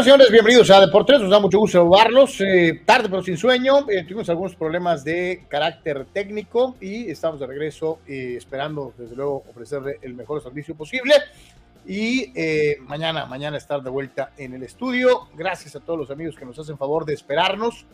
con nosotros, señores, bienvenidos a Deportes, nos da mucho gusto saludarlos, eh, tarde pero sin sueño, eh, tuvimos algunos problemas de carácter técnico y estamos de regreso eh, esperando, desde luego, ofrecerle el mejor servicio posible. Y mañana, mañana estar de vuelta en el estudio, gracias a todos los amigos que nos hacen favor de esperarnos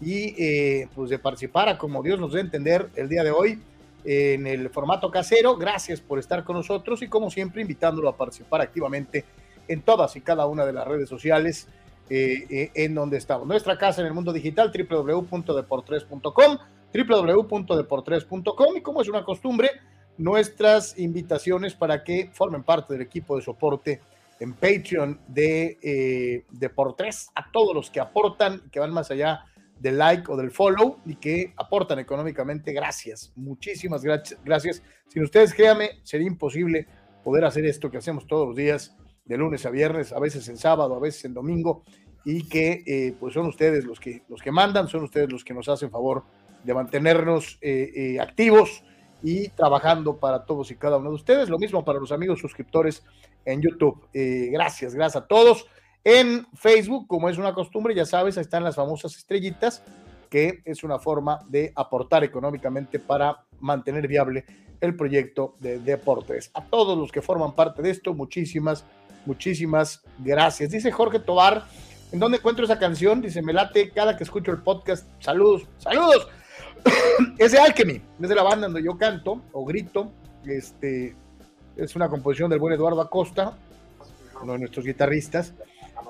y pues de participar a como Dios nos dé entender el día de hoy en el formato casero, gracias por estar con nosotros y como siempre invitándolo a participar activamente en todas y cada una de las redes sociales eh, eh, en donde estamos. Nuestra casa en el mundo digital, www.deportres.com, www.deportres.com y como es una costumbre, nuestras invitaciones para que formen parte del equipo de soporte en Patreon de eh, Deportres, a todos los que aportan, que van más allá del like o del follow y que aportan económicamente. Gracias, muchísimas gracias. Sin ustedes, créame, sería imposible poder hacer esto que hacemos todos los días de lunes a viernes, a veces en sábado, a veces en domingo, y que eh, pues son ustedes los que, los que mandan, son ustedes los que nos hacen favor de mantenernos eh, eh, activos y trabajando para todos y cada uno de ustedes. Lo mismo para los amigos suscriptores en YouTube. gracias, gracias a todos. En Facebook, como es una costumbre, ya sabes, están las famosas estrellitas, que es una forma de aportar económicamente para mantener viable el proyecto de deportes. A todos los que forman parte de esto, muchísimas Muchísimas gracias. Dice Jorge Tobar, ¿en dónde encuentro esa canción? Dice, me late cada que escucho el podcast. Saludos, saludos. es de Alchemy, es de la banda donde yo canto o grito. Este, es una composición del buen Eduardo Acosta, uno de nuestros guitarristas,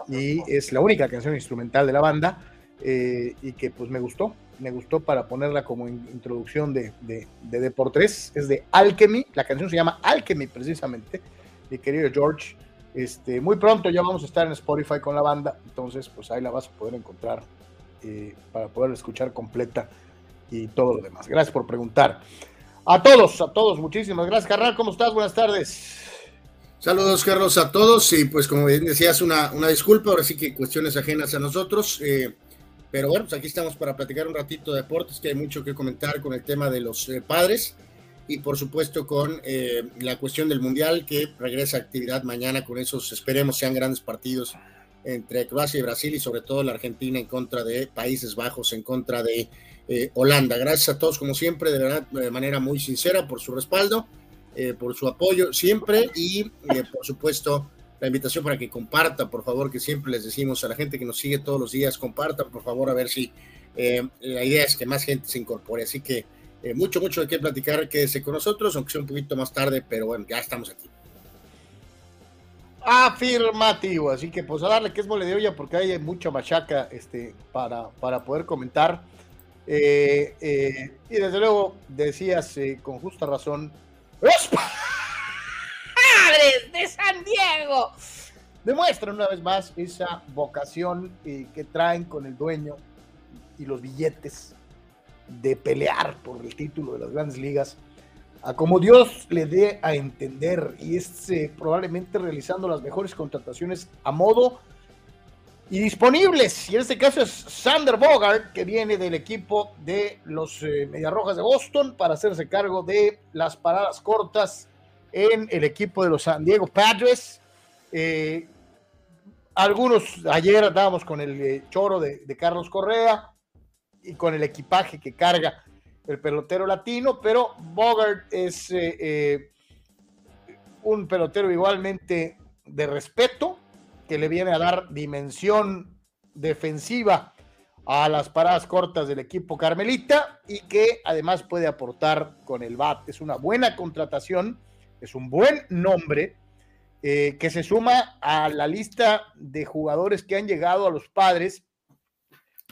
y es la única canción instrumental de la banda, eh, y que pues me gustó, me gustó para ponerla como introducción de, de, de Deportes, es de Alchemy, la canción se llama Alchemy precisamente, mi querido George, este, muy pronto ya vamos a estar en Spotify con la banda, entonces pues ahí la vas a poder encontrar eh, para poder escuchar completa y todo lo demás. Gracias por preguntar. A todos, a todos, muchísimas gracias. Carnal, ¿cómo estás? Buenas tardes. Saludos, Carlos, a todos. Y pues como bien decías, una, una disculpa, ahora sí que cuestiones ajenas a nosotros. Eh, pero bueno, pues aquí estamos para platicar un ratito de deportes, que hay mucho que comentar con el tema de los eh, padres y por supuesto con eh, la cuestión del Mundial que regresa a actividad mañana con esos, esperemos sean grandes partidos entre Croacia y Brasil y sobre todo la Argentina en contra de Países Bajos, en contra de eh, Holanda. Gracias a todos como siempre, de verdad, de manera muy sincera por su respaldo, eh, por su apoyo siempre y por supuesto la invitación para que compartan, por favor, que siempre les decimos a la gente que nos sigue todos los días, compartan, por favor, a ver si la idea es que más gente se incorpore. Así que eh, mucho, mucho de qué platicar, quédese con nosotros, aunque sea un poquito más tarde, pero bueno, ya estamos aquí. Afirmativo, así que pues a darle que es mole de olla porque hay mucha machaca este, para, para poder comentar. Eh, eh, y desde luego decías con justa razón, ¡Los padres de San Diego! Demuestran una vez más esa vocación que traen con el dueño y los billetes de pelear por el título de las grandes ligas, a como Dios le dé a entender, y es eh, probablemente realizando las mejores contrataciones a modo y disponibles. Y en este caso es Sander Bogart, que viene del equipo de los eh, Mediarrojas de Boston para hacerse cargo de las paradas cortas en el equipo de los San Diego Padres. Eh, algunos, ayer andábamos con el choro de Carlos Correa, y con el equipaje que carga el pelotero latino, pero Bogart es eh, eh, un pelotero igualmente de respeto, que le viene a dar dimensión defensiva a las paradas cortas del equipo Carmelita y que además puede aportar con el BAT. Es una buena contratación, es un buen nombre eh, que se suma a la lista de jugadores que han llegado a los padres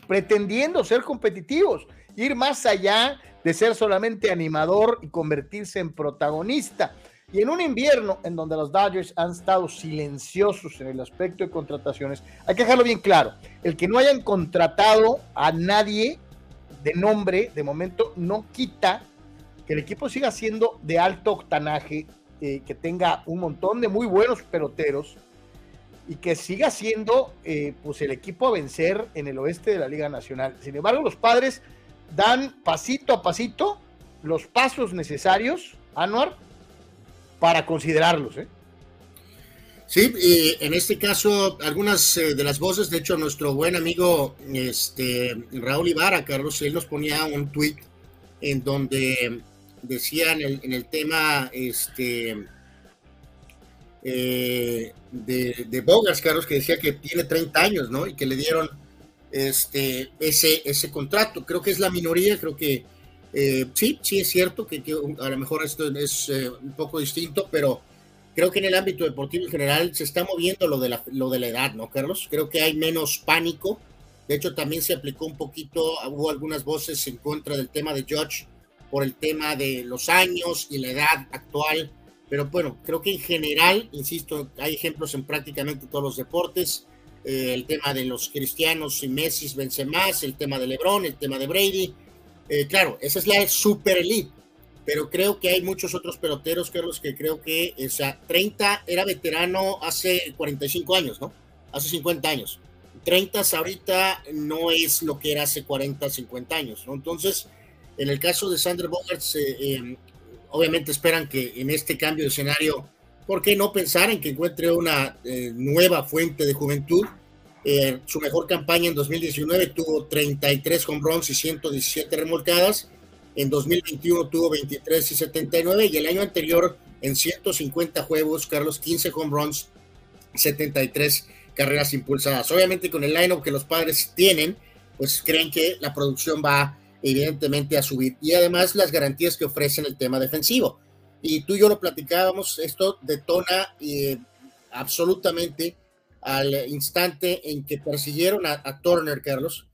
pretendiendo ser competitivos, ir más allá de ser solamente animador y convertirse en protagonista. Y en un invierno en donde los Dodgers han estado silenciosos en el aspecto de contrataciones, hay que dejarlo bien claro, el que no hayan contratado a nadie de nombre de momento no quita que el equipo siga siendo de alto octanaje, eh, que tenga un montón de muy buenos peloteros, y que siga siendo eh, pues el equipo a vencer en el oeste de la Liga Nacional. Sin embargo, los padres dan pasito a pasito los pasos necesarios, Anuar, para considerarlos. ¿eh? Sí, en este caso, algunas eh, de las voces, de hecho, nuestro buen amigo este, Raúl Ibarra, Carlos, él nos ponía un tweet en donde decía en el, tema este, eh, de, de Carlos, que decía que tiene 30 años, ¿no? Y que le dieron este, ese, ese contrato. Creo que es la minoría, creo que eh, sí, sí es cierto que, a lo mejor esto es un poco distinto, pero creo que en el ámbito deportivo en general se está moviendo lo de la, lo de la edad, ¿no, Carlos? Creo que hay menos pánico. De hecho, también se aplicó un poquito, hubo algunas voces en contra del tema de George por el tema de los años y la edad actual. Pero bueno, creo que en general, insisto, hay ejemplos en prácticamente todos los deportes. Eh, el tema de los cristianos y Messi vence más, el tema de LeBron, el tema de Brady. Eh, claro, esa es la super elite pero creo que hay muchos otros peloteros, Carlos, que creo que, o sea, 30 era veterano hace 45 años, ¿no? Hace 50 años. 30 ahorita no es lo que era hace 40, 50 años, ¿no? Entonces, en el caso de Sander Bogarts, eh, eh, obviamente esperan que en este cambio de escenario, ¿por qué no pensar en que encuentre una eh, nueva fuente de juventud? su mejor campaña en 2019 tuvo 33 home runs y 117 remolcadas en 2021 tuvo 23 y 79 y el año anterior en 150 juegos, Carlos, 15 home runs, 73 carreras impulsadas. Obviamente con el lineup que los padres tienen, pues creen que la producción va evidentemente a subir y además las garantías que ofrecen el tema defensivo. Y tú y yo lo platicábamos, esto detona eh, absolutamente al instante en que persiguieron a, a Turner, Carlos,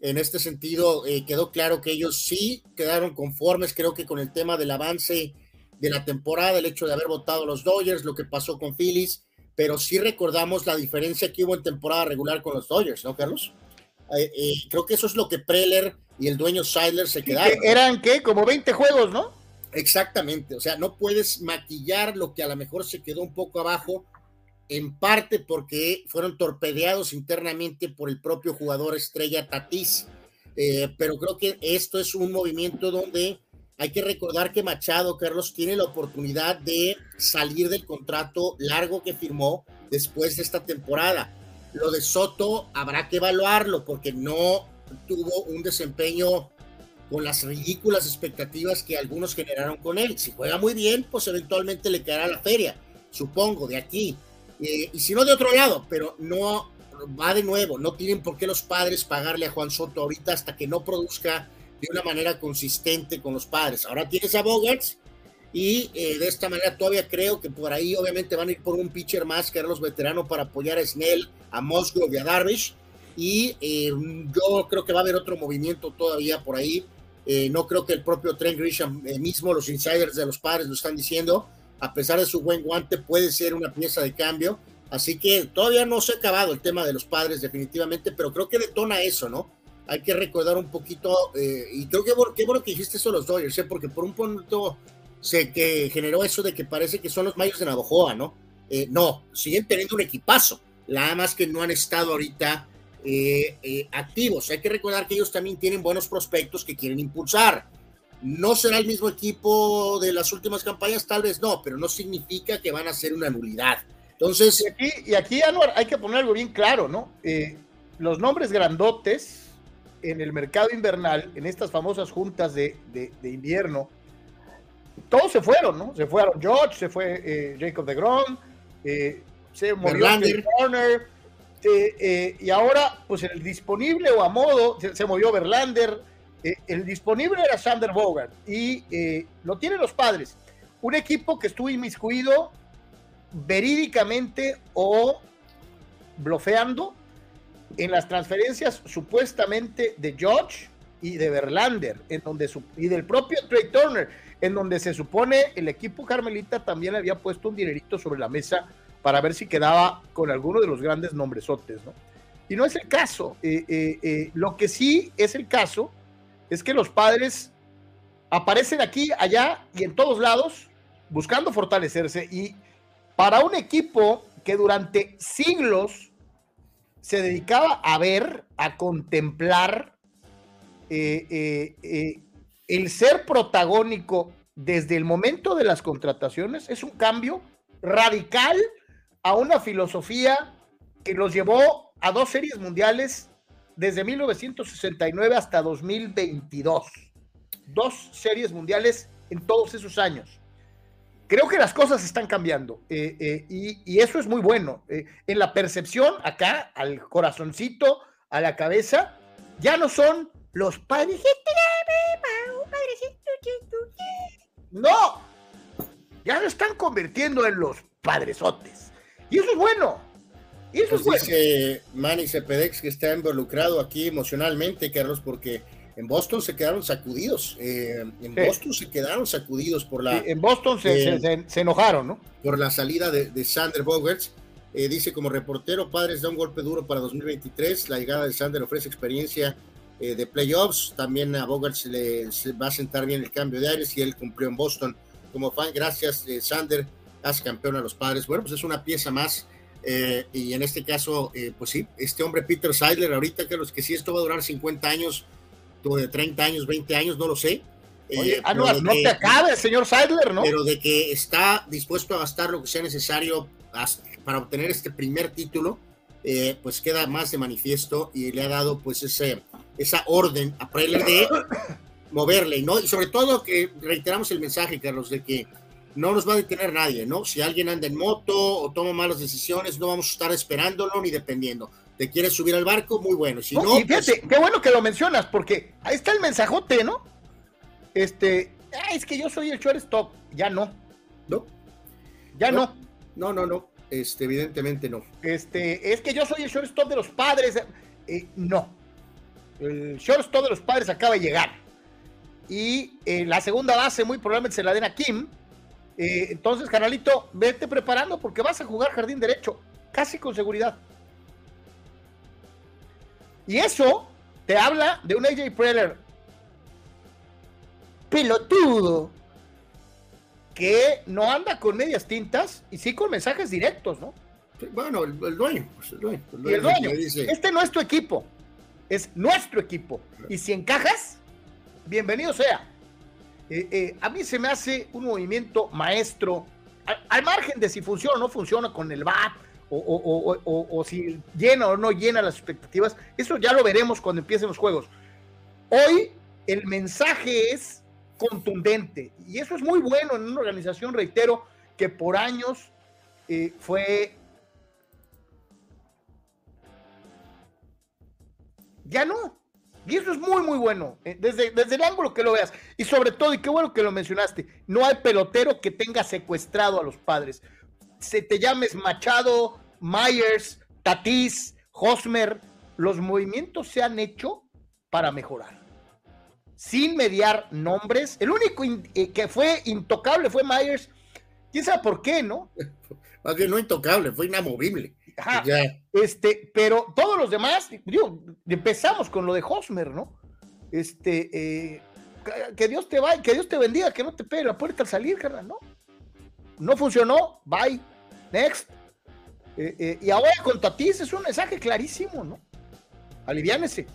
en este sentido, eh, quedó claro que ellos sí quedaron conformes, creo que con el tema del avance de la temporada, el hecho de haber votado los Dodgers, lo que pasó con Phillies, pero sí recordamos la diferencia que hubo en temporada regular con los Dodgers, ¿no, Carlos? Eh, eh, creo que eso es lo que Preller y el dueño Seidler se quedaron. ¿Eran qué? Como 20 juegos, ¿no? Exactamente, o sea, no puedes maquillar lo que a lo mejor se quedó un poco abajo en parte porque fueron torpedeados internamente por el propio jugador estrella Tatís. Eh, pero creo que esto es un movimiento donde hay que recordar que Machado, Carlos, tiene la oportunidad de salir del contrato largo que firmó después de esta temporada. Lo de Soto habrá que evaluarlo porque no tuvo un desempeño con las ridículas expectativas que algunos generaron con él. Si juega muy bien, pues eventualmente le quedará la feria, supongo, de aquí. Eh, y si no de otro lado, pero no va de nuevo, no tienen por qué los padres pagarle a Juan Soto ahorita hasta que no produzca de una manera consistente con los padres. Ahora tienes a Bogarts y eh, de esta manera todavía creo que por ahí obviamente van a ir por un pitcher más que los veteranos para apoyar a Snell, a Musgrove y a Darvish. Y eh, yo creo que va a haber otro movimiento todavía por ahí. no creo que el propio Trent Grisham mismo, los insiders de los padres lo están diciendo a pesar de su buen guante, puede ser una pieza de cambio. Así que todavía no se ha acabado el tema de los padres, definitivamente, pero creo que detona eso, ¿no? Hay que recordar un poquito, eh, y creo que qué bueno que dijiste eso los Dodgers, ¿eh? porque por un punto se que generó eso de que parece que son los mayos de Navajoa, ¿no? Eh, no, siguen teniendo un equipazo, nada más que no han estado ahorita activos. Hay que recordar que ellos también tienen buenos prospectos que quieren impulsar. No será el mismo equipo de las últimas campañas, tal vez no, pero no significa que van a ser una nulidad. Entonces. Y aquí, y aquí Anuar, hay que poner algo bien claro, ¿no? Eh, los nombres grandotes en el mercado invernal, en estas famosas juntas de, invierno, todos se fueron, ¿no? Se fueron George, se fue eh, Jacob de Grom, eh, se murió Turner, y ahora, pues el disponible o a modo, se, se movió Verlander eh, el disponible era Sander Bogart y eh, lo tienen los padres. Un equipo que estuvo inmiscuido verídicamente o blofeando en las transferencias supuestamente de George y de Verlander, en donde y del propio Trey Turner, en donde se supone el equipo Carmelita también había puesto un dinerito sobre la mesa para ver si quedaba con alguno de los grandes nombresotes, ¿no? Y no es el caso. Eh, lo que sí es el caso es que los padres aparecen aquí, allá y en todos lados buscando fortalecerse y para un equipo que durante siglos se dedicaba a ver, a contemplar eh, eh, eh, el ser protagónico desde el momento de las contrataciones, es un cambio radical a una filosofía que los llevó a dos series mundiales desde 1969 hasta 2022. Dos series mundiales en todos esos años. Creo que las cosas están cambiando eh, eh, y, eso es muy bueno. Eh, en la percepción, acá, al corazoncito, a la cabeza, ya no son los padres. No, ya se están convirtiendo en los padresotes. Y eso es bueno. Y eso pues es bueno. Dice Manny Cepedex que está involucrado aquí emocionalmente, Carlos, porque en Boston se quedaron sacudidos. Eh, en Boston se quedaron sacudidos por la. en Boston se, se, enojaron, ¿no? Por la salida de, de Sander Bogerts. Eh, dice como reportero, Padres da un golpe duro para 2023. La llegada de Sander ofrece experiencia eh, de playoffs. También a Bogerts le va a sentar bien el cambio de aires y él cumplió en Boston como fan. Gracias, Sander. Haz campeón a los padres. Bueno, pues es una pieza más. y en este caso, pues sí, este hombre Peter Seidler, ahorita que los que sí esto va a durar 50 años, de 30 años, 20 años, no lo sé. Eh, ah, no, te acabe, señor Seidler, ¿no? Pero de que está dispuesto a gastar lo que sea necesario para obtener este primer título, eh, pues queda más de manifiesto y le ha dado pues ese, esa orden a Preller de moverle, ¿no? Y sobre todo que reiteramos el mensaje, Carlos, de que no nos va a detener nadie, ¿no? Si alguien anda en moto o toma malas decisiones, no vamos a estar esperándolo ni dependiendo te quieres subir al barco, muy bueno. Si no, fíjate, pues, qué bueno que lo mencionas, porque ahí está el mensajote, ¿no? Este, ah, es que yo soy el shortstop. Ya no. ¿No? Ya no. No, no, no. Este, evidentemente no. Este, es que yo soy el shortstop de los padres. Eh, no. El shortstop de los padres acaba de llegar. Y eh, la segunda base muy probablemente se la den a Kim. Eh, entonces, canalito, vete preparando porque vas a jugar jardín derecho, casi con seguridad. Y eso te habla de un AJ Preller pelotudo que no anda con medias tintas y sí con mensajes directos, ¿no? Bueno, el, dueño, pues, el dueño, el dueño. Este no es tu equipo, es nuestro equipo. Y si encajas, bienvenido sea. Eh, eh, a mí se me hace un movimiento maestro, al, margen de si funciona o no funciona con el BAT, o, si llena o no llena las expectativas, eso ya lo veremos cuando empiecen los juegos. Hoy el mensaje es contundente y eso es muy bueno en una organización, reitero, que por años eh, fue... Ya no. Y eso es muy, muy bueno, eh, desde, desde el ángulo que lo veas. Y sobre todo, y qué bueno que lo mencionaste, no hay pelotero que tenga secuestrado a los padres se te llames Machado, Myers, Tatís, Hosmer, los movimientos se han hecho para mejorar. Sin mediar nombres. El único eh, que fue intocable fue Myers. ¿Quién sabe por qué, no? Más bien no intocable, fue inamovible. Este, pero todos los demás, empezamos con lo de Hosmer, ¿no? Este, eh, que Dios te vaya, que Dios te bendiga, que no te pegue la puerta al salir, carnal, ¿no? no funcionó, bye, next. Eh, eh, y ahora con Tatis es un mensaje clarísimo, ¿no? Aliviánese.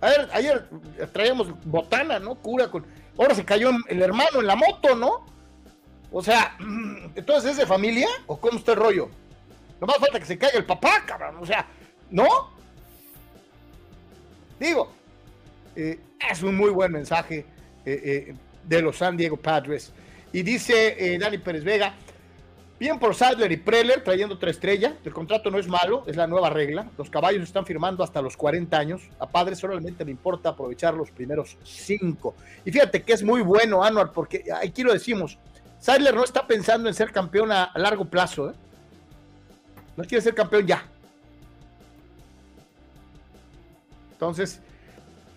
Ayer, ayer traíamos botana, ¿no? Cura con. Ahora se cayó el hermano en la moto, ¿no? O sea, entonces es de familia o cómo está el rollo? No más falta que se caiga el papá, cabrón. O sea, ¿no? Digo, eh, es un muy buen mensaje de los San Diego Padres. Y dice eh, Dani Pérez Vega, bien por Sadler y Preller trayendo otra estrella, el contrato no es malo, es la nueva regla, los caballos están firmando hasta los 40 años, a padres solamente le importa aprovechar los primeros cinco. Y fíjate que es muy bueno, Anuar, porque aquí lo decimos, Sadler no está pensando en ser campeón a, largo plazo, ¿eh? No quiere ser campeón ya. Entonces,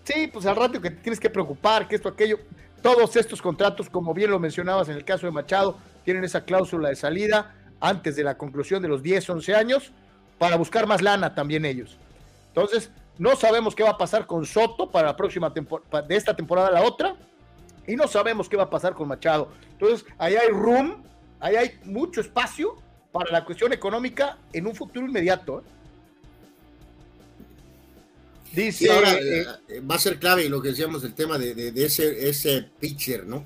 sí, pues al rato que te tienes que preocupar, que esto, aquello, todos estos contratos, como bien lo mencionabas en el caso de Machado, tienen esa cláusula de salida antes de la conclusión de los 10, 11 años para buscar más lana también ellos. Entonces, no sabemos qué va a pasar con Soto para la próxima temporada, de esta temporada a la otra, y no sabemos qué va a pasar con Machado. Entonces, ahí hay room, ahí hay mucho espacio para la cuestión económica en un futuro inmediato. Dice. ahora eh, eh, va a ser clave lo que decíamos del tema de, ese, ese pitcher, ¿no?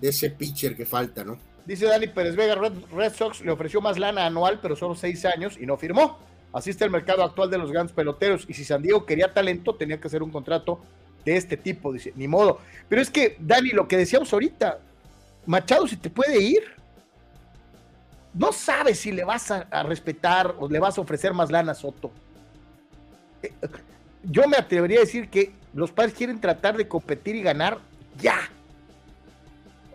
De ese pitcher que falta, ¿no? Dice Dani Pérez Vega, Red, Sox le ofreció más lana anual, pero solo seis años y no firmó. Así está el mercado actual de los grandes peloteros. Y si San Diego quería talento, tenía que hacer un contrato de este tipo. Dice, ni modo. Pero es que, Dani, lo que decíamos ahorita, Machado, si te puede ir, no sabes si le vas a, respetar o le vas a ofrecer más lana Soto. Eh, yo me atrevería a decir que los padres quieren tratar de competir y ganar ya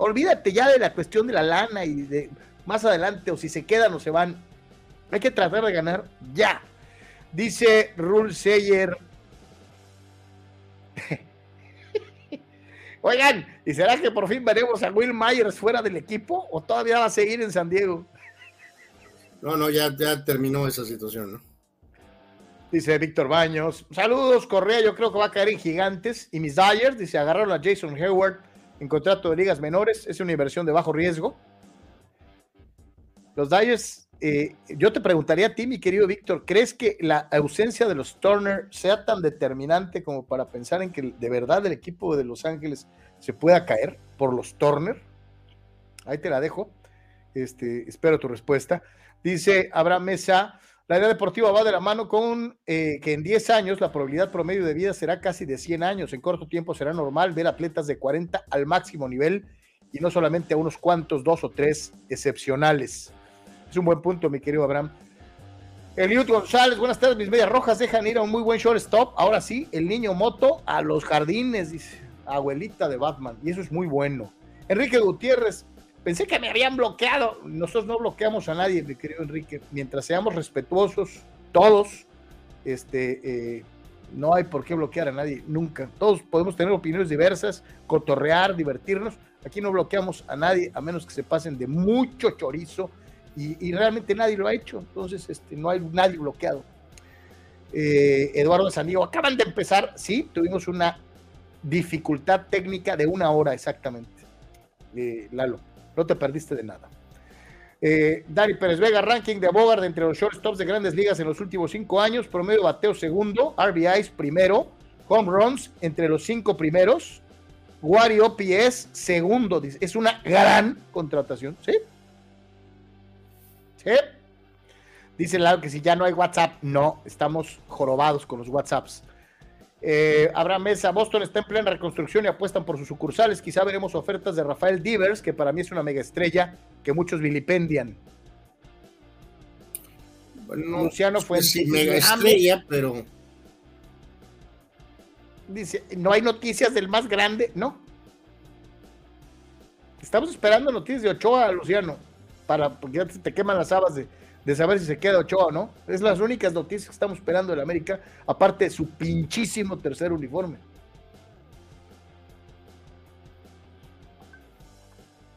olvídate ya de la cuestión de la lana y de más adelante o si se quedan o se van. Hay que tratar de ganar ya. Dice Rule Sayer. Oigan, ¿y será que por fin veremos a Will Myers fuera del equipo o todavía va a seguir en San Diego? No, no, ya, ya terminó esa situación, ¿no? Dice Víctor Baños. Saludos, Correa. Yo creo que va a caer en gigantes. Y mis Dyers, dice, agarraron a Jason Hayward en contrato de ligas menores, es una inversión de bajo riesgo. Los Dyers, eh, yo te preguntaría a ti, mi querido Víctor, ¿crees que la ausencia de los Turner sea tan determinante como para pensar en que de verdad el equipo de Los Ángeles se pueda caer por los Turner? Ahí te la dejo. Este, espero tu respuesta. Dice Abraham Mesa, la idea deportiva va de la mano con eh, que en 10 años la probabilidad promedio de vida será casi de 100 años. En corto tiempo será normal ver atletas de 40 al máximo nivel y no solamente a unos cuantos, dos o tres excepcionales. Es un buen punto, mi querido Abraham. Eliud González, buenas tardes. Mis medias rojas dejan ir a un muy buen shortstop. Ahora sí, el niño moto a los jardines, dice abuelita de Batman. Y eso es muy bueno. Enrique Gutiérrez, Pensé que me habían bloqueado. Nosotros no bloqueamos a nadie, mi querido Enrique. Mientras seamos respetuosos, todos, este, eh, no hay por qué bloquear a nadie, nunca. Todos podemos tener opiniones diversas, cotorrear, divertirnos. Aquí no bloqueamos a nadie, a menos que se pasen de mucho chorizo. Y, realmente nadie lo ha hecho. Entonces, este, no hay nadie bloqueado. Eh, Eduardo Sanillo, acaban de empezar. Sí, tuvimos una dificultad técnica de una hora exactamente. Eh, Lalo no te perdiste de nada. Eh, Dani Pérez Vega, ranking de Bogart entre los shortstops de grandes ligas en los últimos cinco años, promedio bateo segundo, RBIs primero, home runs entre los cinco primeros, Wari OPS segundo, es una gran contratación, ¿sí? ¿Sí? Dice que si ya no hay WhatsApp, no, estamos jorobados con los WhatsApps. Eh, Abraham Mesa, Boston está en plena reconstrucción y apuestan por sus sucursales. Quizá veremos ofertas de Rafael Divers, que para mí es una mega estrella que muchos vilipendian. Bueno, Luciano fue sí, mega estrella, pero dice, no hay noticias del más grande, no. Estamos esperando noticias de Ochoa, Luciano, para porque ya te queman las habas de, de saber si se queda Ochoa o no. Es las únicas noticias que estamos esperando del América, aparte de su pinchísimo tercer uniforme.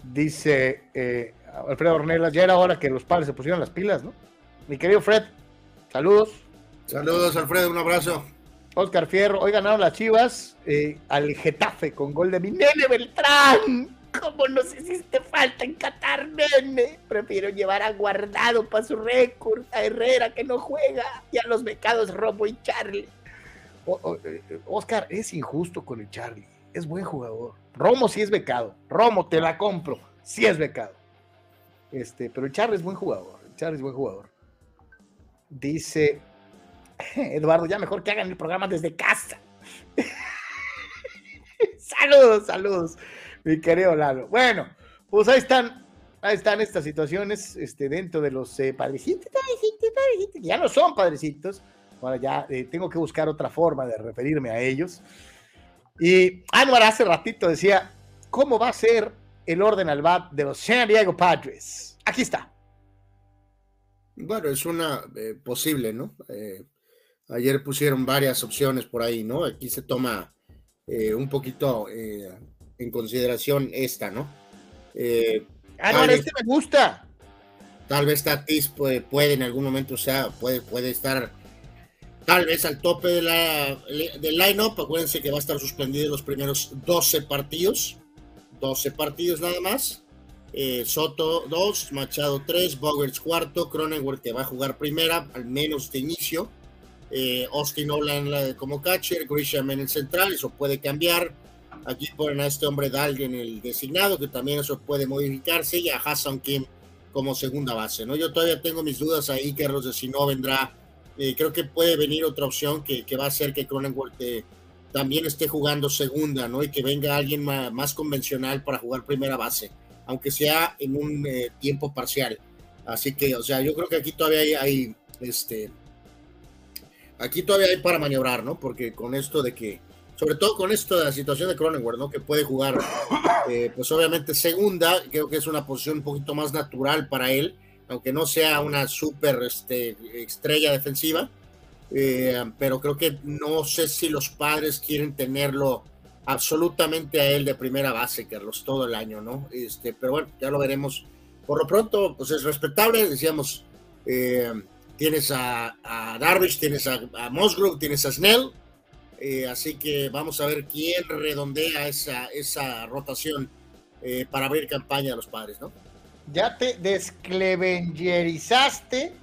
Dice eh, Alfredo Ornelas, ya era hora que los padres se pusieran las pilas, ¿no? Mi querido Fred, saludos. Saludos, Alfredo, un abrazo. Oscar Fierro, hoy ganaron las Chivas eh, al Getafe con gol de Minene Beltrán. ¿Cómo nos hiciste falta en Qatar, nene? Prefiero llevar a Guardado para su récord, a Herrera que no juega, y a los becados Romo y Charlie. Eh, Oscar, es injusto con el Charlie. Es buen jugador. Romo sí es becado. Romo, te la compro. Sí es becado. Este, pero el Charlie es buen jugador. El Charlie es buen jugador. Dice Eduardo, ya mejor que hagan el programa desde casa. saludos, saludos mi querido Lalo. Bueno, pues ahí están, ahí están estas situaciones este, dentro de los eh, padrecitos, padrecitos, padrecitos, ya no son padrecitos. Ahora ya eh, tengo que buscar otra forma de referirme a ellos. Y Anwar hace ratito decía, ¿cómo va a ser el orden al bat de los San Diego Padres? Aquí está. Bueno, es una eh, posible, ¿no? ayer pusieron varias opciones por ahí, ¿no? Aquí se toma un poquito en consideración esta, ¿no? Eh, ah, este me gusta. Tal vez Tatis puede, puede en algún momento, o sea, puede, puede estar tal vez al tope de la, del line-up. Acuérdense que va a estar suspendido los primeros 12 partidos. 12 partidos nada más. Eh, Soto 2, Machado 3, Bogerts cuarto, Cronenworth que va a jugar primera, al menos de inicio. Eh, Austin Nolan como catcher, Grisham en el central, eso puede cambiar Aquí ponen a este hombre Dalgen el designado, que también eso puede modificarse, y a Hassan Kim como segunda base, ¿no? Yo todavía tengo mis dudas ahí, que de si no vendrá. Eh, creo que puede venir otra opción que, que va a hacer que Cronenworth eh, también esté jugando segunda, ¿no? Y que venga alguien más, convencional para jugar primera base, aunque sea en un eh, tiempo parcial. Así que, o sea, yo creo que aquí todavía hay, hay, este, aquí todavía hay para maniobrar, ¿no? Porque con esto de que sobre todo con esto de la situación de Cronenworth, ¿no? Que puede jugar, eh, pues obviamente segunda, creo que es una posición un poquito más natural para él, aunque no sea una súper este, estrella defensiva, eh, pero creo que no sé si los padres quieren tenerlo absolutamente a él de primera base, Carlos, todo el año, ¿no? Este, pero bueno, ya lo veremos. Por lo pronto, pues es respetable, decíamos, eh, tienes a, Darvish, tienes a, a tienes a Snell, eh, así que vamos a ver quién redondea esa, esa rotación eh, para abrir campaña a los padres, ¿no? Ya te desclevengerizaste,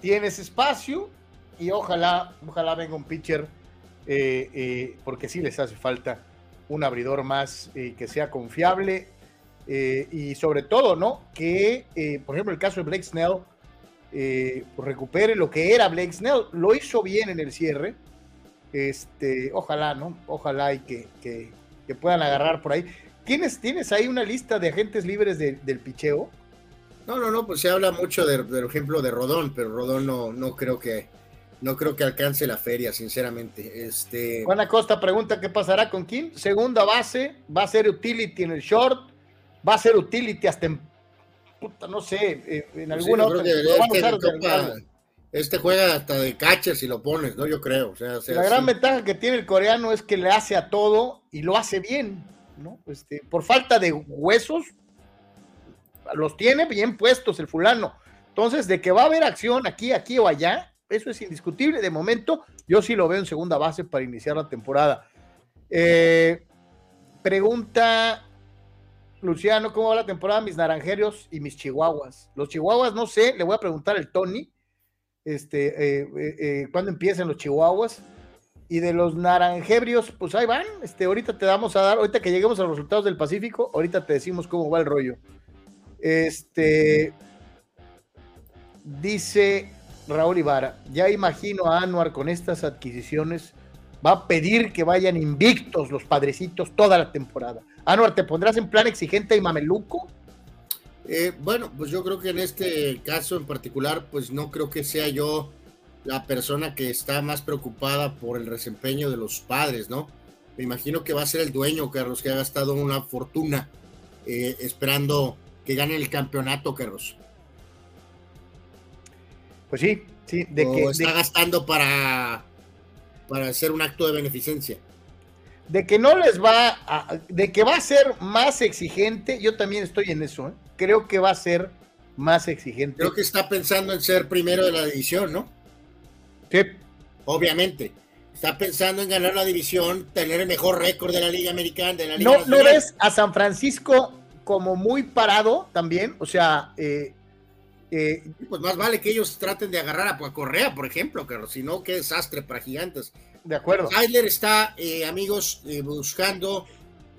tienes espacio y ojalá, ojalá venga un pitcher, eh, porque sí les hace falta un abridor más que sea confiable y sobre todo, ¿no? Que, por ejemplo, el caso de Blake Snell recupere lo que era Blake Snell, lo hizo bien en el cierre este, ojalá, ¿no? Ojalá y que, que, puedan agarrar por ahí. ¿Tienes, ¿Tienes ahí una lista de agentes libres del picheo? No, no, no, pues se habla mucho del ejemplo de Rodón, pero Rodón no, no creo que no creo que alcance la feria, sinceramente. Este... Juan Acosta pregunta qué pasará con Kim. Segunda base, va a ser utility en el short, va a ser utility hasta en puta, no sé, eh, en alguna otra. Este juega hasta de catcher si lo pones, ¿no? Yo creo. O sea, la gran ventaja que tiene el coreano es que le hace a todo y lo hace bien, ¿no? Este, por falta de huesos, los tiene bien puestos el fulano. Entonces, de que va a haber acción aquí, aquí o allá, eso es indiscutible. De momento, yo sí lo veo en segunda base para iniciar la temporada. Eh, pregunta Luciano, ¿cómo va la temporada mis naranjeros y mis chihuahuas? Los chihuahuas, no sé, le voy a preguntar al Tony este, eh, eh, eh, los chihuahuas. Y de los naranjebrios, pues ahí van. Este, ahorita te damos a dar, ahorita que lleguemos a los resultados del Pacífico, ahorita te decimos cómo va el rollo. Este dice Raúl Ibarra, ya imagino a Anuar con estas adquisiciones, va a pedir que vayan invictos los padrecitos toda la temporada. Anuar, ¿te pondrás en plan exigente y mameluco? Eh, bueno, pues yo creo que en este caso en particular, pues no creo que sea yo la persona que está más preocupada por el desempeño de los padres, ¿no? Me imagino que va a ser el dueño, Carlos, que ha gastado una fortuna eh, esperando que gane el campeonato, Carlos. Pues sí, sí, de que está gastando para, para hacer un acto de beneficencia. De que no les va a, de que va a ser más exigente, yo también estoy en eso, ¿eh? Creo que va a ser más exigente. Creo que está pensando en ser primero de la división, ¿no? Sí. Obviamente. Está pensando en ganar la división, tener el mejor récord de la Liga Americana. De la Liga ¿No, ¿No ves a San Francisco como muy parado también? O sea, eh, eh, pues más vale que ellos traten de agarrar a Correa, por ejemplo, Carlos, si no, qué desastre para gigantes. De acuerdo. Tyler está, eh, amigos, buscando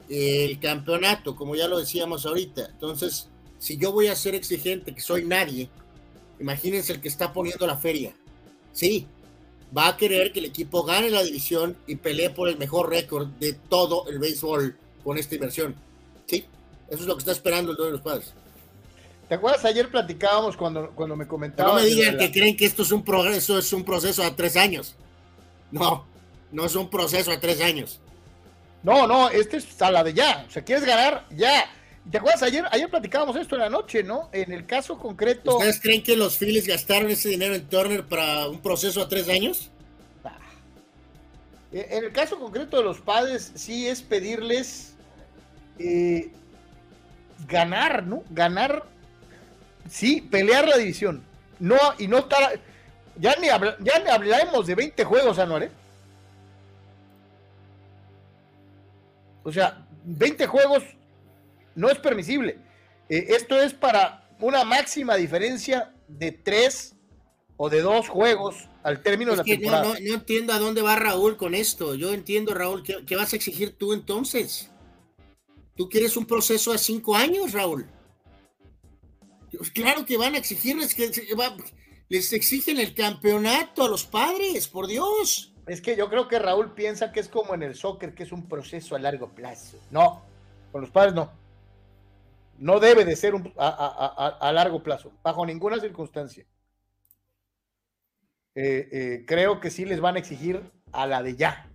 el campeonato, como ya lo decíamos ahorita. Entonces, si yo voy a ser exigente, que soy nadie, imagínense el que está poniendo la feria. Sí, va a querer que el equipo gane la división y pelee por el mejor récord de todo el béisbol con esta inversión. Sí, eso es lo que está esperando el dueño de los padres. ¿Te acuerdas? Ayer platicábamos cuando, cuando me comentaban. No me digan que creen que esto es un progreso, es un proceso a tres años. No, no es un proceso a tres años. No, no, este es a la de ya. O sea, quieres ganar ya. ¿Te acuerdas? Ayer, ayer platicábamos esto en la noche, ¿no? En el caso concreto. ¿Ustedes creen que los Phillies gastaron ese dinero en Turner para un proceso a tres años? Ah. En el caso concreto de los padres, sí es pedirles eh, ganar, ¿no? Ganar, sí, pelear la división. No, y no estar. Ya ni, ya ni hablaremos de 20 juegos, anuales. O sea, 20 juegos no es permisible. Eh, esto es para una máxima diferencia de tres o de dos juegos al término de la temporada. No, no, entiendo a dónde va Raúl con esto. Yo entiendo, Raúl, ¿qué, vas a exigir tú entonces? ¿Tú quieres un proceso a cinco años, Raúl? Claro que van a exigirles que les exigen el campeonato a los padres, por Dios. Es que yo creo que Raúl piensa que es como en el soccer, que es un proceso a largo plazo. No, con los padres no. No debe de ser a, largo plazo, bajo ninguna circunstancia. Eh, eh, creo que sí les van a exigir a la de ya.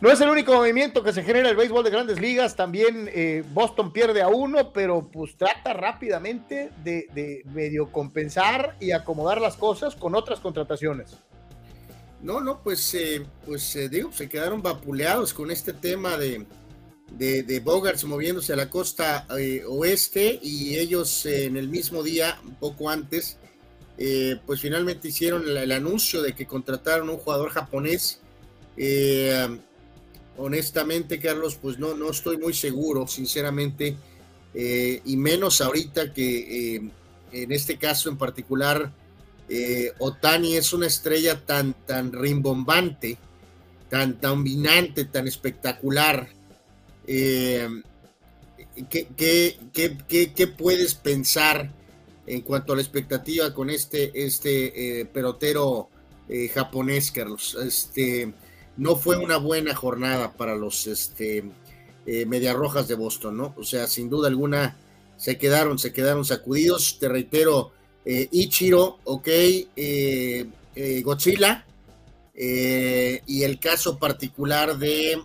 No es el único movimiento que se genera el béisbol de grandes ligas. También eh, Boston pierde a uno, pero pues trata rápidamente de, medio compensar y acomodar las cosas con otras contrataciones. No, no, pues, pues digo, se quedaron vapuleados con este tema de, de, Bogarts moviéndose a la costa eh, oeste y ellos eh, en el mismo día, un poco antes, eh, pues finalmente hicieron el, anuncio de que contrataron un jugador japonés. honestamente, Carlos, pues no, no estoy muy seguro, sinceramente, y menos ahorita que en este caso en particular, Otani es una estrella tan, tan rimbombante, tan, tan tan espectacular eh, ¿qué, puedes pensar en cuanto a la expectativa con este, este eh, pelotero eh, japonés, Carlos? Este, no fue una buena jornada para los este, Medias Rojas de Boston, ¿no? O sea, sin duda alguna se quedaron, se quedaron sacudidos. Te reitero, Ichiro, ok, Godzilla, y el caso particular de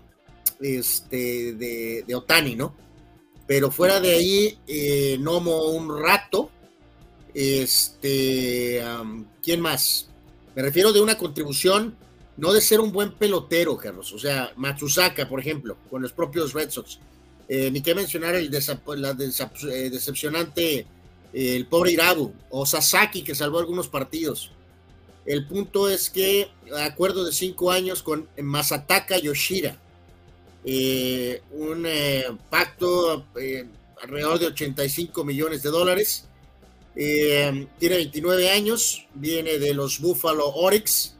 este, de, Otani, ¿no? Pero fuera de ahí, eh, Nomo un rato. Este, ¿quién más? Me refiero de una contribución, no de ser un buen pelotero, Carlos. O sea, Matsusaka, por ejemplo, con los propios Red Sox. Eh, ni que mencionar el la eh, decepcionante, el pobre Irabu, o Sasaki, que salvó algunos partidos. El punto es que, acuerdo de cinco años con Masataka Yoshira, eh, un eh, pacto eh, alrededor de 85 millones de dólares. tiene 29 años, viene de los Buffalo Oryx.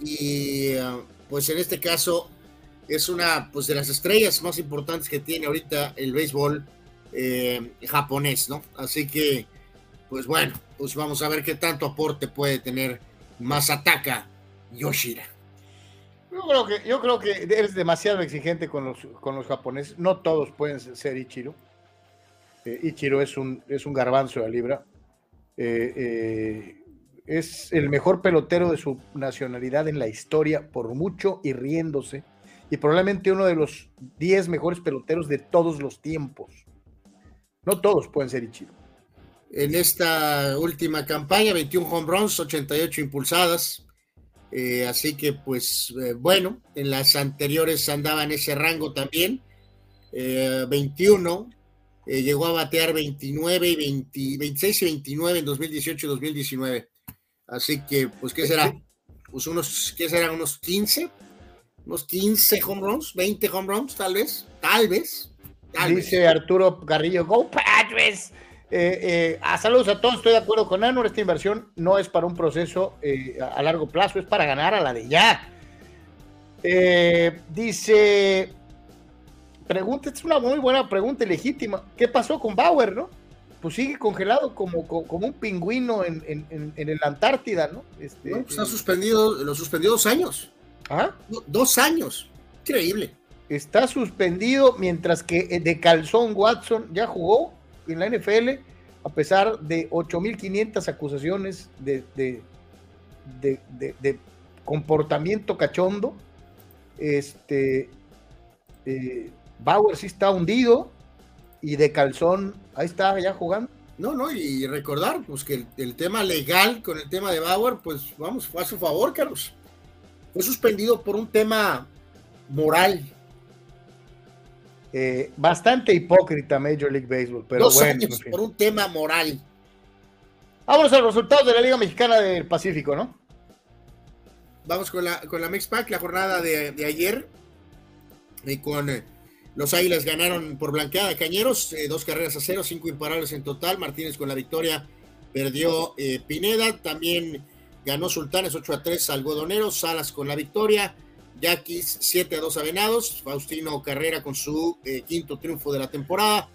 y pues en este caso es una pues de las estrellas más importantes que tiene ahorita el béisbol japonés, ¿no? Así que, pues bueno, pues vamos a ver qué tanto aporte puede tener Masataka Yoshira. Yo creo que, yo creo que eres demasiado exigente con los, con los japoneses. No todos pueden ser Ichiro. Eh, Ichiro es un, es un garbanzo de libra. Eh, eh, es el mejor pelotero de su nacionalidad en la historia, por mucho y riéndose. Y probablemente uno de los 10 mejores peloteros de todos los tiempos. No todos pueden ser Ichiro. En esta última campaña, 21 home runs, 88 impulsadas, eh, así que, pues, eh, bueno, en las anteriores andaba en ese rango también. 21, eh, llegó a batear 29 y 26 y 29 en 2018 y 2019. Así que, pues, ¿qué será? Pues unos, ¿qué será? Unos 15, unos 15 home runs, 20 home runs, tal vez, tal vez. Dice Arturo Garrillo, Go Padres. Eh, eh, a saludos a todos, estoy de acuerdo con Anor, esta inversión no es para un proceso eh, a largo plazo, es para ganar a la de ya. dice, pregunta, es una muy buena pregunta legítima, ¿qué pasó con Bauer, no? Pues sigue congelado como, como, un pingüino en, en, en, el Antártida, ¿no? Este, pues está suspendido, lo suspendió dos años. ¿Ah? Dos años, increíble. Está suspendido mientras que de Calzón Watson ya jugó en la NFL, a pesar de 8.500 acusaciones de, de, de, comportamiento cachondo, este, eh, Bauer sí está hundido y de calzón, ahí está ya jugando. No, no, y recordar pues que el, tema legal con el tema de Bauer, pues vamos, fue a su favor, Carlos. Fue suspendido por un tema moral, eh, bastante hipócrita Major League Baseball, pero bueno. por un tema moral. Vamos a los resultados de la Liga Mexicana del Pacífico, ¿no? Vamos con la, con la Mexpac, la jornada de, ayer. Y con eh, los Águilas ganaron por blanqueada Cañeros, eh, dos carreras a cero, cinco imparables en total. Martínez con la victoria perdió Pineda, también ganó Sultanes 8 a 3 Algodoneros, Salas con la victoria, Yaquis 7 a 2 a Venados, Faustino Carrera con su quinto triunfo de la temporada.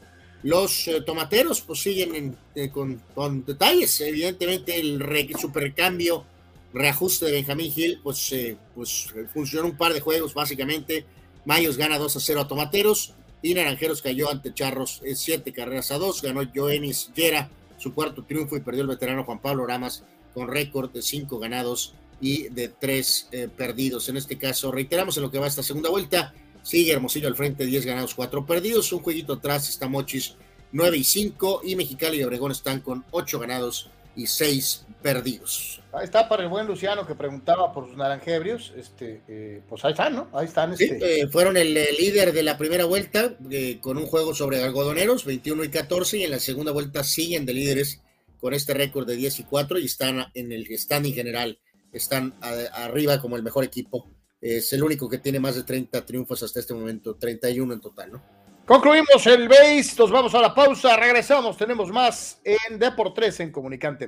Los tomateros pues siguen con, con, detalles, evidentemente el supercambio reajuste de Benjamín Gil, pues, eh, pues funcionó un par de juegos básicamente. Mayos gana 2 a 0 a Tomateros y Naranjeros cayó ante Charros 7 eh, carreras a 2. Ganó Joenis Yera su cuarto triunfo y perdió el veterano Juan Pablo Ramas con récord de 5 ganados y de 3 eh, perdidos. En este caso, reiteramos en lo que va esta segunda vuelta. Sigue Hermosillo al frente, 10 ganados, 4 perdidos. Un jueguito atrás está Mochis 9 y 5 y Mexicali y Obregón están con 8 ganados y 6 perdidos. Ahí está para el buen Luciano que preguntaba por sus naranjebrios. Este, eh, pues ahí están, ¿no? Ahí están. Este... Eh, fueron el, líder de la primera vuelta con un juego sobre algodoneros, 21 y 14, y en la segunda vuelta siguen de líderes con este récord de 10 y 4 y están en el standing general, están arriba como el mejor equipo. Es el único que tiene más de 30 triunfos hasta este momento, 31 en total, ¿no? Concluimos el base, nos vamos a la pausa, regresamos, tenemos más en Deportes en Comunicante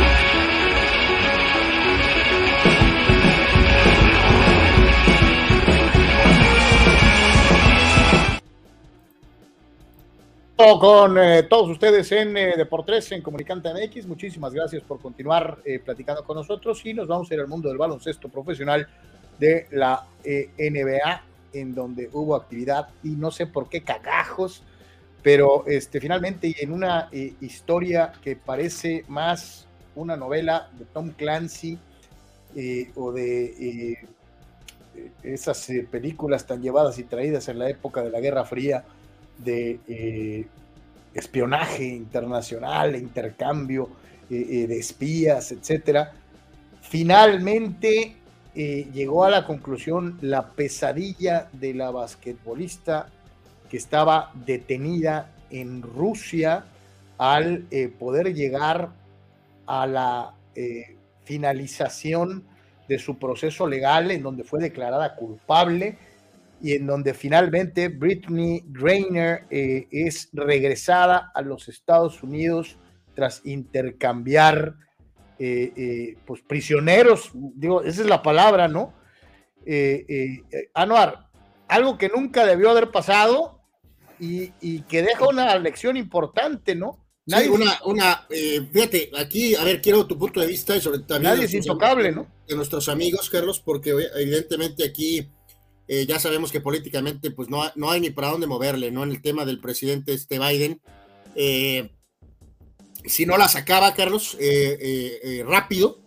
Con eh, todos ustedes en eh, Deportes, en Comunicante MX. Muchísimas gracias por continuar eh, platicando con nosotros y nos vamos a ir al mundo del baloncesto profesional de la NBA, en donde hubo actividad y no sé por qué cagajos, pero este, finalmente en una historia que parece más una novela de Tom Clancy o de esas películas tan llevadas y traídas en la época de la Guerra Fría de eh, espionaje internacional, intercambio eh, eh, de espías, etcétera, finalmente llegó a la conclusión la pesadilla de la basquetbolista que estaba detenida en Rusia al poder llegar a la finalización de su proceso legal en donde fue declarada culpable y en donde finalmente Britney Griner eh, es regresada a los Estados Unidos tras intercambiar eh, eh, pues prisioneros, digo, esa es la palabra, ¿no? Anuar, algo que nunca debió haber pasado y, que deja una lección importante, ¿no? Nadie, una, una fíjate, aquí, a ver, quiero tu punto de vista y sobre también... Nadie es intocable, ¿no? De nuestros amigos, Carlos, porque evidentemente aquí eh, ya sabemos que políticamente pues no, no hay ni para dónde moverle, ¿no? En el tema del presidente este Biden. Eh, si no la sacaba, Carlos, eh, rápido,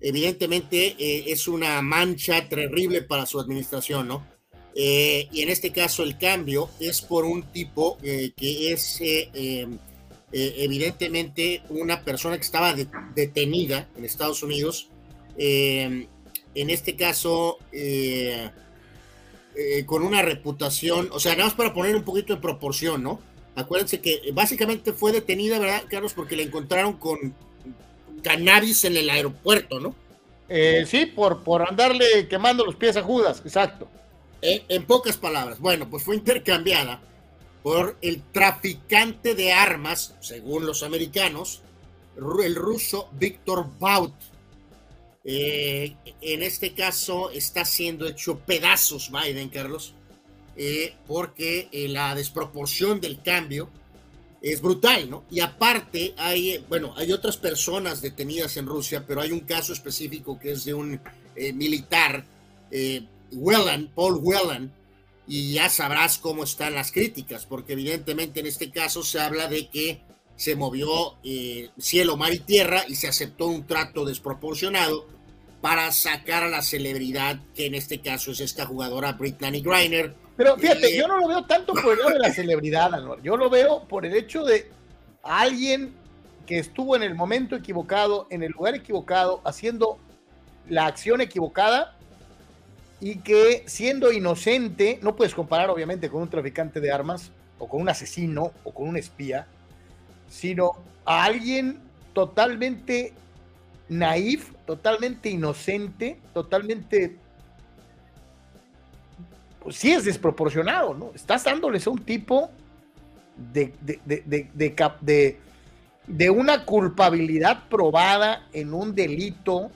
evidentemente es una mancha terrible para su administración, ¿no? y en este caso el cambio es por un tipo que es evidentemente una persona que estaba detenida en Estados Unidos. en este caso, eh, con una reputación, o sea, nada más para poner un poquito de proporción, ¿no? Acuérdense que básicamente fue detenida, ¿verdad, Carlos? Porque la encontraron con cannabis en el aeropuerto, ¿no? Eh, sí, por, por andarle quemando los pies a Judas, exacto. en pocas palabras, bueno, pues fue intercambiada por el traficante de armas, según los americanos, el ruso Víctor Baut. Eh, en este caso está siendo hecho pedazos Biden, Carlos, eh, porque eh, la desproporción del cambio es brutal, ¿no? Y aparte hay, bueno, hay otras personas detenidas en Rusia, pero hay un caso específico que es de un militar, Whelan, Paul Whelan, y ya sabrás cómo están las críticas, porque evidentemente en este caso se habla de que se movió eh, cielo, mar y tierra y se aceptó un trato desproporcionado para sacar a la celebridad, que en este caso es esta jugadora Brittany Griner. Pero fíjate, yo no lo veo tanto por el lado de la celebridad, yo lo veo por el hecho de alguien que estuvo en el momento equivocado, en el lugar equivocado, haciendo la acción equivocada y que siendo inocente, no puedes comparar obviamente con un traficante de armas o con un asesino o con un espía, sino a alguien totalmente naif, totalmente inocente, totalmente... Pues sí es desproporcionado, ¿no? Estás dándoles a un tipo de, de, de, de, una culpabilidad probada en un delito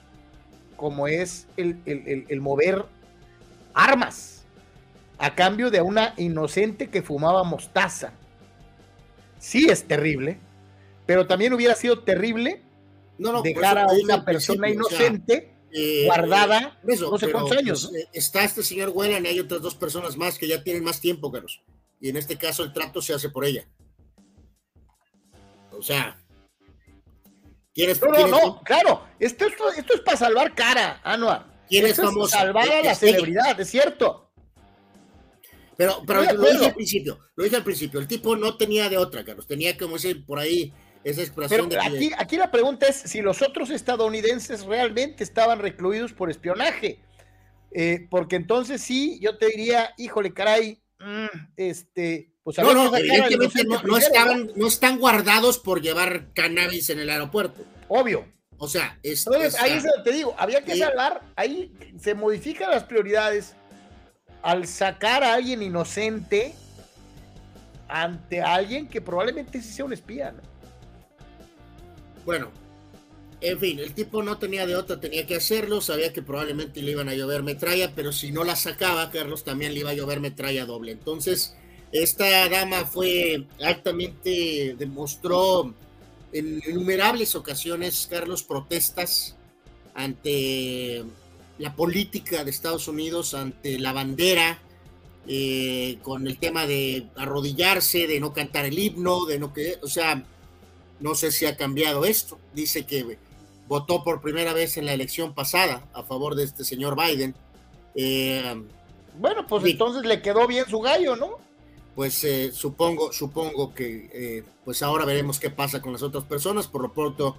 como es el, el, el mover armas a cambio de una inocente que fumaba mostaza. Sí es terrible, pero también hubiera sido terrible dejar a una persona inocente eh, guardada no sé cuántos años. Pues, eh, está este señor Whelan y hay otras dos personas más que ya tienen más tiempo, Carlos. Y en este caso el trato se hace por ella. O sea, ¿quién no, no, claro, esto, esto, es para salvar cara, Anuar. ¿Quién es famoso? Salvar a la celebridad, es cierto. Pero, pero lo dije al principio, lo dije al principio, el tipo no tenía de otra, Carlos, tenía como ese por ahí esa expresión pero aquí, aquí la pregunta es si los otros estadounidenses realmente estaban recluidos por espionaje. Eh, porque entonces sí, yo te diría, híjole, caray, mm, este, pues no, no, evidentemente no, estaban, no están guardados por llevar cannabis en el aeropuerto. Obvio. O sea, es, Entonces, ahí es donde te digo, había que hablar, ahí se modifican las prioridades al sacar a alguien inocente ante alguien que probablemente sí sea un espía. Bueno, en fin, el tipo no tenía de otra, tenía que hacerlo, sabía que probablemente le iban a llover metralla, pero si no la sacaba, Carlos también le iba a llover metralla doble. Entonces, esta dama fue altamente, demostró en innumerables ocasiones, Carlos, protestas ante la política de Estados Unidos, ante la bandera, eh, con el tema de arrodillarse, de no cantar el himno, de no que, o sea, no sé si ha cambiado esto. Dice que votó por primera vez en la elección pasada a favor de este señor Biden. Eh, bueno, pues entonces le quedó bien su gallo, ¿no? pues eh, supongo, supongo que eh, pues ahora veremos qué pasa con las otras personas. Por lo pronto,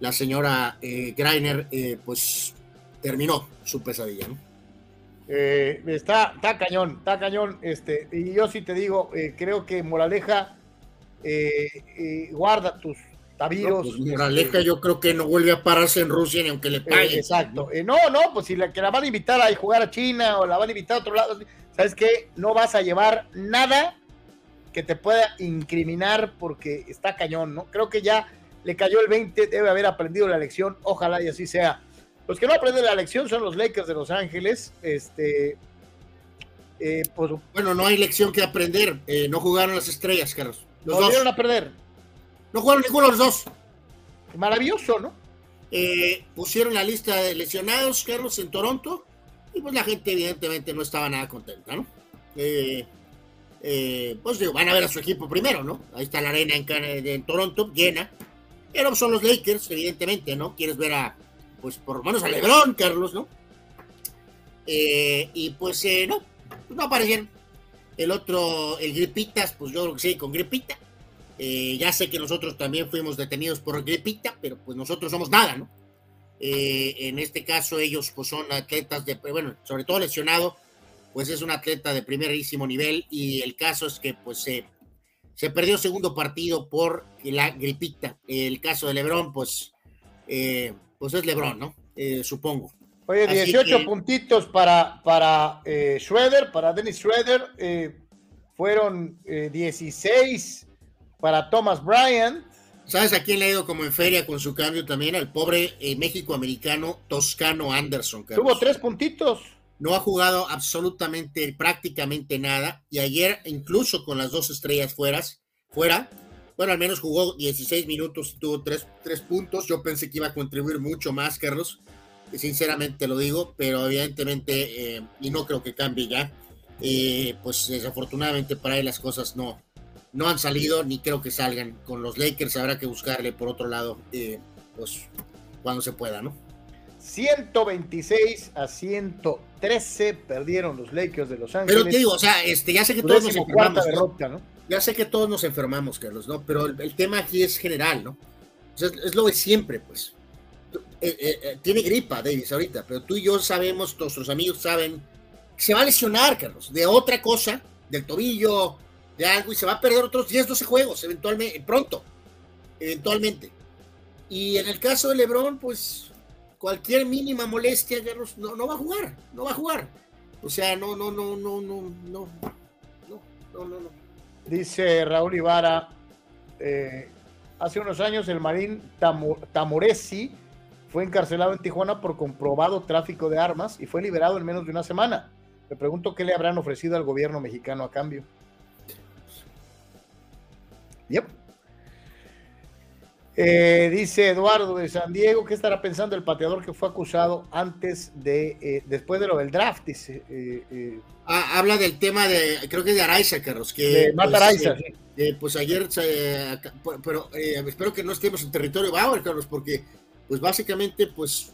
la señora eh, Greiner pues terminó su pesadilla, ¿no? está, está cañón, está cañón. Este, y yo sí te digo, creo que Moraleja, guarda tus Pues, moraleja, yo creo que no vuelve a pararse en Rusia ni aunque le paguen. exacto. no, no, pues si la, que la van a invitar a jugar a China o la van a invitar a otro lado ¿sabes qué? No vas a llevar nada que te pueda incriminar porque está cañón, ¿no? Creo que ya le cayó el 20, debe haber aprendido la lección, ojalá y así sea. Los que no aprenden la lección son los Lakers de Los Ángeles, este... Eh, pues, bueno, no hay lección que aprender, eh, no jugaron las estrellas, Carlos. Los volvieron a perder. No jugaron ninguno de los dos. Maravilloso, ¿no? Eh, pusieron la lista de lesionados, Carlos, en Toronto y pues la gente evidentemente no estaba nada contenta, ¿no? Eh, eh, pues digo, van a ver a su equipo primero, ¿no? Ahí está la arena en, en Toronto, llena. Pero son los Lakers, evidentemente, ¿no? Quieres ver a, pues por lo menos a LeBron, Carlos, ¿no? Eh, y pues no, no aparecieron. El otro, el Gripitas, pues yo creo que sí, con Gripita. Ya sé que nosotros también fuimos detenidos por Gripita, pero pues nosotros somos nada, ¿no? Eh, en este caso ellos pues son atletas de, bueno, sobre todo lesionado pues es un atleta de primerísimo nivel y el caso es que pues se, se perdió segundo partido por la gripita. El caso de Lebron, pues, eh, pues es Lebron, ¿no? Eh, supongo. Oye, 18 puntitos para, para eh, Schroeder, para Dennis Schroeder. Eh, fueron 16 para Thomas Bryant. ¿Sabes a quién le ha ido como en feria con su cambio también? Al pobre México-americano Toscano Anderson. Tuvo tres puntitos. No ha jugado absolutamente, prácticamente nada. Y ayer, incluso con las dos estrellas fuera, fuera bueno, al menos jugó 16 minutos y tuvo tres, tres puntos. Yo pensé que iba a contribuir mucho más, Carlos sinceramente lo digo, pero evidentemente, eh, y no creo que cambie ya, eh, pues desafortunadamente para él las cosas no, no han salido, ni creo que salgan. Con los Lakers habrá que buscarle por otro lado, eh, pues cuando se pueda, ¿no? 126 a 113 perdieron los Lakers de Los Ángeles. Pero te digo, o sea, este, ya sé que todos nos enfermamos. Ya sé que todos nos enfermamos, Carlos, ¿no? Pero el, tema aquí es general, ¿no? es lo de siempre, pues. Eh, eh, tiene gripa, Davis, ahorita, pero tú y yo sabemos, nuestros amigos saben, que se va a lesionar, Carlos, de otra cosa, del tobillo, de algo, y se va a perder otros 10, 12 juegos, eventualmente, pronto, eventualmente. Y en el caso de Lebron, pues cualquier mínima molestia, no, no va a jugar, no va a jugar. O sea, no, no, no, no, no, no, no, no, no. no. Dice Raúl Ibarra, hace unos años el marín Tamoresi fue encarcelado en Tijuana por comprobado tráfico de armas y fue liberado en menos de una semana. Me pregunto qué le habrán ofrecido al gobierno mexicano a cambio. Yep. Eh, dice Eduardo de San Diego, ¿qué estará pensando el pateador que fue acusado antes de, eh, después de lo del draft? Dice, eh, ah, habla del tema de, creo que de Araiza, Carlos. Que, de Matt pues, Araiza, pues ayer, pero espero que no estemos en territorio Bauer, Carlos, porque pues básicamente, pues,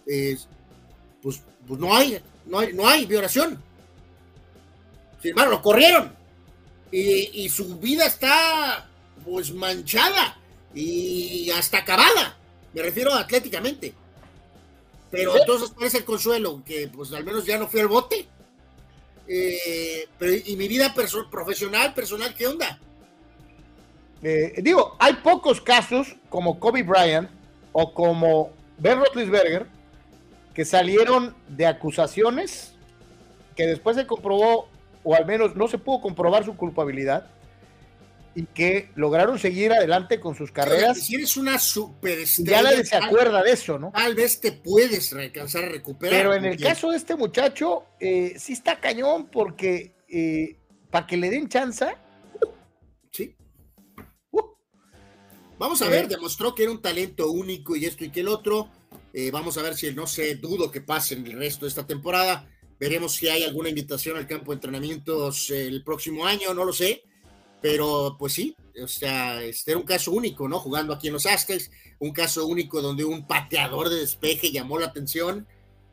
pues, pues, no hay, no hay, no hay violación. Sin embargo, lo corrieron. Y, su vida está, pues, manchada y hasta acabada. Me refiero atléticamente. Pero entonces, ¿cuál es el consuelo? Que, pues, al menos ya no fui al bote. Eh, pero, ¿y mi vida profesional, personal, qué onda? Eh, digo, hay pocos casos como Kobe Bryant o como Ben Roethlisberger, que salieron de acusaciones que después se comprobó, o al menos no se pudo comprobar su culpabilidad, y que lograron seguir adelante con sus carreras. Si eres una superestrella. Ya nadie se acuerda de eso, ¿no? Tal vez te puedes alcanzar a recuperar. Pero en el caso de este muchacho, eh, sí está cañón, porque eh, para que le den chance. sí. Vamos a ver, demostró que era un talento único y esto y que el otro. Eh, vamos a ver si, no sé, dudo que pase en el resto de esta temporada. Veremos si hay alguna invitación al campo de entrenamientos el próximo año, no lo sé. Pero pues sí, o sea, este era un caso único, ¿no? Jugando aquí en los Aztecs, un caso único donde un pateador de despeje llamó la atención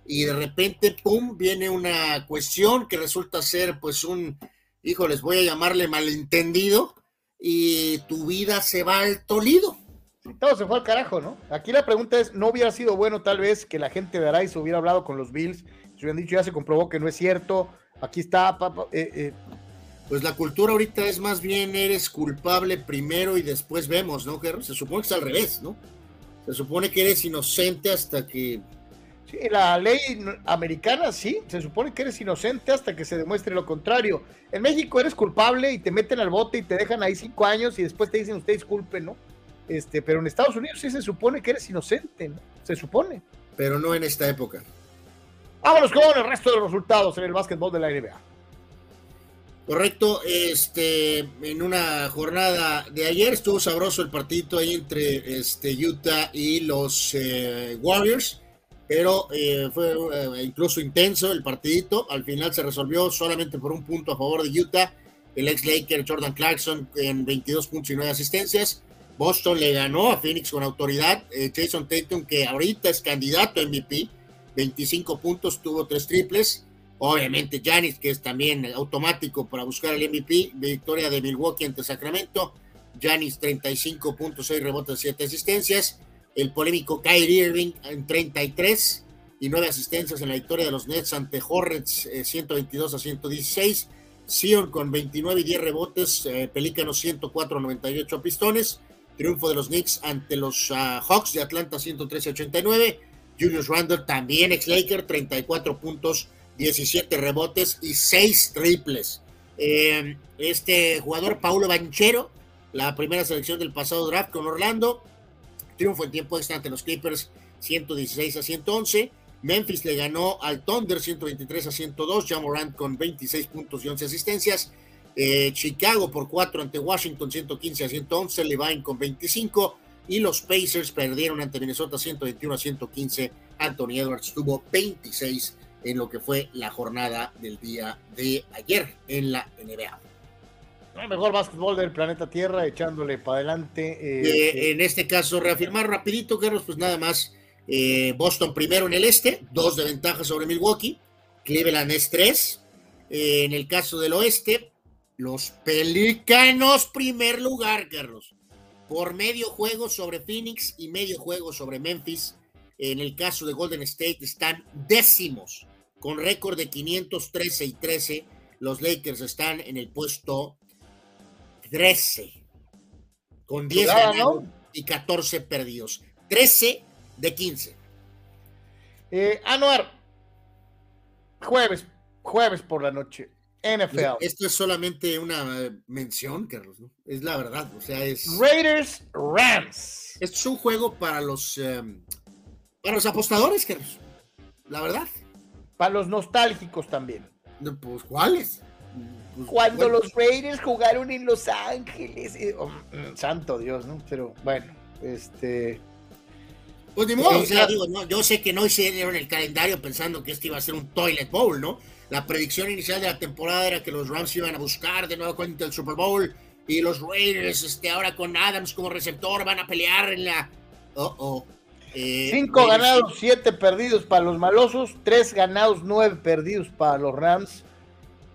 y de repente, ¡pum!, viene una cuestión que resulta ser pues un, hijo, les voy a llamarle malentendido, y tu vida se va al tolido. Todo se fue al carajo, ¿no? Aquí la pregunta es, ¿no hubiera sido bueno tal vez que la gente de Araiz hubiera hablado con los Bills? Se hubieran dicho, ya se comprobó que no es cierto, aquí está, papá. Eh, eh. Pues la cultura ahorita es más bien, eres culpable primero y después vemos, ¿no? Se supone que es al revés, ¿no? Se supone que eres inocente hasta que Sí, la ley americana sí, se supone que eres inocente hasta que se demuestre lo contrario. En México eres culpable y te meten al bote y te dejan ahí cinco años y después te dicen usted disculpe, ¿no? Este, pero en Estados Unidos sí se supone que eres inocente, ¿no? Se supone. Pero no en esta época. Vámonos con el resto de los resultados en el básquetbol de la NBA. Correcto, este, en una jornada de ayer estuvo sabroso el partito ahí entre este, Utah y los eh, Warriors pero eh, fue eh, incluso intenso el partidito. Al final se resolvió solamente por un punto a favor de Utah. El ex Laker Jordan Clarkson en 22 puntos y 9 asistencias. Boston le ganó a Phoenix con autoridad. Eh, Jason Tatum, que ahorita es candidato a MVP, 25 puntos, tuvo tres triples. Obviamente Janis, que es también automático para buscar el MVP. Victoria de Milwaukee ante Sacramento. Janis 35 puntos, 6 rebotes, 7 asistencias el polémico Kyrie Irving en 33, y nueve asistencias en la victoria de los Nets ante Hornets 122 a 116. Sion con 29 y 10 rebotes, Pelícanos 104 98 a Pistones. Triunfo de los Knicks ante los ah, Hawks de Atlanta 113 a 89. Julius Randle también ex Laker, 34 puntos, 17 rebotes y 6 triples. Eh, este jugador, Paulo Banchero, la primera selección del pasado draft con Orlando, triunfo en tiempo extra ante los Clippers 116 a 111. Memphis le ganó al Thunder 123 a 102. Jamorant con 26 puntos y 11 asistencias. Eh, Chicago por 4 ante Washington 115 a 111. Levine con 25 y los Pacers perdieron ante Minnesota 121 a 115. Anthony Edwards tuvo 26 en lo que fue la jornada del día de ayer en la NBA. El mejor básquetbol del planeta Tierra, echándole para adelante. Eh, eh, en este caso, reafirmar rapidito, Carlos, pues nada más. Eh, Boston primero en el este, dos de ventaja sobre Milwaukee. Cleveland es tres. en el caso del oeste, los Pelicanos primer lugar, Carlos por medio juego sobre Phoenix y medio juego sobre Memphis. En el caso de Golden State están décimos con récord de 513 y 13. Los Lakers están en el puesto 13 con 10 ganados y 14 perdidos. 13 de 15. Eh, Anuar, jueves, jueves por la noche. NFL. Esto es solamente una mención, Carlos, Es la verdad, o sea, es... Raiders Rams. Esto es un juego para los, em, para los apostadores, Carlos. La verdad. Para los nostálgicos también. Pues, ¿cuáles? Pues, Cuando los Raiders jugaron en Los Ángeles. Oh, mm, santo Dios, ¿no? Pero bueno, este... Pues ni modo, o sea, digo, yo sé que no hicieron el calendario pensando que este iba a ser un toilet bowl, ¿no? La predicción inicial de la temporada era que los Rams iban a buscar de nuevo cuenta el Super Bowl y los Raiders, este, ahora con Adams como receptor, van a pelear en la. Oh, oh. Eh, Cinco ganados, siete perdidos para los malosos, tres ganados, nueve perdidos para los Rams.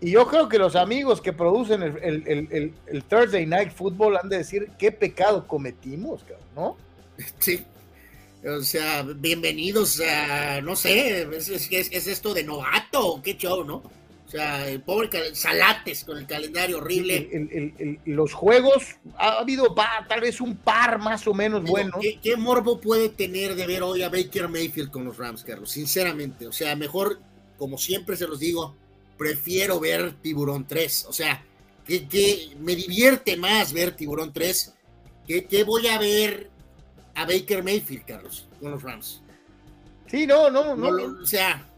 Y yo creo que los amigos que producen el, Thursday Night Football han de decir qué pecado cometimos, ¿no? Sí, o sea, bienvenidos a, no sé, es, es, esto de novato, qué show, ¿no? O sea, el pobre Salates con el calendario horrible. los juegos, ha habido tal vez un par más o menos buenos. ¿qué, morbo puede tener de ver hoy a Baker Mayfield con los Rams, Carlos? Sinceramente, o sea, mejor, como siempre se los digo, prefiero ver Tiburón 3. O sea, que, me divierte más ver Tiburón 3. ¿Qué voy a ver a Baker Mayfield, Carlos, con los Rams. Sí, no, no, no. o sea.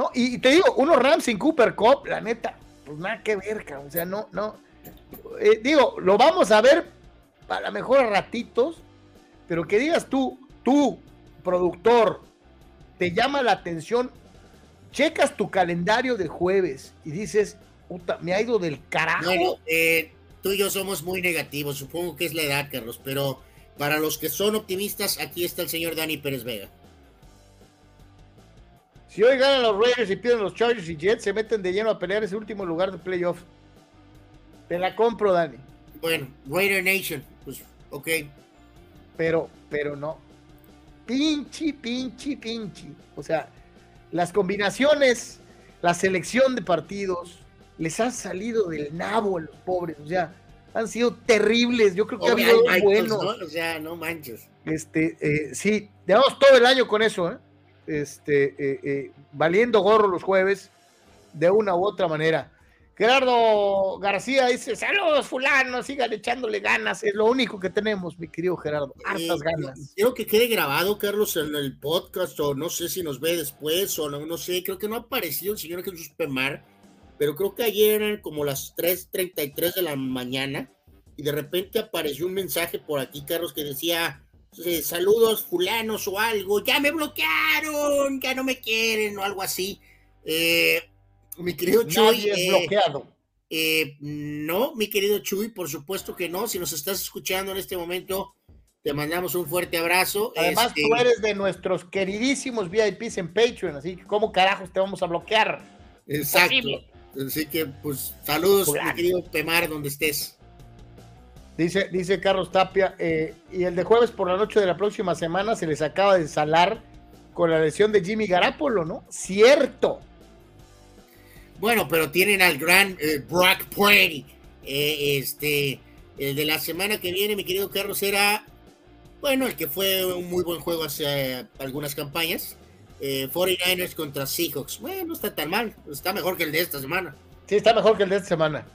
No, y te digo, unos Rams sin Cooper Cup, la neta, pues nada que ver, cabrón. O sea, no, no. Eh, digo, lo vamos a ver para mejor ratitos, pero que digas tú, tú, productor, te llama la atención, checas tu calendario de jueves y dices, puta, me ha ido del carajo. Bueno, eh, tú y yo somos muy negativos, supongo que es la edad, Carlos, pero para los que son optimistas, aquí está el señor Dani Pérez Vega. Si hoy ganan los Raiders y pierden los Chargers y Jets, se meten de lleno a pelear ese último lugar de playoff. Te la compro, Dani. Bueno, Raider Nation, pues, ok. Pero, pero no. Pinchi, pinchi, pinchi. O sea, las combinaciones, la selección de partidos, les han salido del nabo a los pobres. O sea, han sido terribles. Yo creo que ha habido buenos. O sea, no manches. Este, eh, sí, llevamos todo el año con eso, ¿eh? Este, eh, eh, valiendo gorro los jueves, de una u otra manera. Gerardo García dice: Saludos, fulano, sigan echándole ganas. Es lo único que tenemos, mi querido Gerardo. Hartas ganas. Quiero que quede grabado, Carlos, en el podcast, o no sé si nos ve después, o no, no sé. Creo que no ha aparecido el señor Jesús Pemar pero creo que ayer eran como las 3.33 de la mañana y de repente apareció un mensaje por aquí, Carlos, que decía, saludos fulanos o algo, ya me bloquearon, ya no me quieren o algo así. Eh, mi querido Chuy. es eh, bloqueado. Eh, no, mi querido Chuy, por supuesto que no. Si nos estás escuchando en este momento, te mandamos un fuerte abrazo. Además, este tú eres de nuestros queridísimos VIPs en Patreon, así que ¿cómo carajos te vamos a bloquear? Exacto. Así que, pues, saludos, mi querido Pemar, donde estés. Dice, dice Carlos Tapia, eh, y el de jueves por la noche de la próxima semana se les acaba de salar con la lesión de Jimmy Garapolo, ¿no? Cierto. Bueno, pero tienen al gran eh, Brock Purdy. Eh, este, el de la semana que viene, mi querido Carlos, era, bueno, el que fue un muy buen juego hace algunas campañas. 49ers contra Seahawks. Bueno, no está tan mal. Está mejor que el de esta semana. Sí, está mejor que el de esta semana.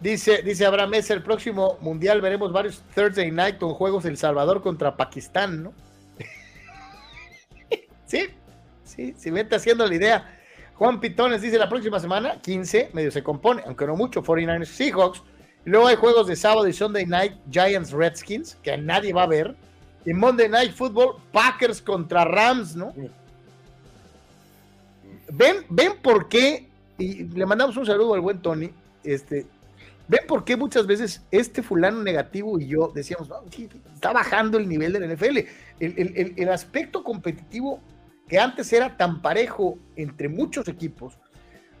Dice, dice Abraham Mesa, el próximo mundial veremos varios Thursday night con juegos El Salvador contra Pakistán, ¿no? sí, sí, si vete haciendo la idea. Juan Pitones dice la próxima semana, 15, medio se compone, aunque no mucho, 49ers Seahawks. Luego hay juegos de sábado y Sunday night, Giants Redskins, que nadie va a ver. Y Monday Night Football, Packers contra Rams, ¿no? Ven, ven por qué, y le mandamos un saludo al buen Tony, este, ven por qué muchas veces este fulano negativo y yo decíamos, está bajando el nivel del NFL. El, aspecto competitivo que antes era tan parejo entre muchos equipos,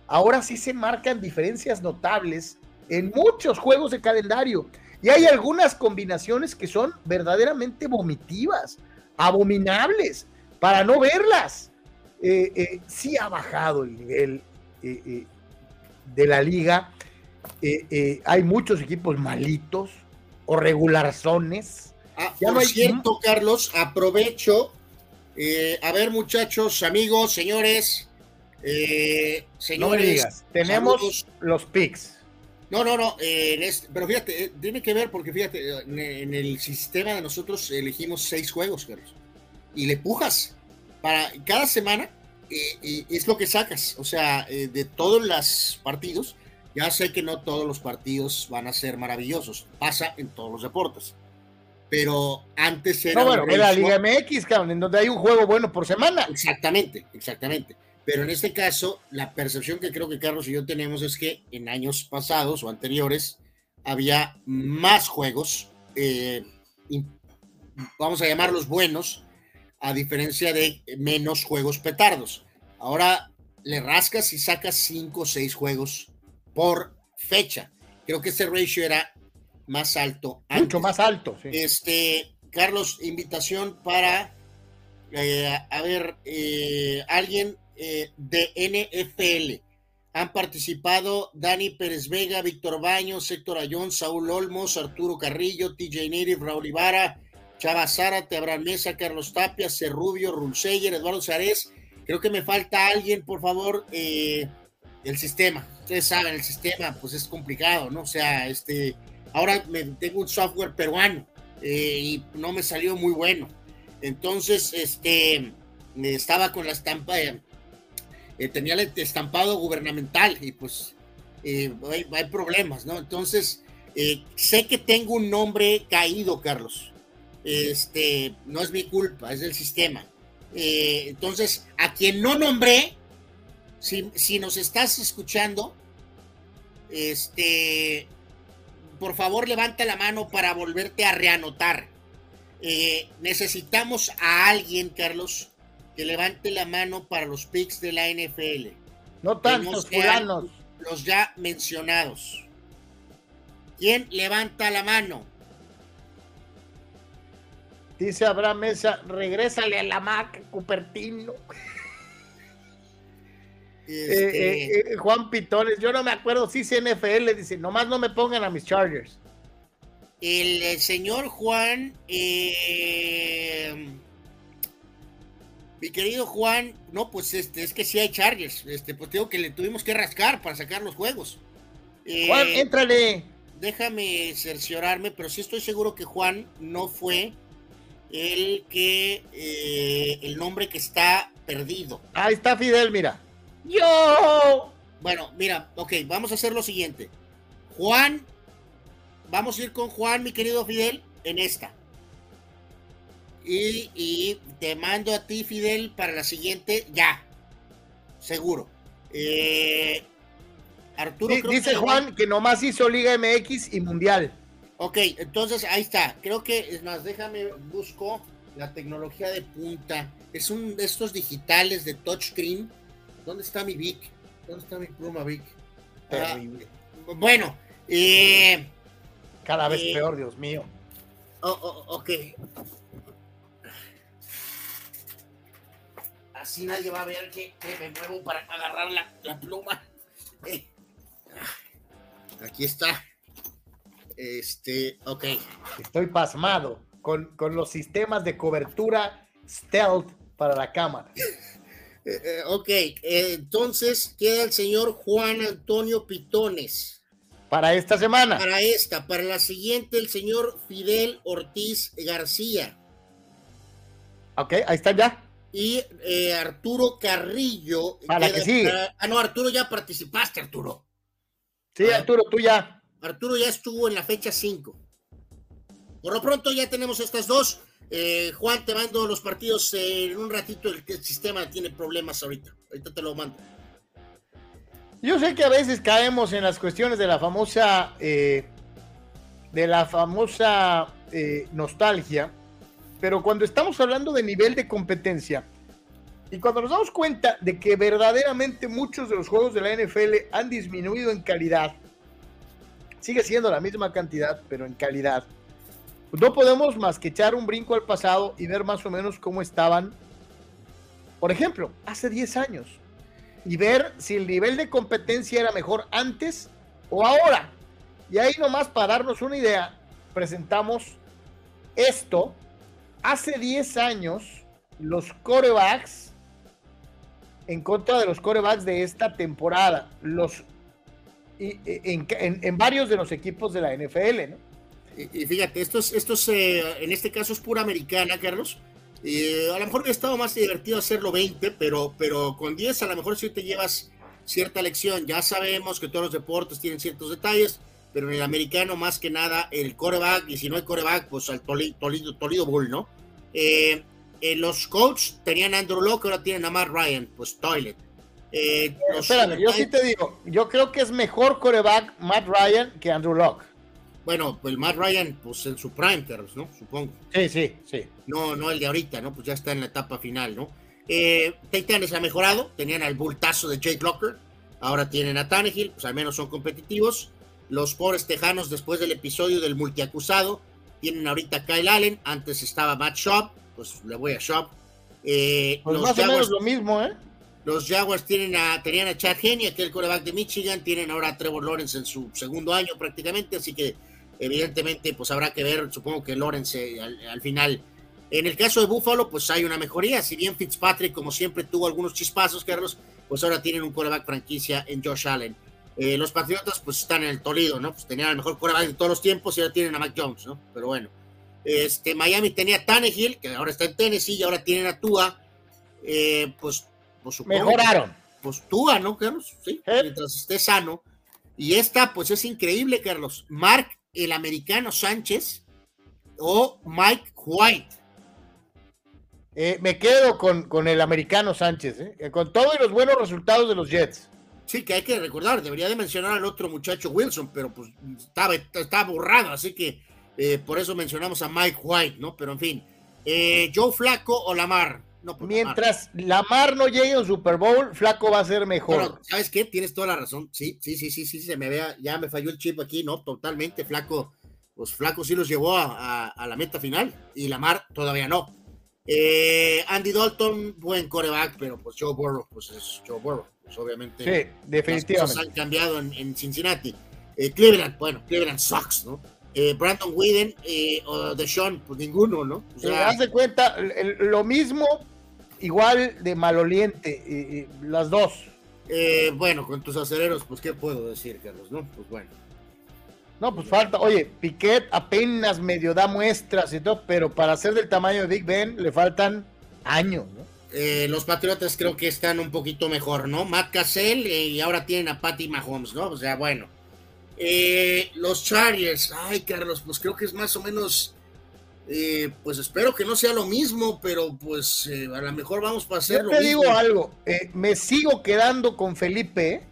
ahora sí se marcan diferencias notables en muchos juegos de calendario. Y hay algunas combinaciones que son verdaderamente vomitivas, abominables, para no verlas. Eh, eh, sí ha bajado el nivel eh, de la liga. Hay muchos equipos malitos o regularzones. Ah, ya por cierto, Carlos, aprovecho. a ver, muchachos, amigos, señores. señores, tenemos los picks. No, no, no, pero fíjate, tiene que ver porque fíjate, en, el sistema de nosotros elegimos seis juegos, Carlos, y le pujas para cada semana y es lo que sacas, o sea, eh, de todos los partidos, ya sé que no todos los partidos van a ser maravillosos, pasa en todos los deportes, pero antes era... No, bueno, la Liga MX, cabrón, en donde hay un juego bueno por semana. Exactamente, exactamente. Pero en este caso, la percepción que creo que Carlos y yo tenemos es que en años pasados o anteriores había más juegos, eh, vamos a llamarlos buenos, a diferencia de menos juegos petardos. Ahora le rascas y sacas 5 o 6 juegos por fecha. Creo que ese ratio era más alto. Mucho más alto. Este, Carlos, invitación para, eh, a ver, eh, alguien eh, de NFL. Han participado Dani Pérez Vega, Víctor Baños, Héctor Ayón, Saúl Olmos, Arturo Carrillo, TJ Native, Raúl Ibarra, Chava Zárate, Abraham Mesa, Carlos Tapia, Cerrubio, Rulseyer, Eduardo Sarés. Creo que me falta alguien, por favor, eh, el sistema. Ustedes saben, el sistema, pues es complicado, ¿no? O sea, este, ahora me, tengo un software peruano eh, y no me salió muy bueno. Entonces, este, estaba con la estampa, eh, tenía el estampado gubernamental y pues hay, problemas, ¿no? Entonces, sé que tengo un nombre caído, Carlos este, no es mi culpa, es del sistema. Eh, entonces, a quien no nombré, si, nos estás escuchando, este, por favor levanta la mano para volverte a reanotar. Eh, necesitamos a alguien, Carlos, que levante la mano para los picks de la NFL. No tantos fulanos. Los ya mencionados. ¿Quién levanta la mano? Dice Abraham Mesa, regrésale a la Mac, Cupertino. Este... Eh, eh, eh, Juan Pitones, yo no me acuerdo si es NFL, dice, nomás no me pongan a mis Chargers. El, señor Juan, mi querido Juan, no, pues este, es que sí hay Chargers, este, pues digo que le tuvimos que rascar para sacar los juegos. Juan, éntrale. Déjame cerciorarme, pero sí estoy seguro que Juan no fue el que eh, el nombre que está perdido. Ahí está Fidel, mira. Yo. Bueno, mira, ok, vamos a hacer lo siguiente. Juan, vamos a ir con Juan, mi querido Fidel, en esta. Y, te mando a ti, Fidel, para la siguiente, ya. Seguro. Eh, Arturo. dice Juan que nomás hizo Liga MX y Mundial. Ok, entonces ahí está. Creo que, es más, déjame, busco la tecnología de punta. Es un de estos digitales de touchscreen. ¿Dónde está mi Vic? ¿Dónde está mi pluma Vic? Ah, bueno, eh, cada vez eh, peor, Dios mío. Oh, oh, ok. así nadie va a ver que, me muevo para agarrar la, pluma. Eh, ah, aquí está. Este, ok. Estoy pasmado con, con los sistemas de cobertura stealth para la cámara. Eh, eh, ok, entonces queda el señor Juan Antonio Pitones. Para esta semana. Para esta, para la siguiente, el señor Fidel Ortiz García. Ok, ahí está ya. Y eh, Arturo Carrillo. Para que sí. ah, no, Arturo ya participaste, Arturo. Sí, Arturo, tú ya. Arturo ya estuvo en la fecha 5. Por lo pronto ya tenemos estas dos. Eh, Juan, te mando los partidos en un ratito. El, sistema tiene problemas ahorita. Ahorita te lo mando. Yo sé que a veces caemos en las cuestiones de la famosa, eh, de la famosa eh, nostalgia, pero cuando estamos hablando de nivel de competencia y cuando nos damos cuenta de que verdaderamente muchos de los juegos de la NFL han disminuido en calidad, sigue siendo la misma cantidad, pero en calidad no podemos más que echar un brinco al pasado y ver más o menos cómo estaban, por ejemplo, hace 10 años, y ver si el nivel de competencia era mejor antes o ahora. Y ahí nomás para darnos una idea, presentamos esto. Hace 10 años, los corebacks, en contra de los corebacks de esta temporada, los, en, en varios de los equipos de la NFL, ¿no? Y, fíjate, esto es, esto eh, en este caso es pura americana, Carlos. a lo mejor hubiera estado más divertido hacerlo 20, pero, pero con 10 a lo mejor sí te llevas cierta lección. Ya sabemos que todos los deportes tienen ciertos detalles, pero en el americano más que nada el coreback, y si no hay coreback, pues al Toledo, Toledo Bull, ¿no? Eh, eh, los coaches tenían Andrew Locke, ahora tienen a Matt Ryan, pues Toilet. Espérame, yo sí te digo, yo creo que es mejor coreback Matt Ryan que Andrew Locke. Bueno, pues Matt Ryan, pues en su prime, ¿no? Supongo. Sí, sí, sí. No, no el de ahorita, ¿no? Pues ya está en la etapa final, ¿no? Eh, Titanes ha mejorado, tenían al bultazo de Jake Locker, ahora tienen a Tannehill, pues al menos son competitivos. Los pobres tejanos, después del episodio del multiacusado, tienen ahorita a Kyle Allen, antes estaba Matt Shop, pues le voy a Shop. Eh, pues más o menos lo mismo, ¿eh? Los Jaguars tienen a, tenían a Chad Henney, aquel coreback de Michigan, tienen ahora a Trevor Lawrence en su segundo año prácticamente, así que Evidentemente, pues habrá que ver, supongo que Lawrence al, final. En el caso de Buffalo, pues hay una mejoría. Si bien Fitzpatrick, como siempre, tuvo algunos chispazos, Carlos, pues ahora tienen un coreback franquicia en Josh Allen. Eh, los Patriotas, pues están en el Toledo, ¿no? Pues tenían el mejor coreback de todos los tiempos y ahora tienen a Mac Jones, ¿no? Pero bueno. Este, Miami tenía Tannehill, que ahora está en Tennessee, y ahora tienen a Tua. Eh, pues, pues Mejoraron. Pues Tua, ¿no, Carlos? Sí, mientras esté sano. Y esta, pues es increíble, Carlos. Mark el americano Sánchez o Mike White? Eh, me quedo con, el americano Sánchez, ¿eh? Eh, con todos los buenos resultados de los Jets. Sí, que hay que recordar, debería de mencionar al otro muchacho Wilson, pero pues estaba, está borrado, así que por eso mencionamos a Mike White, ¿no? Pero en fin, Joe Flaco o Lamar. No, pues, Mientras Lamar. no llegue a un Super Bowl, Flaco va a ser mejor. ¿Sabes qué? Tienes toda la razón. Sí, sí, sí, sí, sí, se me vea, ya me falló el chip aquí, ¿no? Totalmente, Flaco. Pues Flaco sí los llevó a, la meta final y Lamar todavía no. Eh, Andy Dalton, buen coreback, pero pues Joe Burrow, pues es Joe Burrow. Pues obviamente. Sí, definitivamente. Las han cambiado en, Cincinnati. Eh, Cleveland, bueno, Cleveland sucks, ¿no? Eh, Brandon Whedon eh, o Deshaun, pues ninguno, ¿no? O sea, de cuenta, lo mismo, igual de maloliente, las dos. Eh, bueno, con tus aceleros, pues, ¿qué puedo decir, Carlos? ¿No? Pues bueno. No, pues falta, oye, Piquet apenas medio da muestras y todo, pero para ser del tamaño de Big Ben le faltan años, ¿no? los Patriotas creo que están un poquito mejor, ¿no? Matt Cassell y ahora tienen a Patty Mahomes, ¿no? O sea, bueno. Eh, los Chargers, ay Carlos, pues creo que es más o menos, eh, pues espero que no sea lo mismo, pero pues eh, a lo mejor vamos para hacer Yo te digo algo, me sigo quedando con Felipe.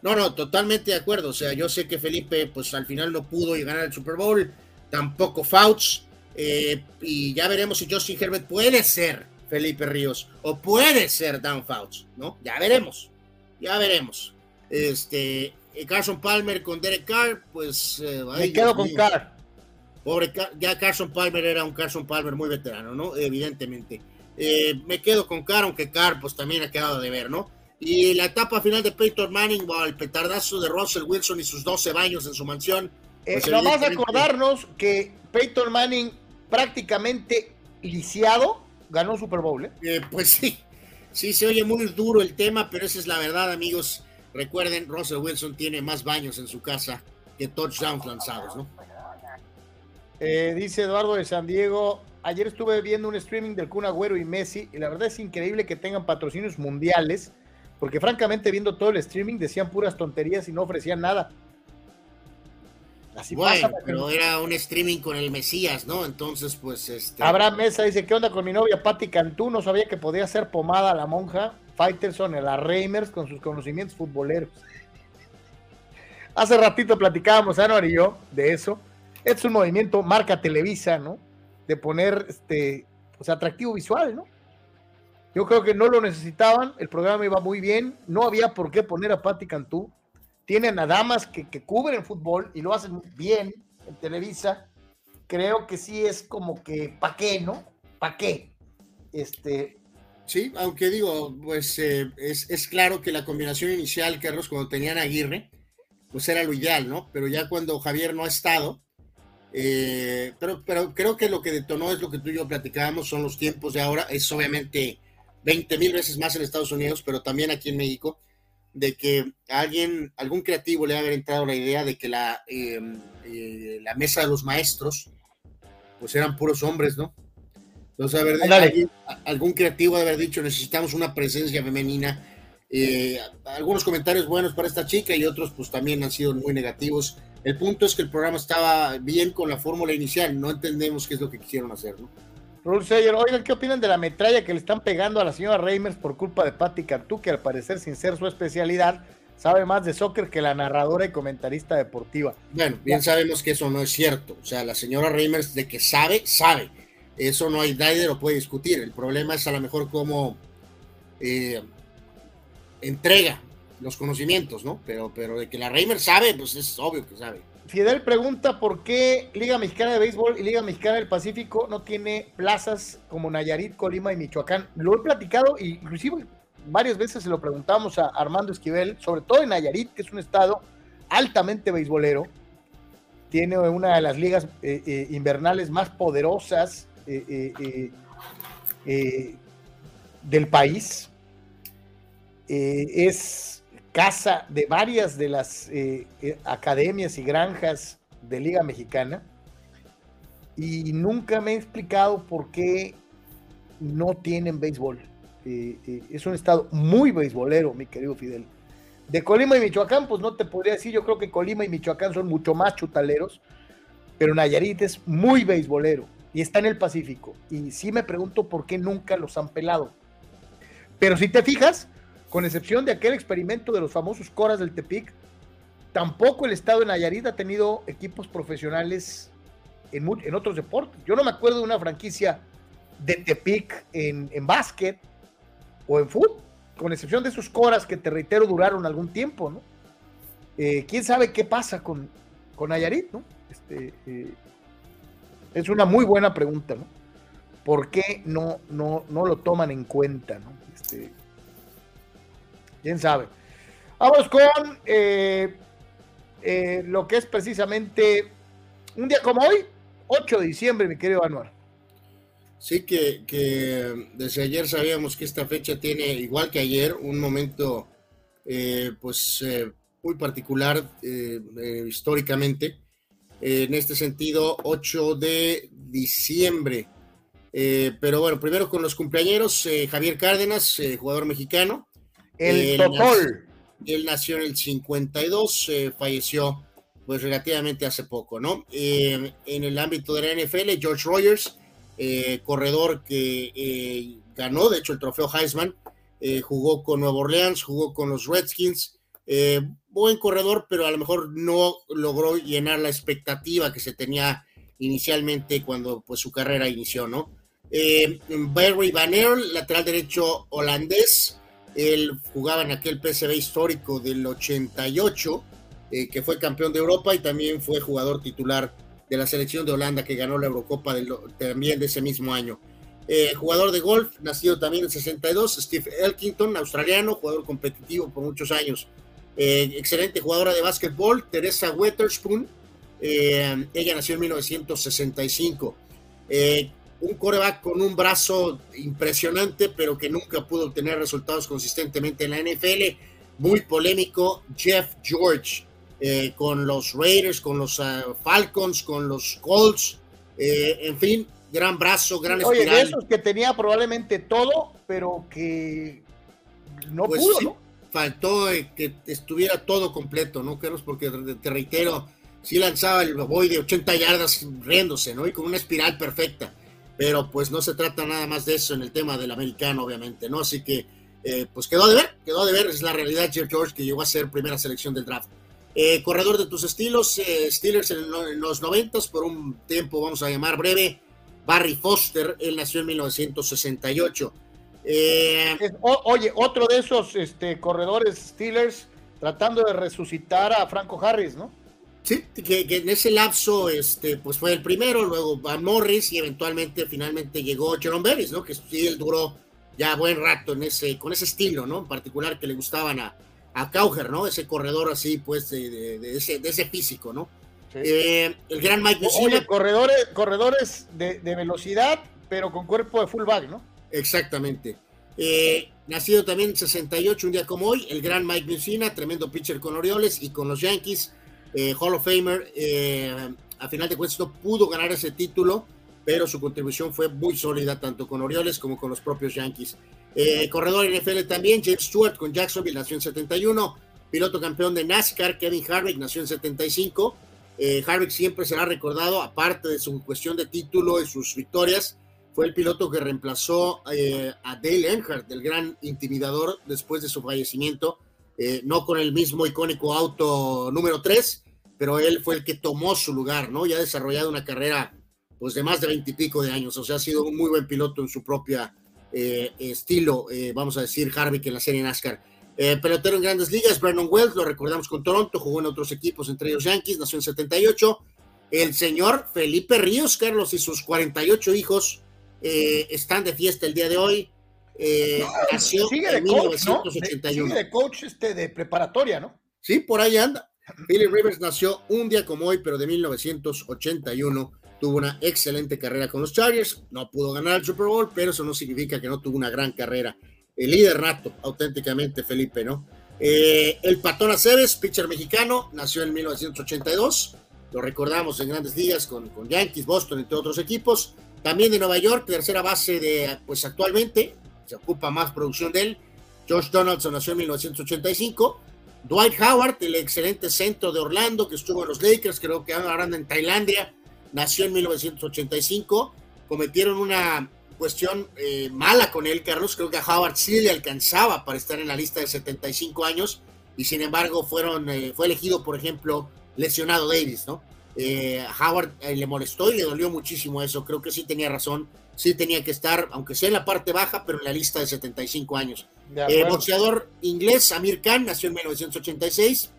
No, no, totalmente de acuerdo. O sea, yo sé que Felipe, pues al final no pudo llegar al Super Bowl, tampoco Fauch, y ya veremos si Justin Herbert puede ser Felipe Ríos o puede ser Dan Fauch, ¿no? Ya veremos, ya veremos. Este, Carson Palmer con Derek Carr, pues... Eh, Me quedo con Carr. Pobre, ya Carson Palmer era un Carson Palmer muy veterano, ¿no? Evidentemente. Eh, me quedo con Carr, aunque Carr pues también ha quedado de ver, ¿no? Y la etapa final de Peyton Manning, el petardazo de Russell Wilson y sus 12 baños en su mansión. Eh, pues, nomás acordarnos que Peyton Manning prácticamente lisiado ganó Super Bowl. ¿eh? ¿eh? pues sí, sí, se oye muy duro el tema, pero esa es la verdad, amigos. Recuerden, Russell Wilson tiene más baños en su casa que touchdowns lanzados, ¿no? Eh, dice Eduardo de San Diego, ayer estuve viendo un streaming del Kun Agüero y Messi y la verdad es increíble que tengan patrocinios mundiales porque francamente viendo todo el streaming decían puras tonterías y no ofrecían nada. Así bueno, pero era un streaming con el Mesías, ¿no? Entonces, pues este. Abraham Mesa dice: ¿Qué onda con mi novia Patti Cantú? No sabía que podía ser pomada la monja. Fighterson, la Reimers, con sus conocimientos futboleros. Hace ratito platicábamos, Anuar y yo, de eso. Es un movimiento marca Televisa, ¿no? De poner este, pues, atractivo visual, ¿no? Yo creo que no lo necesitaban, el programa iba muy bien, no había por qué poner a Patti Cantú. Tienen a damas que, que cubren fútbol y lo hacen bien en Televisa. Creo que sí es como que, ¿pa' qué, no? ¿Pa' qué? Este, Sí, aunque digo, pues eh, es, claro que la combinación inicial, Carlos, cuando tenían a Aguirre, pues era lo ideal, ¿no? Pero ya cuando Javier no ha estado, eh, pero, pero creo que lo que detonó es lo que tú y yo platicábamos, son los tiempos de ahora, es obviamente 20 mil veces más en Estados Unidos, pero también aquí en México, de que alguien, algún creativo le ha haber entrado la idea de que la, em, eh, la mesa de los maestros, pues eran puros hombres, ¿no? Entonces, a ver, algún creativo de haber dicho, necesitamos una presencia femenina. Eh, algunos comentarios buenos para esta chica y otros pues también han sido muy negativos. El punto es que el programa estaba bien con la fórmula inicial, no entendemos qué es lo que quisieron hacer, ¿no? Rule oigan, ¿qué opinan de la metralla que le están pegando a la señora Reimers por culpa de Patty Cantú, que al parecer, sin ser su especialidad, sabe más de soccer que la narradora y comentarista deportiva? Bueno, bien sabemos que eso no es cierto. O sea, la señora Reimers de que sabe, sabe. Eso no hay nadie lo puede discutir. El problema es a lo mejor cómo eh, entrega los conocimientos, ¿no? Pero, pero de que la Reimers sabe, pues es obvio que sabe. Fidel pregunta por qué Liga Mexicana de Béisbol y Liga Mexicana del Pacífico no tiene plazas como Nayarit, Colima y Michoacán. Lo he platicado inclusive varias veces se lo preguntamos a Armando Esquivel, sobre todo en Nayarit, que es un estado altamente beisbolero. Tiene una de las ligas eh, eh, invernales más poderosas eh, del país. es casa de varias de las eh, eh, academias y granjas de Liga Mexicana y nunca me he explicado por qué no tienen béisbol. Eh, es un estado muy beisbolero, mi querido Fidel. De Colima y Michoacán, pues no te podría decir, yo creo que Colima y Michoacán son mucho más chutaleros, pero Nayarit es muy beisbolero y está en el Pacífico. Y sí me pregunto por qué nunca los han pelado. Pero si te fijas, con excepción de aquel experimento de los famosos Coras del Tepic, tampoco el estado de Nayarit ha tenido equipos profesionales en, en otros deportes. Yo no me acuerdo de una franquicia de Tepic en, en básquet o en fútbol, con excepción de esos Coras que te reitero duraron algún tiempo, ¿no? Eh, ¿Quién sabe qué pasa con, con ¿no? Este, eh, es una muy buena pregunta, ¿no? ¿Por qué no, no, no lo toman en cuenta, ¿no? Este, quién sabe. Vamos con eh, eh, lo que es precisamente un día como hoy, 8 de diciembre, mi querido Anuar. Sí, que, desde ayer sabíamos que esta fecha tiene, igual que ayer, un momento eh, pues muy particular históricamente. En este sentido, 8 de diciembre. pero bueno, primero con los cumpleaños, Javier Cárdenas, jugador mexicano, el Totol. Él nació en el 52, eh, falleció pues relativamente hace poco, ¿no? Eh, en el ámbito de la NFL, George Rogers, eh, corredor que ganó, de hecho, el trofeo Heisman, jugó con Nueva Orleans, jugó con los Redskins, buen corredor, pero a lo mejor no logró llenar la expectativa que se tenía inicialmente cuando pues su carrera inició, ¿no? Barry Van lateral derecho holandés, él jugaba en aquel PSV histórico del 88, eh, que fue campeón de Europa y también fue jugador titular de la selección de Holanda que ganó la Eurocopa también de ese mismo año. Eh, jugador de golf, nacido también en 62, Steve Elkington, australiano, jugador competitivo por muchos años. Eh, excelente jugadora de básquetbol, Teresa Weatherspoon, eh, ella nació en 1965. un coreback con un brazo impresionante, pero que nunca pudo obtener resultados consistentemente en la NFL. Muy polémico, Jeff George, con los Raiders, con los ah, Falcons, con los Colts, en fin, gran brazo, gran Oye, de esos que tenía probablemente todo, pero que no pues pudo, ¿no? Faltó que estuviera todo completo, ¿no, Carlos? Porque te reitero, sí lanzaba el boy de 80 yardas riéndose, ¿no? Y con una espiral perfecta. Pero pues no se trata nada más de eso en el tema del americano, obviamente, ¿no? Así que, eh, pues quedó de ver, quedó de ver, es la realidad Jeff George que llegó a ser primera selección del draft. Eh, corredor de tus estilos, eh, Steelers en, en los 90 por un tiempo, vamos a llamar breve, Barry Foster, él nació en 1968. Eh, oye, otro de esos este, corredores Steelers tratando de resucitar a Franco Harris, ¿no? Sí, que, en ese lapso este, pues fue el primero, luego Van Morris y eventualmente finalmente llegó Jerome Berries, ¿no? Que sí, él duró ya buen rato en ese, con ese estilo, ¿no? En particular que le gustaban a, a Cauger, ¿no? Ese corredor así, pues, de, de, ese, de ese físico, ¿no? Eh, el gran Mike Oye, corredores, corredores de, velocidad, pero con cuerpo de fullback, ¿no? Exactamente. Eh, nacido también en 68, un día como hoy, el gran Mike Mussina, tremendo pitcher con Orioles y con los Yankees, eh, Hall of Famer. a final de cuentas no pudo ganar ese título, pero su contribución fue muy sólida tanto con Orioles como con los propios Yankees. corredor NFL también, James Stewart con Jacksonville, nació en 71. Piloto campeón de NASCAR, Kevin Harvick, nació en 75. Eh, Harvick siempre será recordado, aparte de su cuestión de título y sus victorias, fue el piloto que reemplazó eh, a Dale Earnhardt, el gran intimidador, después de su fallecimiento, eh, no con el mismo icónico auto número 3, pero él fue el que tomó su lugar, ¿no? Y ha desarrollado una carrera pues de más de veintipico de años, o sea, ha sido un muy buen piloto en su propia eh, estilo, vamos a decir, Harvick en la serie NASCAR. Eh, pelotero en grandes ligas, Brandon Wells, lo recordamos con Toronto, jugó en otros equipos, entre ellos Yankees, nació en 78. El señor Felipe Ríos, Carlos, y sus 48 hijos eh, están de fiesta el día de hoy. Eh, nació en 1981. Sigue de coach este, de preparatoria, ¿no? Sí, por ahí anda. Billy Rivers nació un día como hoy, pero de 1981. Tuvo una excelente carrera con los Chargers. No pudo ganar el Super Bowl, pero eso no significa que no tuvo una gran carrera el líder rato, auténticamente, Felipe, ¿no? Eh, el Patón Aceves, pitcher mexicano, nació en 1982, lo recordamos en grandes ligas con, con Yankees, Boston, entre otros equipos. También de Nueva York, tercera base de, pues actualmente, se ocupa más producción de él. Josh Donaldson nació en 1985. Dwight Howard, el excelente centro de Orlando, que estuvo en los Lakers, creo que ahora anda en Tailandia, nació en 1985. Cometieron una cuestión eh, mala con él, Carlos. Creo que a Howard sí le alcanzaba para estar en la lista de 75 años y sin embargo fueron, eh, fue elegido, por ejemplo, lesionado Davis, ¿no? Eh, Howard le molestó y le dolió muchísimo eso. Creo que sí tenía razón. Sí tenía que estar, aunque sea en la parte baja, pero en la lista de 75 años. boxeador inglés, Amir Khan, nació en 1986.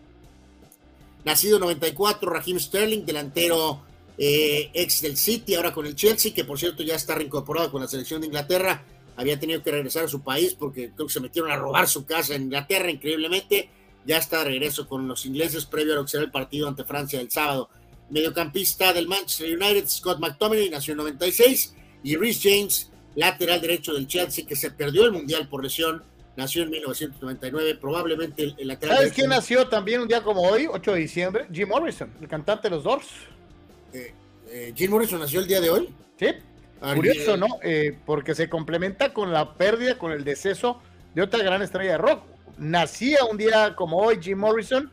Nacido en 94, Raheem Sterling, delantero eh, ex del City, ahora con el Chelsea, que por cierto ya está reincorporado con la selección de Inglaterra. Había tenido que regresar a su país porque creo que se metieron a robar su casa en Inglaterra, increíblemente. Ya está de regreso con los ingleses previo a lo que será el partido ante Francia el sábado. Mediocampista del Manchester United, Scott McTominay, nació en 96. Y Rhys James, lateral derecho del Chelsea, que se perdió el Mundial por lesión, nació en 1999, probablemente el, lateral ¿Sabes quién nació también un día como hoy, 8 de diciembre? Jim Morrison, el cantante de los Doors. Eh, eh, Jim Morrison nació el día de hoy. Sí, curioso, ¿no? Eh, porque se complementa con la pérdida, con el deceso de otra gran estrella de rock. Nacía un día como hoy Jim Morrison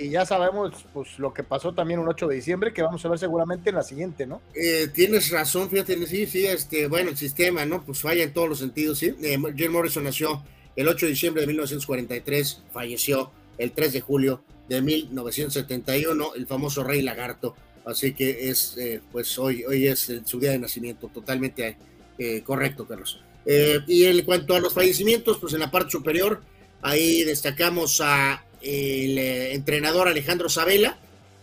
y ya sabemos pues lo que pasó también un 8 de diciembre que vamos a ver seguramente en la siguiente, ¿no? tienes razón, fíjate, sí, sí, este, bueno, el sistema, ¿no? Pues falla en todos los sentidos, sí. Jim Morrison nació el 8 de diciembre de 1943, falleció el 3 de julio de 1971, el famoso Rey Lagarto. Así que es, eh, pues hoy, hoy es su día de nacimiento, totalmente eh, correcto, Carlos. Eh, y en cuanto a los fallecimientos, pues en la parte superior, ahí destacamos a el entrenador Alejandro Sabela,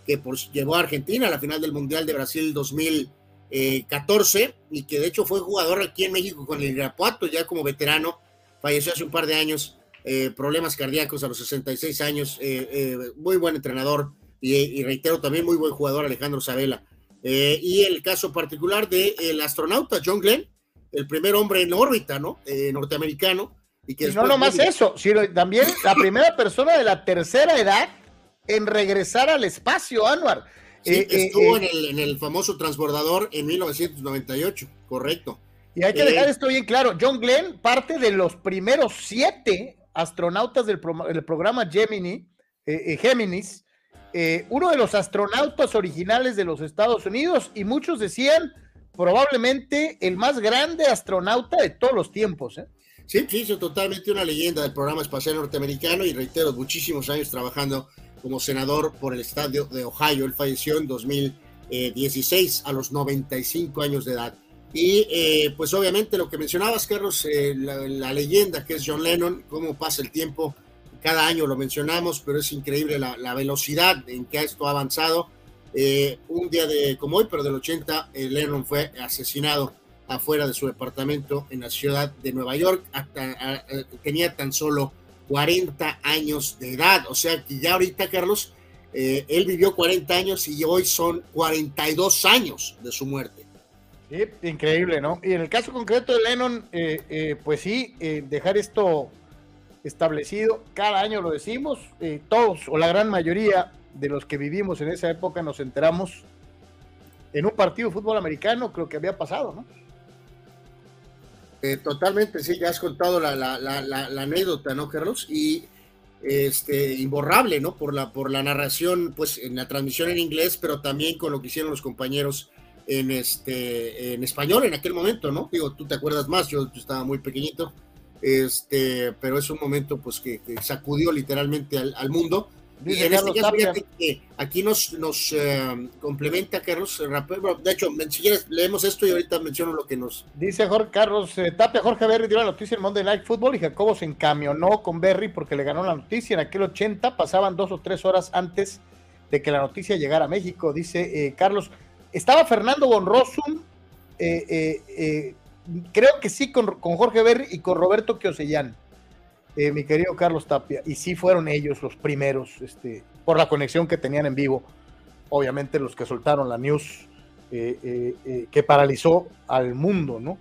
que pues, llevó a Argentina a la final del Mundial de Brasil 2018 14 y que de hecho fue jugador aquí en México con el Irapuato, ya como veterano, falleció hace un par de años, problemas cardíacos a los 66 años, muy buen entrenador y, reitero también muy buen jugador Alejandro Sabela. y el caso particular del astronauta John Glenn, el primer hombre en órbita, ¿no? norteamericano. Y, que no nomás eso, sino también la primera persona de la tercera edad en regresar al espacio, Anwar. Sí, eh, eh, estuvo eh, en, el, famoso transbordador en 1998, correcto. Y hay que dejar esto bien claro. John Glenn, parte de los primeros siete astronautas del, programa Gemini, Géminis, uno de los astronautas originales de los Estados Unidos, y muchos decían probablemente el más grande astronauta de todos los tiempos. Sí, sí, es totalmente una leyenda del programa espacial norteamericano y reitero, muchísimos años trabajando como senador por el estadio de Ohio. Él falleció en 2016 a los 95 años de edad. Y eh, pues obviamente lo que mencionabas, Carlos, eh, la, leyenda que es John Lennon, cómo pasa el tiempo, cada año lo mencionamos, pero es increíble la, velocidad en que esto ha avanzado. Eh, un día de como hoy, pero del 80, Lennon fue asesinado afuera de su departamento en la ciudad de Nueva York. tenía tan solo 40 años de edad. O sea que ya ahorita, Carlos, eh, él vivió 40 años y hoy son 42 años de su muerte. Sí, increíble, ¿no? Y en el caso concreto de Lennon, eh, eh, pues sí, dejar esto establecido, cada año lo decimos, todos o la gran mayoría de los que vivimos en esa época nos enteramos en un partido de fútbol americano, creo que había pasado, ¿no? Eh, totalmente, sí, ya has contado la, anécdota, ¿no, Carlos? Y este, imborrable, ¿no? Por la, por la narración, pues en la transmisión en inglés, pero también con lo que hicieron los compañeros en, este, en español en aquel momento, ¿no? Digo, tú te acuerdas más, yo, estaba muy pequeñito, este, pero es un momento pues que, sacudió literalmente al mundo y en este caso, que aquí nos, nos eh, complementa Carlos De hecho, si quieres, leemos esto y ahorita menciono lo que nos. Dice Jorge Carlos eh, Tapia, Jorge Berry dio la noticia en Monday Night Football y Jacobo se encamionó con Berry porque le ganó la noticia. En aquel 80 pasaban dos o tres horas antes de que la noticia llegara a México. Dice eh, Carlos, estaba Fernando Bonrosum, creo que sí, con, con Jorge Berry y con Roberto Kiosellán eh, mi querido Carlos Tapia, y sí fueron ellos los primeros, este, por la conexión que tenían en vivo, obviamente los que soltaron la news eh, eh, que paralizó al mundo, ¿no?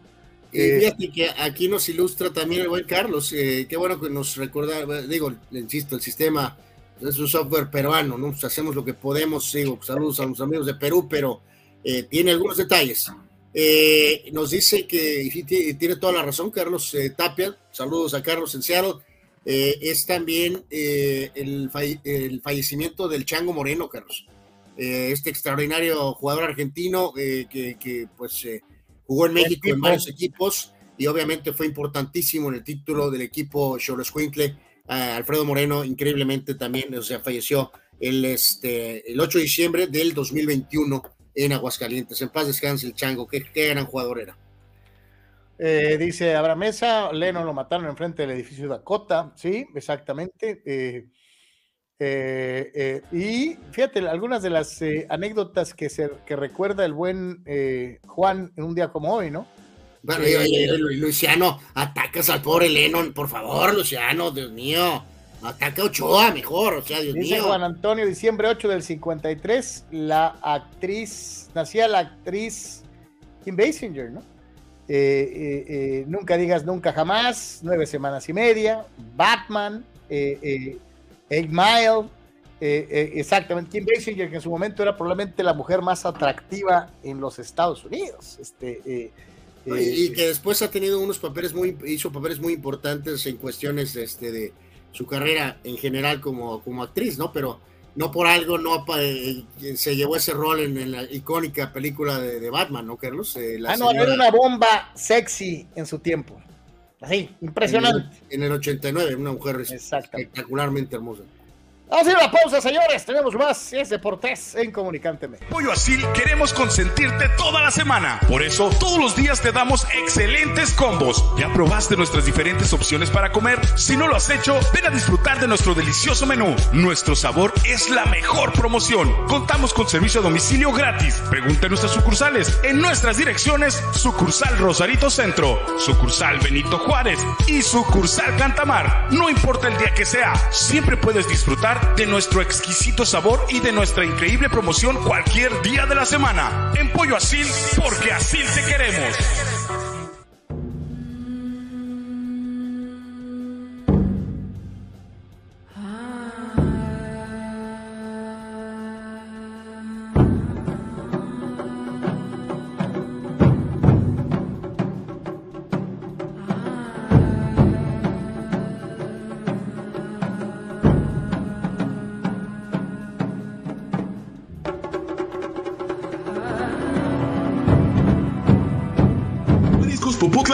fíjate que aquí nos ilustra también el buen Carlos, qué bueno que nos recuerda, digo, insisto, el sistema es un software peruano, ¿no? Pues hacemos lo que podemos, digo, saludos a los amigos de Perú, pero tiene algunos detalles. Nos dice que y tiene toda la razón Carlos Tapia, saludos a Carlos en eh, es también eh, el, fallecimiento del Chango Moreno, Carlos. Eh, este extraordinario jugador argentino que, pues jugó en México en varios equipos y obviamente fue importantísimo en el título del equipo Cholos Alfredo Moreno, increíblemente también, o sea, falleció el, este, el 8 de diciembre del 2021 en Aguascalientes. En paz descanse el Chango, qué gran jugador era. Eh, dice Abraham Mesa, Leno lo mataron enfrente del edificio Dakota, sí, exactamente. Eh, eh, y fíjate, algunas de las anécdotas que, se, que recuerda el buen Juan en un día como hoy, ¿no? Bueno, Luciano, atacas al pobre Lennon, por favor, Luciano, Dios mío. Ataca a Ochoa mejor, o sea, Dios Dice Juan Antonio, diciembre 8 del 53, la actriz, nacía la actriz Kim Basinger, ¿no? Eh, eh, eh, nunca digas nunca jamás, nueve semanas y media, Batman, Eight Mile, exactamente, Kim Basinger, que en su momento era probablemente la mujer más atractiva en los Estados Unidos. Este, y que después ha tenido unos papeles muy, hizo papeles muy importantes en cuestiones este, de su carrera en general como, como actriz, ¿no? Pero no por algo no eh, se llevó ese rol en, la icónica película de, Batman, ¿no, Carlos? Eh, ah, no, era una bomba sexy en su tiempo. Así, impresionante. En el, 89, una mujer espectacularmente hermosa. Vamos a ir a la pausa, señores. Tenemos más. Es Deportes en Comunicánteme. Pollo Asil queremos consentirte toda la semana. Por eso, todos los días te damos excelentes combos. ¿Ya probaste nuestras diferentes opciones para comer? Si no lo has hecho, ven a disfrutar de nuestro delicioso menú. Nuestro sabor es la mejor promoción. Contamos con servicio a domicilio gratis. Pregunta en nuestras sucursales. En nuestras direcciones, sucursal Rosarito Centro, sucursal Benito Juárez y sucursal Cantamar. No importa el día que sea, siempre puedes disfrutar de nuestro exquisito sabor y de nuestra increíble promoción cualquier día de la semana. En Pollo Asil, porque así te queremos.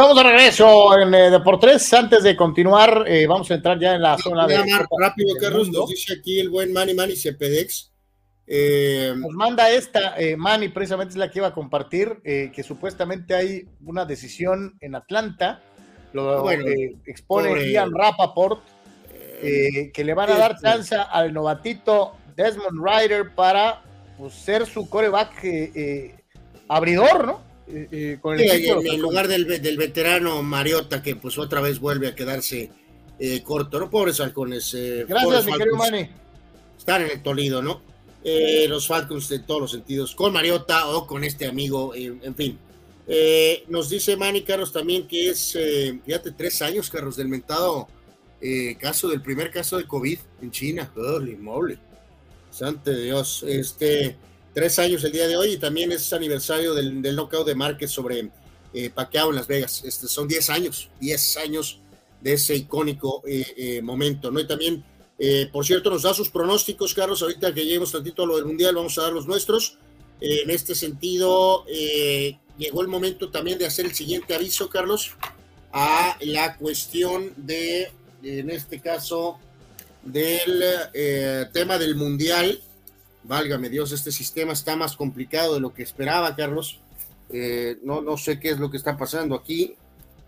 Estamos de regreso en eh, Deportes. Antes de continuar, eh, vamos a entrar ya en la zona de. rápido, Carlos, nos dice aquí el buen Manny Manny Cepedex. Eh, nos manda esta, eh, Manny, precisamente es la que iba a compartir, que supuestamente hay una decisión en Atlanta, lo Bueno, eh, expone Ian Rappaport, que le van a dar chance al novatito Desmond Ryder para pues, ser su coreback abridor, ¿no? Eh, eh, con el Sí, en, lugar del, del veterano Mariota, que pues otra vez vuelve a quedarse eh, corto, ¿no? Pobres halcones. eh, Gracias, mi querido. Manny. Están en el Toledo, ¿no? Los Falcons en todos los sentidos, con Mariota o con este amigo, en fin. Nos dice Manny Carlos también que es, fíjate, tres años, Carlos, del mentado caso, del primer caso de COVID en China. Holy moly. Santo Dios. Este, tres años el día de hoy y también es aniversario del, del knockout de Márquez sobre eh, en Las Vegas. Este, son 10 años, 10 años de ese icónico eh, eh, momento, ¿no? Y también, eh, por cierto, nos da sus pronósticos, Carlos, ahorita que lleguemos tantito a lo del Mundial, vamos a dar los nuestros. En este sentido, llegó el momento también de hacer el siguiente aviso, Carlos, a la cuestión de, en este caso, del tema del Mundial. Válgame Dios, este sistema está más complicado de lo que esperaba, Carlos. Eh, no, no sé qué es lo que está pasando aquí.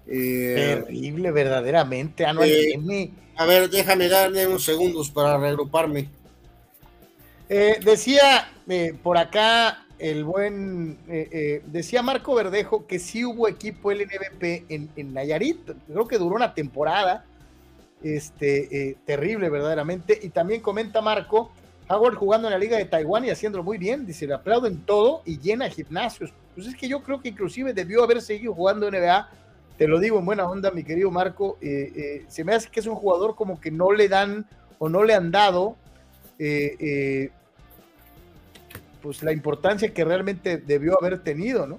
Eh, Terrible, verdaderamente. Anual Eh, a ver, déjame darle unos segundos para reagruparme. Eh, decía eh, por acá el buen, decía Marco Verdejo que sí hubo equipo LNBP en, en Nayarit, creo que duró una temporada, este, terrible verdaderamente, y también comenta Marco, Howard jugando en la Liga de Taiwán y haciéndolo muy bien, dice, le aplauden todo y llena gimnasios. Pues es que yo creo que inclusive debió haber seguido jugando NBA, te lo digo en buena onda, mi querido Marco, eh, eh, se me hace que es un jugador como que no le dan o no le han dado eh, pues la importancia que realmente debió haber tenido, ¿no?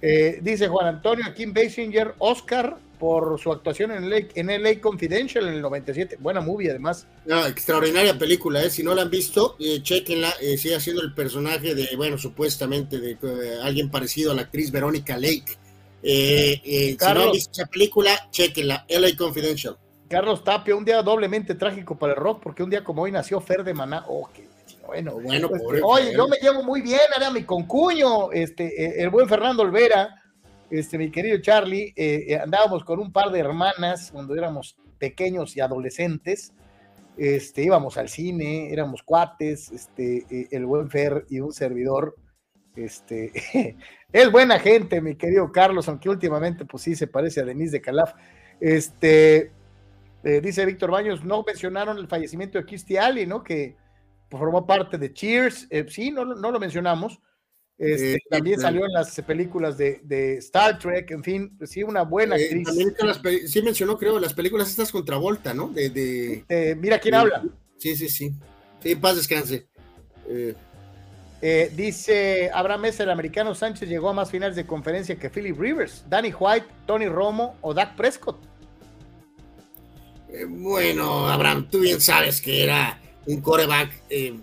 Dice Juan Antonio Kim Basinger, Oscar por su actuación en LA, en LA Confidential en el 97. Buena movie, además. No, extraordinaria película, ¿eh? Si no la han visto, eh, chequenla. Eh, sigue haciendo el personaje de, bueno, supuestamente de eh, alguien parecido a la actriz Verónica Lake. Si no han visto esa película, chequenla. LA Confidential. Carlos Tapia, un día doblemente trágico para el rock, porque un día como hoy nació Fer de Maná. Oh, qué bueno. Bueno, Pues, pobre oye, yo me llevo muy bien, era mi concuño, este, el buen Fernando Olvera, este, mi querido Charlie, eh, eh, andábamos con un par de hermanas cuando éramos pequeños y adolescentes, este, íbamos al cine, éramos cuates, este, eh, el buen Fer y un servidor, este, es buena gente, mi querido Carlos, aunque últimamente, pues sí, se parece a Denise de Calaf, este, eh, dice Víctor Baños, no mencionaron el fallecimiento de Kirstie Alley, ¿no? Que formó parte de Cheers, sí, no lo mencionamos. Este, eh, también salió en las películas de, Star Trek, en fin, pues sí, una buena actriz. sí mencionó, creo, las películas estas contra Volta, ¿no? De, Mira quién habla. Sí, sí, sí. Sí, paz descanse. Eh, dice Abraham Mesa, el americano Sánchez llegó a más finales de conferencia que Philip Rivers, Danny White, Tony Romo o Dak Prescott. Eh, bueno, Abraham, tú bien sabes que era un coreback, eh,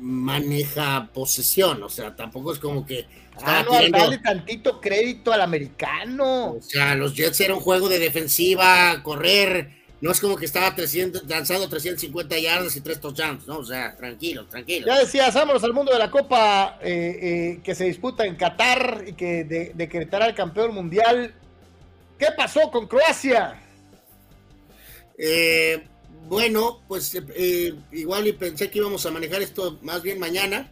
maneja posesión, o sea, tampoco es como que... Ah, no, darle tantito crédito al americano. O sea, los Jets era un juego de defensiva, correr, no es como que estaba 300, lanzando 350 yardas y tres touchdowns, ¿no? O sea, tranquilo, tranquilo. Ya decías, vámonos al mundo de la Copa eh, eh, que se disputa en Qatar y que decretará el campeón mundial. ¿Qué pasó con Croacia? Eh, bueno, pues igual y pensé que íbamos a manejar esto más bien mañana,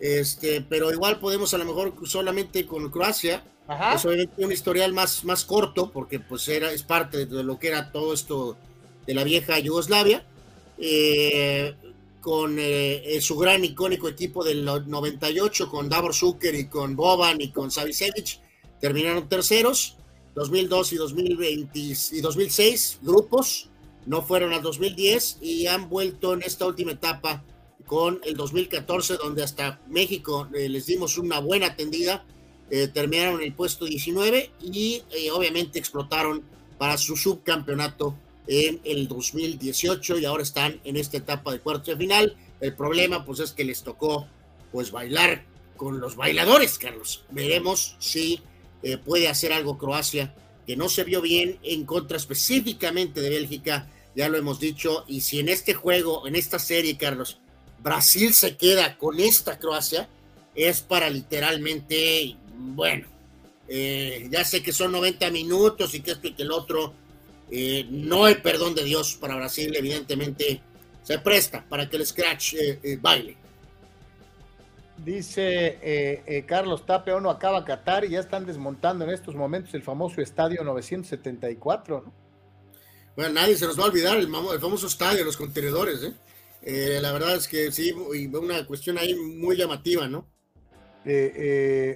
este, pero igual podemos a lo mejor solamente con Croacia. Ajá. Obviamente un historial más, más corto, porque pues era, es parte de lo que era todo esto de la vieja Yugoslavia, eh, con eh, su gran icónico equipo del 98, con Davor Zucker y con Boban y con Savicevic, terminaron terceros, 2002 y, 2020, y 2006, grupos, no fueron al 2010 y han vuelto en esta última etapa con el 2014, donde hasta México eh, les dimos una buena atendida, terminaron en el puesto 19 y obviamente explotaron para su subcampeonato en el 2018 y ahora están en esta etapa de cuartos de final. El problema pues es que les tocó pues bailar con los bailadores, Carlos. Veremos si eh, puede hacer algo Croacia, que no se vio bien en contra específicamente de Bélgica, ya lo hemos dicho, y si en este juego, en esta serie, Carlos, Brasil se queda con esta Croacia, es para literalmente, bueno, eh, ya sé que son 90 minutos y que esto y que el otro, eh, no hay perdón de Dios para Brasil, evidentemente se presta para que el Scratch eh, baile. Dice Carlos Tape, no acaba Qatar y ya están desmontando en estos momentos el famoso estadio 974. Bueno, nadie se nos va a olvidar el, famoso estadio, los contenedores. la verdad es que sí, una cuestión ahí muy llamativa, ¿no?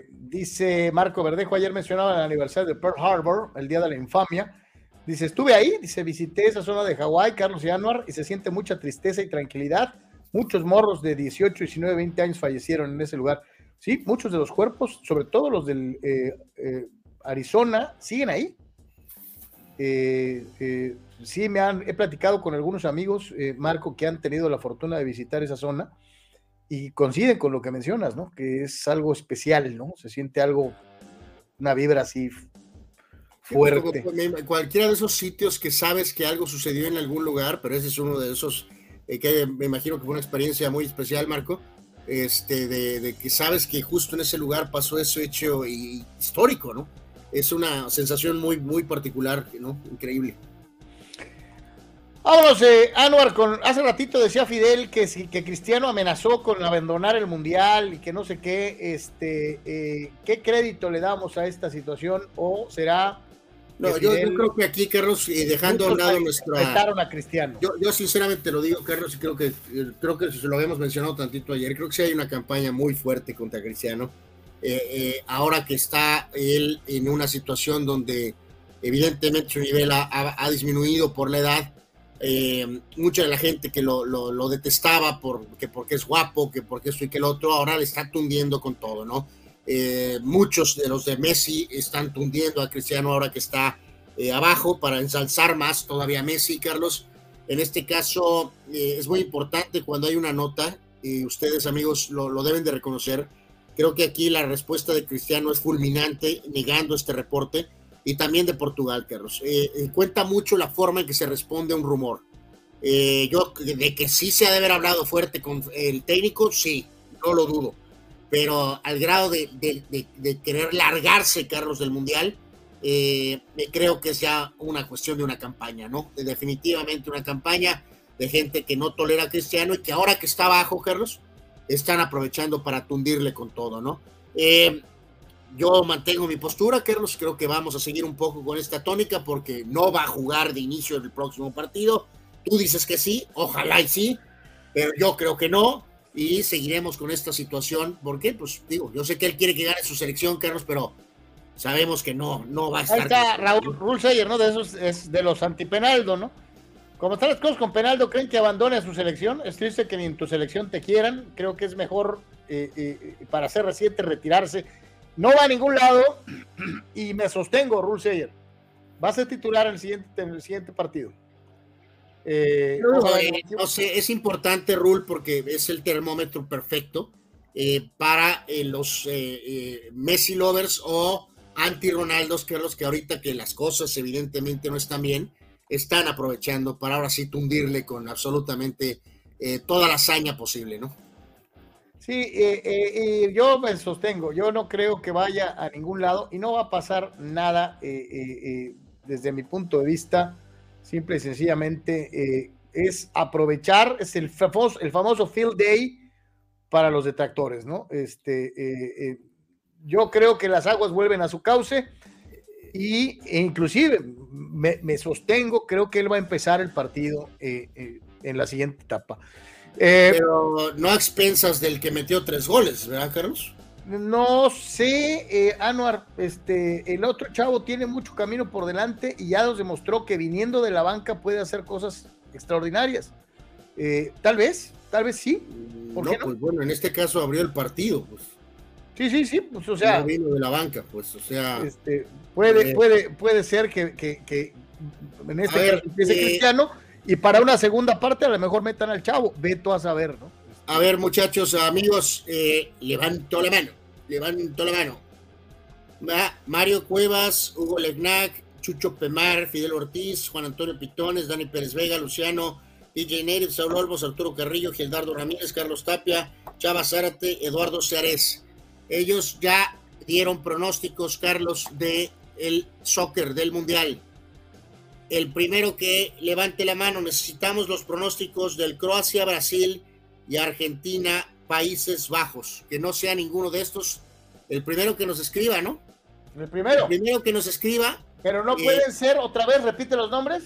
dice Marco Verdejo, ayer mencionaba el aniversario de Pearl Harbor, el día de la infamia. Dice, estuve ahí, dice, visité esa zona de Hawái, Carlos y Anuar, y se siente mucha tristeza y tranquilidad. Muchos morros de 18, 19, 20 años fallecieron en ese lugar. Sí, muchos de los cuerpos, sobre todo los del eh, eh, Arizona, siguen ahí. Eh, sí, me han, he platicado con algunos amigos, Marco, que han tenido la fortuna de visitar esa zona y coinciden con lo que mencionas, ¿no? Que es algo especial, ¿no? Se siente algo, una vibra así fuerte. Cualquiera de esos sitios que sabes que algo sucedió en algún lugar, pero ese es uno de esos eh, que me imagino que fue una experiencia muy especial, Marco, este, de, que sabes que justo en ese lugar pasó ese hecho histórico, ¿no? Es una sensación muy, muy particular, ¿no? Increíble. Vámonos, eh, Anuar, con, hace ratito decía Fidel que, que Cristiano amenazó con abandonar el Mundial y que no sé qué, este, eh, ¿qué crédito le damos a esta situación o será no, yo, creo que aquí, Carlos, y dejando a un lado nuestra. a Cristiano. Yo, sinceramente lo digo, Carlos, y creo que creo que se lo habíamos mencionado tantito ayer. Creo que sí hay una campaña muy fuerte contra Cristiano. Eh, eh, ahora que está él en una situación donde evidentemente su nivel ha, disminuido por la edad, eh, mucha de la gente que lo, lo, detestaba por, que porque es guapo, que porque esto y que el otro, ahora le está tundiendo con todo, ¿no? Eh, muchos de los de Messi están tundiendo a Cristiano ahora que está eh, abajo para ensalzar más todavía a Messi, Carlos. En este caso eh, es muy importante cuando hay una nota, y ustedes amigos lo, deben de reconocer. Creo que aquí la respuesta de Cristiano es fulminante, negando este reporte, y también de Portugal, Carlos. cuenta mucho la forma en que se responde a un rumor. yo, de que sí se ha de haber hablado fuerte con el técnico, sí, no lo dudo pero al grado de, querer largarse Carlos del Mundial, eh, creo que es ya una cuestión de una campaña, ¿no? definitivamente una campaña de gente que no tolera a Cristiano y que ahora que está abajo, Carlos, están aprovechando para tundirle con todo, ¿no? Eh, yo mantengo mi postura, Carlos, creo que vamos a seguir un poco con esta tónica porque no va a jugar de inicio del próximo partido. Tú dices que sí, ojalá y sí, pero yo creo que no. y seguiremos con esta situación. porque Pues digo, yo sé que él quiere que gane su selección, Carlos, pero sabemos que no, no va a estar. Ahí está Raúl Rulseyer, ¿no? De esos es de los antipenaldo, ¿no? Como están las cosas con Penaldo, ¿creen que abandone a su selección? Es triste que ni en tu selección te quieran. Creo que es mejor eh, eh, para ser reciente retirarse. No va a ningún lado y me sostengo, Rulseyer. Va a ser titular en el siguiente, en el siguiente partido. Eh, no, sé, es importante, Rul, porque es el termómetro perfecto para los Messi lovers o anti-Ronaldos, que los que ahorita que las cosas evidentemente no están bien, están aprovechando para ahora sí tundirle con absolutamente eh, toda la hazaña posible, ¿no? Sí, eh, eh, yo me sostengo, yo no creo que vaya a ningún lado y no va a pasar nada desde mi punto de vista, simple y sencillamente es aprovechar, es el famoso, el famoso field day para los detractores, ¿no? Este, yo creo que las aguas vuelven a su cauce y e inclusive me, sostengo, creo que él va a empezar el partido eh, eh, en la siguiente etapa. Eh, Pero no a expensas del que metió tres goles, ¿verdad, Carlos? No sé, Anuar, este, el otro chavo tiene mucho camino por delante y ya nos demostró que viniendo de la banca puede hacer cosas extraordinarias. tal vez, tal vez sí. no, pues bueno, en este caso abrió el partido, pues. Sí, sí, sí, pues o sea. vino de la banca, pues, o sea. Este, puede, eh, puede, puede ser que, que, en este caso empiece eh, Cristiano y para una segunda parte a lo mejor metan al chavo. Veto a saber, ¿no? A ver, muchachos, amigos, eh, levanto la mano, levanto la mano. Mario Cuevas, Hugo Legnac, Chucho Pemar, Fidel Ortiz, Juan Antonio Pitones, Dani Pérez Vega, Luciano, DJ Neris, Saúl Olmos, Arturo Carrillo, Gildardo Ramírez, Carlos Tapia, Chava Zárate, Eduardo Ceares. Ellos ya dieron pronósticos, Carlos, de el soccer del Mundial. El primero que levante la mano, necesitamos los pronósticos del Croacia, Brasil y Argentina, Países Bajos. Que no sea ninguno de estos. El primero que nos escriba, ¿no? El primero. El primero que nos escriba. Pero no pueden ser, otra vez, repite los nombres.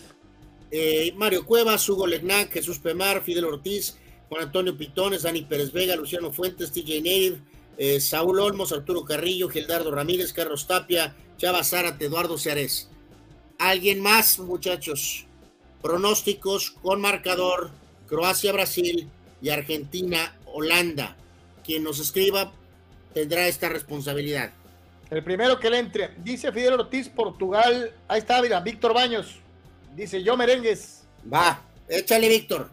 Eh, Mario Cuevas, Hugo Legnac, Jesús Pemar, Fidel Ortiz, Juan Antonio Pitones, Dani Pérez Vega, Luciano Fuentes, TJ Native, eh, Saúl Olmos, Arturo Carrillo, Gildardo Ramírez, Carlos Tapia, Chava Zárate, Eduardo Ceares. ¿Alguien más, muchachos? Pronósticos con marcador, Croacia-Brasil y Argentina-Holanda. Quien nos escriba tendrá esta responsabilidad. El primero que le entre, dice Fidel Ortiz, Portugal. Ahí está, mira, Víctor Baños. Dice yo merengues. Va, échale, Víctor.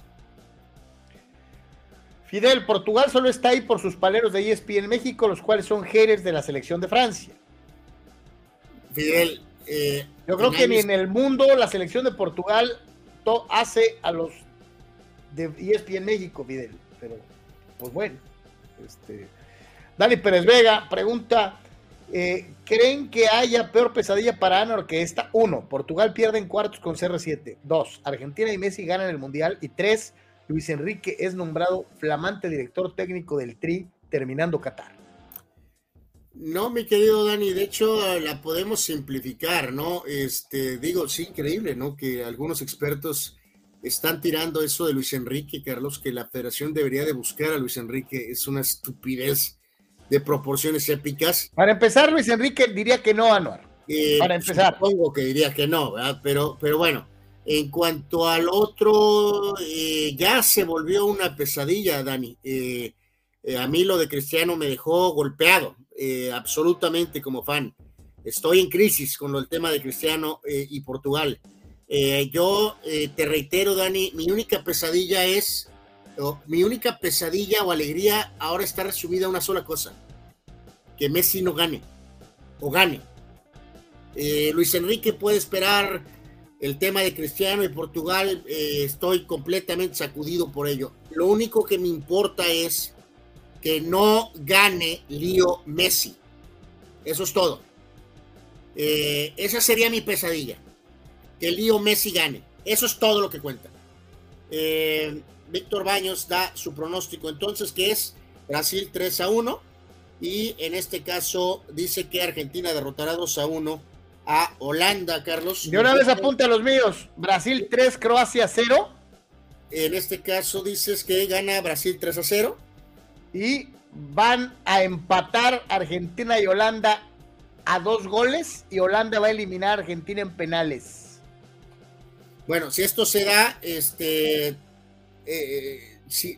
Fidel, Portugal solo está ahí por sus paleros de ESPN México, los cuales son Jerez de la selección de Francia. Fidel, eh, yo creo que ni en el mundo la selección de Portugal hace a los de ESPN México, Fidel. Pero, pues bueno. Este, Dani Pérez Vega pregunta: eh, ¿Creen que haya peor pesadilla para Anor que esta? Uno, Portugal pierde en cuartos con CR7. Dos, Argentina y Messi ganan el mundial. Y tres, Luis Enrique es nombrado flamante director técnico del Tri, terminando Qatar. No, mi querido Dani, de hecho la podemos simplificar, ¿no? Este, digo, sí, increíble, ¿no? Que algunos expertos están tirando eso de Luis Enrique, Carlos, que la federación debería de buscar a Luis Enrique, es una estupidez de proporciones épicas. Para empezar, Luis Enrique diría que no, Anuar. Eh, Para empezar. Supongo que diría que no, ¿verdad? Pero, pero bueno, en cuanto al otro, eh, ya se volvió una pesadilla, Dani. Eh, eh, a mí lo de Cristiano me dejó golpeado, absolutamente como fan. Estoy en crisis con el tema de Cristiano y Portugal. yo te reitero, Dani, mi única pesadilla es, mi única pesadilla o alegría ahora está resumida a una sola cosa, que Messi no gane, o gane. Luis Enrique puede esperar el tema de Cristiano y Portugal, eh, estoy completamente sacudido por ello. Lo único que me importa es que no gane Lío Messi. Eso es todo. Eh, esa sería mi pesadilla. Que Lío Messi gane. Eso es todo lo que cuenta. Eh, Víctor Baños da su pronóstico entonces que es Brasil 3 a 1 y en este caso dice que Argentina derrotará 2 a 1 a Holanda, Carlos. De una vez apunte a los míos. Brasil 3, Croacia 0. En este caso dices que gana Brasil 3 a 0. Y van a empatar Argentina y Holanda a dos goles y Holanda va a eliminar a Argentina en penales. Bueno, si esto se da, este eh, si,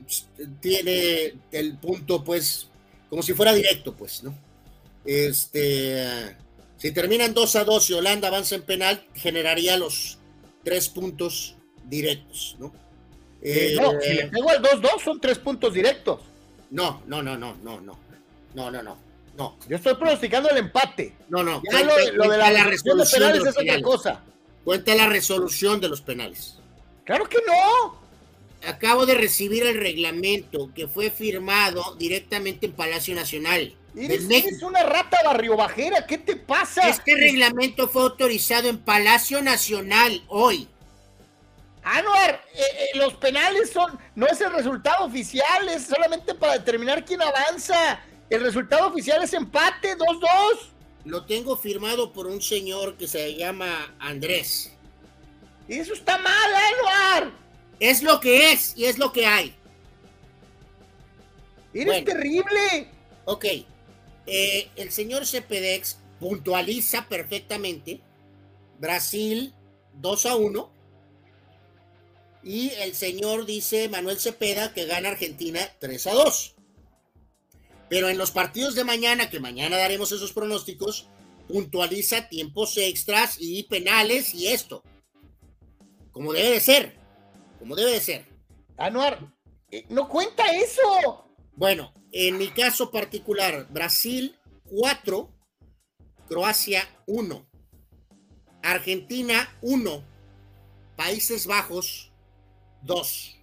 tiene el punto, pues, como si fuera directo, pues, ¿no? Este, si terminan 2 a 2 y Holanda avanza en penal, generaría los tres puntos directos, ¿no? Eh, no, si le pego al 2-2 son tres puntos directos. No, no, no, no, no, no. No, no, no. No. Yo estoy pronosticando el empate. No, no. Ya lo, de la, resolución de penales es otra cosa. Cuenta la resolución de los penales. Claro que no. Acabo de recibir el reglamento que fue firmado directamente en Palacio Nacional. Eres, una rata barriobajera, ¿qué te pasa? Este reglamento fue autorizado en Palacio Nacional hoy. Anuar, eh, eh, los penales son, no es el resultado oficial, es solamente para determinar quién avanza. El resultado oficial es empate, 2-2. Lo tengo firmado por un señor que se llama Andrés. Eso está mal, Anuar. Es lo que es y es lo que hay. Eres terrible. Ok. Eh, el señor Cepedex puntualiza perfectamente. Brasil 2 a 1 y el señor dice Manuel Cepeda que gana Argentina 3 a 2. Pero en los partidos de mañana, que mañana daremos esos pronósticos, puntualiza tiempos extras y penales y esto. Como debe de ser. Como debe de ser. Anuar, eh, no cuenta eso. Bueno, en mi caso particular, Brasil 4, Croacia 1, Argentina 1, Países Bajos Dos.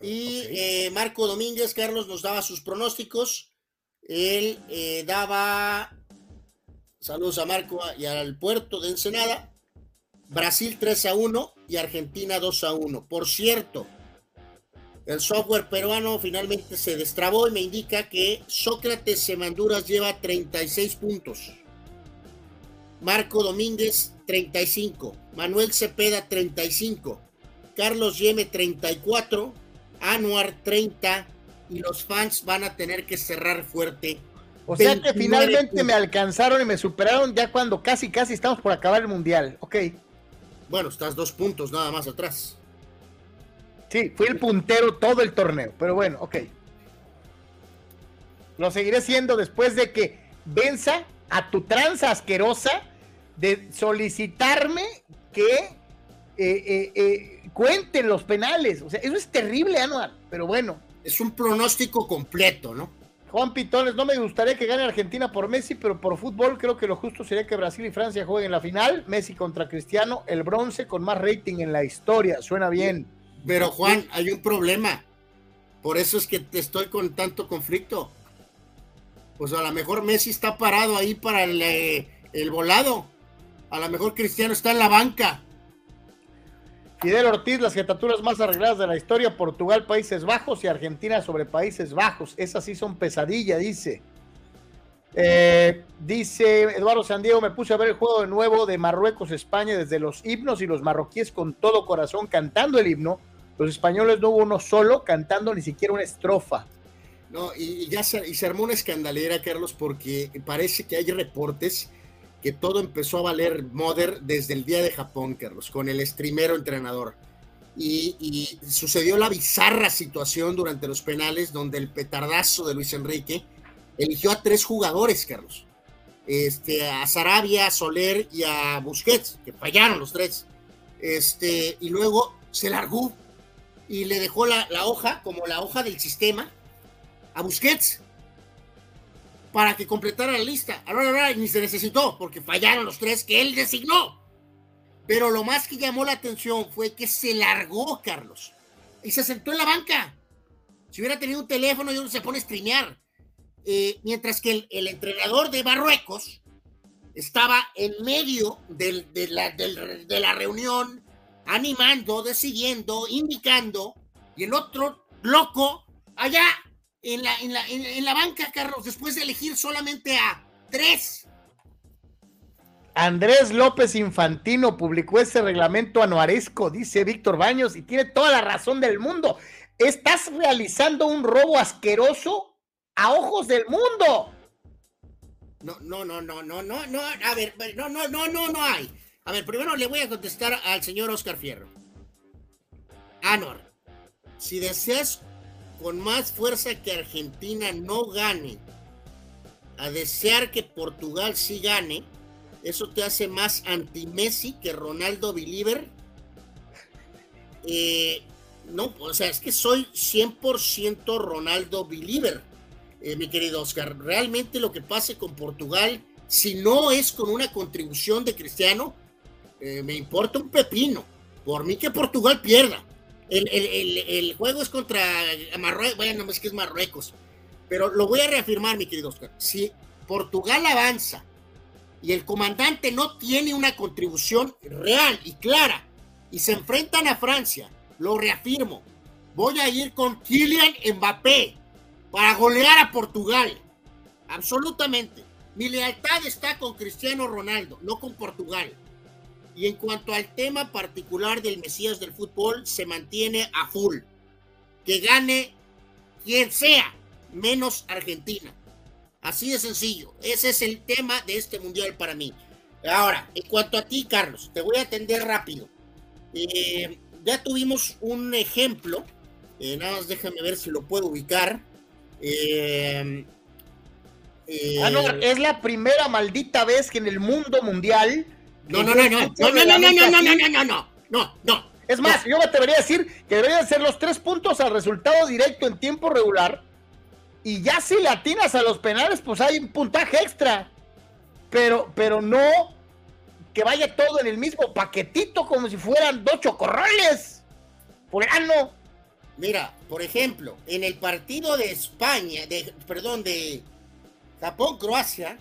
Y eh, Marco Domínguez, Carlos, nos daba sus pronósticos. Él eh, daba saludos a Marco y al puerto de Ensenada. Brasil 3 a 1 y Argentina 2 a 1. Por cierto, el software peruano finalmente se destrabó y me indica que Sócrates Semanduras lleva 36 puntos. Marco Domínguez 35. Manuel Cepeda 35. Carlos Yeme 34, Anuar 30 y los fans van a tener que cerrar fuerte. O sea que finalmente me alcanzaron y me superaron ya cuando casi casi estamos por acabar el mundial. Ok. Bueno, estás dos puntos nada más atrás. Sí, fui el puntero todo el torneo, pero bueno, ok. Lo seguiré siendo después de que venza a tu tranza asquerosa de solicitarme que eh, eh, eh cuenten los penales. O sea, eso es terrible, Anual, pero bueno. Es un pronóstico completo, ¿no? Juan Pitones, no me gustaría que gane Argentina por Messi, pero por fútbol creo que lo justo sería que Brasil y Francia jueguen la final. Messi contra Cristiano, el bronce con más rating en la historia. Suena bien. Pero Juan, hay un problema. Por eso es que te estoy con tanto conflicto. Pues a lo mejor Messi está parado ahí para el, el volado. A lo mejor Cristiano está en la banca. Fidel Ortiz, las jetaturas más arregladas de la historia, Portugal, Países Bajos y Argentina sobre Países Bajos. Esas sí son pesadilla, dice. Eh, dice Eduardo Sandiego, me puse a ver el juego de nuevo de Marruecos-España desde los himnos y los marroquíes con todo corazón cantando el himno. Los españoles no hubo uno solo cantando ni siquiera una estrofa. No, y ya y se armó una escandalera, Carlos, porque parece que hay reportes que todo empezó a valer Mother desde el día de Japón, Carlos, con el streamero entrenador. Y, sucedió la bizarra situación durante los penales donde el petardazo de Luis Enrique eligió a tres jugadores, Carlos. Este, a Sarabia, a Soler y a Busquets, que fallaron los tres. Este, y luego se largó y le dejó la, la hoja, como la hoja del sistema, a Busquets para que completara la lista. Ahora, ni se necesitó porque fallaron los tres que él designó. Pero lo más que llamó la atención fue que se largó Carlos y se sentó en la banca. Si hubiera tenido un teléfono y uno se pone a streamear. Eh, mientras que el, entrenador de Marruecos estaba en medio de, la, de la reunión, animando, decidiendo, indicando, y el otro loco allá en la, en la, en, la banca, Carlos, después de elegir solamente a tres. Andrés López Infantino publicó ese reglamento anuaresco, dice Víctor Baños, y tiene toda la razón del mundo. estás realizando un robo asqueroso a ojos del mundo. No, no, no, no, no, no, no, a ver, no, no, no, no, no hay. A ver, primero le voy a contestar al señor Oscar Fierro. Anor, si deseas con más fuerza que Argentina no gane, a desear que Portugal sí gane, eso te hace más anti-Messi que Ronaldo Believer. Eh, no, o sea, es que soy 100% Ronaldo Believer, eh, mi querido Oscar. Realmente lo que pase con Portugal, si no es con una contribución de Cristiano, eh, me importa un pepino. Por mí que Portugal pierda. El, juego es contra Marruecos, bueno, que es Marruecos. Pero lo voy a reafirmar, mi querido Oscar. Si Portugal avanza y el comandante no tiene una contribución real y clara y se enfrentan a Francia, lo reafirmo, voy a ir con Kylian Mbappé para golear a Portugal. Absolutamente. Mi lealtad está con Cristiano Ronaldo, no con Portugal. Y en cuanto al tema particular del Mesías del fútbol, se mantiene a full. Que gane quien sea, menos Argentina. Así de sencillo. Ese es el tema de este mundial para mí. Ahora, en cuanto a ti, Carlos, te voy a atender rápido. Eh, ya tuvimos un ejemplo. Eh, nada más déjame ver si lo puedo ubicar. Eh, ah, no, es la primera maldita vez que en el mundo mundial no, no, no, no, no, no, no, no, no, no, no, no, no, no, no. Es más, yo me atrevería a decir que deberían ser los tres puntos al resultado directo en tiempo regular. Y ya si le atinas a los penales, pues hay un puntaje extra. Pero, pero no que vaya todo en el mismo paquetito como si fueran dos chocorroles. Por no. Mira, por ejemplo, en el partido de España, de, perdón, de Japón-Croacia,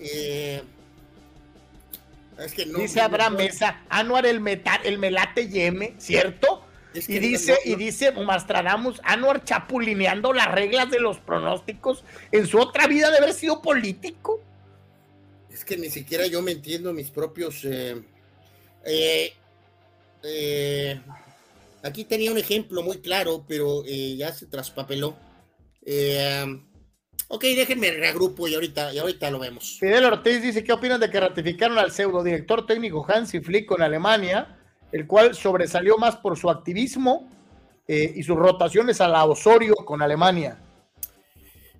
eh, dice Abraham Mesa, Anuar el, metal, el melate yeme, ¿cierto? y dice, y dice Mastradamus, Anuar chapulineando las reglas de los pronósticos en su otra vida de haber sido político. Es que ni siquiera yo me entiendo mis propios. Eh, eh, eh, aquí tenía un ejemplo muy claro, pero ya se traspapeló. Ok, déjenme reagrupo y ahorita, y ahorita lo vemos. Fidel Ortiz dice, ¿qué opinan de que ratificaron al pseudo director técnico Hansi Flick con Alemania, el cual sobresalió más por su activismo eh, y sus rotaciones a la Osorio con Alemania?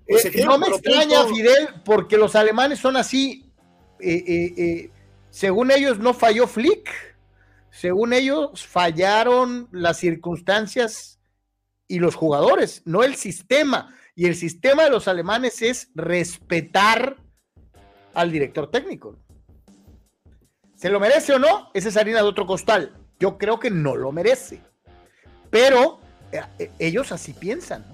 Pues eh, no me extraña, Fidel, porque los alemanes son así. Eh, según ellos, no falló Flick. Según ellos, fallaron las circunstancias y los jugadores, no el sistema. Y el sistema de los alemanes es respetar al director técnico. ¿Se lo merece o no? Esa es harina de otro costal. Yo creo que no lo merece. Pero eh, eh, ellos así piensan.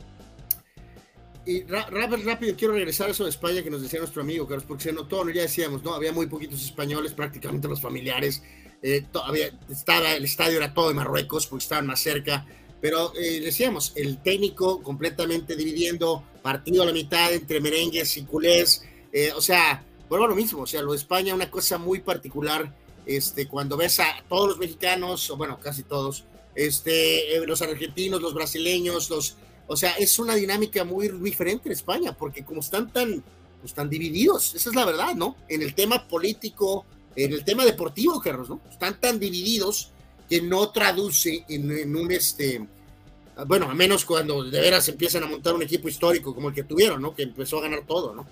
Y rápido, quiero regresar a eso de España que nos decía nuestro amigo, Carlos, porque se notó, ya decíamos, ¿no? Había muy poquitos españoles, prácticamente los familiares. Eh, todavía estaba, el estadio era todo de Marruecos porque estaban más cerca. Pero eh, decíamos, el técnico completamente dividiendo partido a la mitad entre merengues y culés. Eh, o sea, vuelvo a lo mismo. O sea, lo España, una cosa muy particular. Este, cuando ves a todos los mexicanos, o bueno, casi todos, este, eh, los argentinos, los brasileños, los, o sea, es una dinámica muy diferente en España, porque como están tan, pues, divididos, esa es la verdad, ¿no? En el tema político, en el tema deportivo, Carlos, ¿no? Están tan divididos que no traduce en, un este bueno, a menos cuando de veras empiezan a montar un equipo histórico como el que tuvieron, ¿no? Que empezó a ganar todo, ¿no?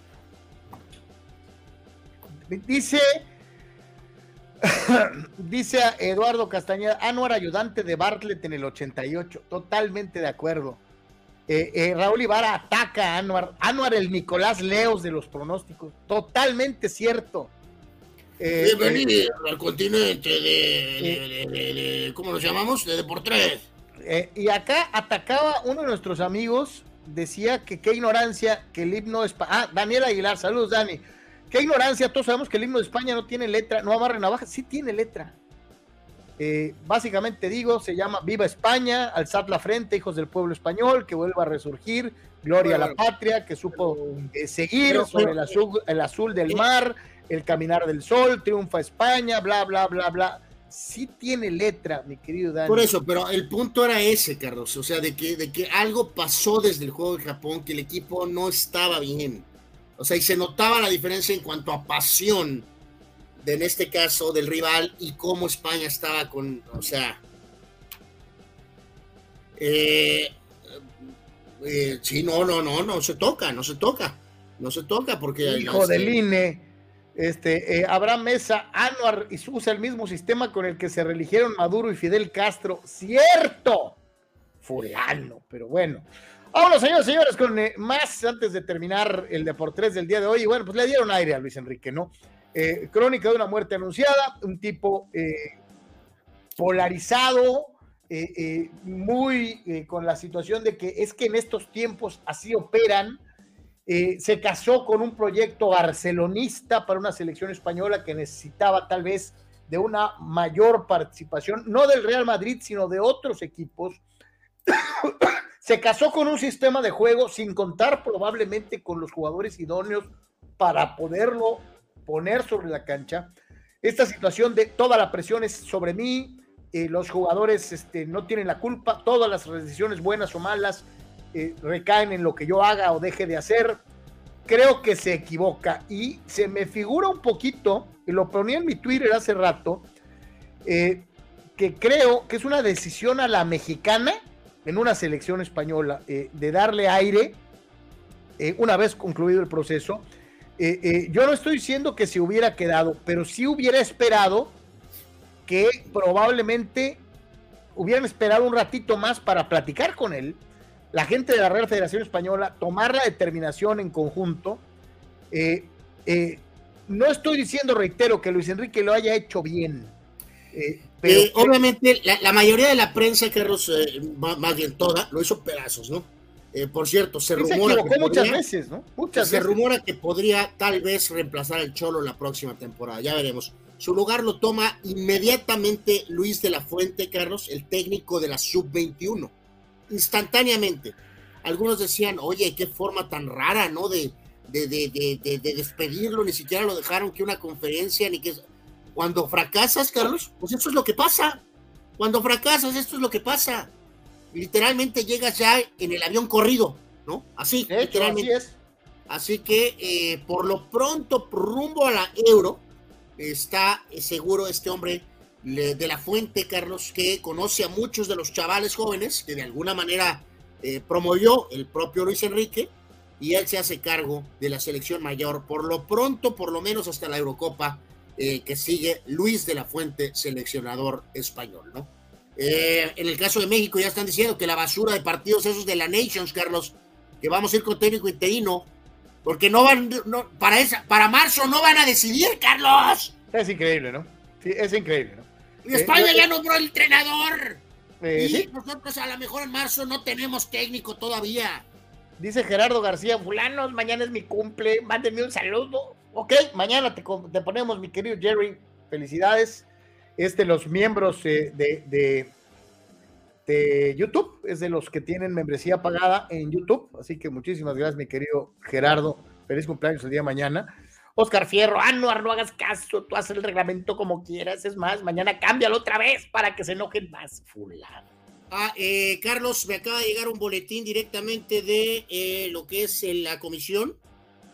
Dice, dice Eduardo Castañeda, Anuar ayudante de Bartlett en el 88, totalmente de acuerdo. Eh, eh, Raúl Ibarra ataca a Anuar, Anuar el Nicolás Leos de los pronósticos, totalmente cierto. Eh, Bienvenido eh, al continente de, de, ¿cómo lo llamamos? De Deportes. Eh, y acá atacaba uno de nuestros amigos, decía que qué ignorancia que el himno de España. Ah, Daniel Aguilar, saludos Dani. Qué ignorancia, todos sabemos que el himno de España no tiene letra, no amarre navaja, sí tiene letra. básicamente digo, se llama Viva España, alzad la frente, hijos del pueblo español, que vuelva a resurgir, gloria a la patria, que supo seguir sobre el azul del mar el caminar del sol, triunfa España, bla, bla, bla, bla. sí tiene letra, mi querido Dani. Por eso, pero el punto era ese, Carlos, o sea, de que, de que algo pasó desde el juego de Japón, que el equipo no estaba bien. O sea, y se notaba la diferencia en cuanto a pasión, de, en este caso, del rival y cómo España estaba con, o sea... Eh, eh, sí, no, no, no, no se toca, no se toca, no se toca porque... Hijo del INE, este, eh, Abraham Mesa, Anuar usa el mismo sistema con el que se religieron Maduro y Fidel Castro, cierto, fulano, pero bueno. Vámonos, señores, señores, con eh, más antes de terminar el Deportes del día de hoy. Y bueno, pues le dieron aire a Luis Enrique, ¿no? Eh, crónica de una muerte anunciada, un tipo polarizado, eh, eh, muy con la situación de que es que en estos tiempos así operan. Se casó con un proyecto barcelonista para una selección española que necesitaba tal vez de una mayor participación, no del Real Madrid, sino de otros equipos. se casó con un sistema de juego sin contar probablemente con los jugadores idóneos para poderlo poner sobre la cancha. Esta situación de toda la presión es sobre mí, eh, los jugadores este, no tienen la culpa, todas las decisiones buenas o malas eh, recaen en lo que yo haga o deje de hacer. Creo que se equivoca y se me figura un poquito, y lo ponía en mi Twitter hace rato, eh, que creo que es una decisión a la mexicana en una selección española de darle aire una vez concluido el proceso. yo no estoy diciendo que se hubiera quedado, pero sí hubiera esperado que probablemente hubieran esperado un ratito más para platicar con él, la gente de la Real Federación Española, tomar la determinación en conjunto. Eh, eh, no estoy diciendo, reitero, que Luis Enrique lo haya hecho bien. Eh, pero obviamente la, mayoría de la prensa, Carlos, más bien toda, lo hizo pedazos, ¿no? por cierto, se rumora que muchas veces, ¿no? Muchas se rumora que podría tal vez reemplazar al Cholo la próxima temporada, ya veremos. Su lugar lo toma inmediatamente Luis de la Fuente, Carlos, el técnico de la Sub-21. Instantáneamente. Algunos decían, oye, qué forma tan rara, ¿no? De, de, de, despedirlo, ni siquiera lo dejaron que una conferencia, ni que... Cuando fracasas, Carlos, pues eso es lo que pasa. Cuando fracasas, esto es lo que pasa. Literalmente llegas ya en el avión corrido, ¿no? Así, literalmente. Así, es. así que, eh, por lo pronto, rumbo a la Euro, está seguro este hombre de la fuente, Carlos, que conoce a muchos de los chavales jóvenes que de alguna manera eh, promovió el propio Luis Enrique y él se hace cargo de la selección mayor, por lo pronto, por lo menos hasta la Eurocopa, eh, que sigue Luis de la Fuente, seleccionador español, ¿no? Eh, en el caso de México ya están diciendo que la basura de partidos esos de la Nations, Carlos, que vamos a ir con técnico interino, porque no van, para, esa, para marzo no van a decidir, Carlos. Es increíble, ¿no? Sí, es increíble, ¿no? España ya nombró el entrenador. Eh, y nosotros a lo mejor en marzo no tenemos técnico todavía. Dice Gerardo García, fulanos, mañana es mi cumple, mándenme un saludo. Ok, mañana te, ponemos, mi querido Jerry, felicidades. Este, los miembros eh, de, de YouTube, es de los que tienen membresía pagada en YouTube. Así que muchísimas gracias, mi querido Gerardo. Feliz cumpleaños el día de mañana. Oscar Fierro, ah, no, hagas caso, tú haces el reglamento como quieras. Es más, mañana cámbialo otra vez para que se enojen más, fulano. Ah, eh, Carlos, me acaba de llegar un boletín directamente de eh, lo que es la comisión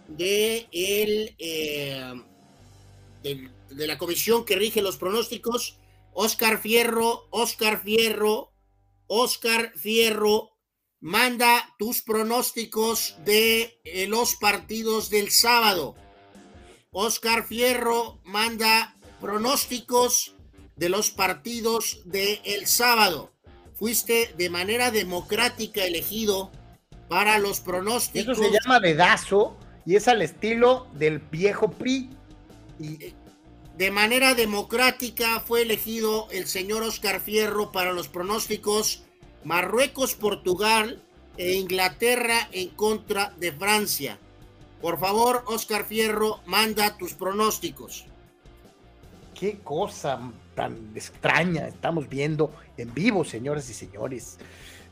de, el, eh, de la comisión que rige los pronósticos. Oscar Fierro, Oscar Fierro, Oscar Fierro, manda tus pronósticos de eh, los partidos del sábado. Oscar Fierro manda pronósticos de los partidos del el sábado. Fuiste de manera democrática elegido para los pronósticos. Eso se llama dedazo y es al estilo del viejo PRI. Y de manera democrática fue elegido el señor Oscar Fierro para los pronósticos Marruecos, Portugal e Inglaterra en contra de Francia. Por favor, Oscar Fierro, manda tus pronósticos. Qué cosa tan extraña estamos viendo en vivo, señoras y señores.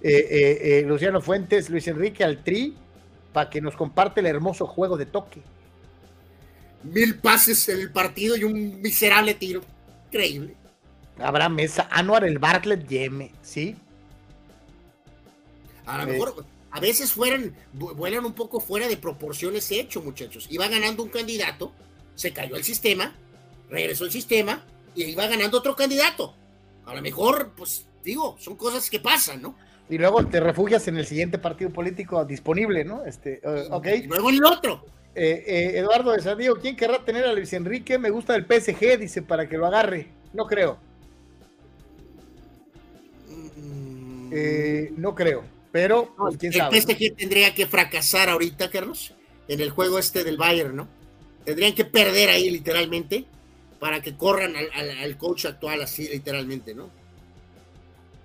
Eh, eh, eh, Luciano Fuentes, Luis Enrique Altri, para que nos comparte el hermoso juego de toque mil pases en el partido y un miserable tiro. Increíble. Abraham Mesa, Anuar el Bartlett Yeme, ¿sí? A lo mejor, a veces fueran, vuelan un poco fuera de proporciones hecho, muchachos. Iba ganando un candidato, se cayó el sistema, regresó el sistema y iba ganando otro candidato. A lo mejor, pues digo, son cosas que pasan, ¿no? Y luego te refugias en el siguiente partido político disponible, ¿no? Este, uh, Y luego en el otro. Eh, eh, Eduardo de San Diego, ¿quién querrá tener a Luis Enrique? Me gusta el PSG, dice, para que lo agarre. No creo. Mm. Eh, no creo. Pero, pues, quién sabe. El PSG tendría que fracasar ahorita, Carlos, en el juego este del Bayern, ¿no? Tendrían que perder ahí literalmente para que corran al coach actual así literalmente, ¿no?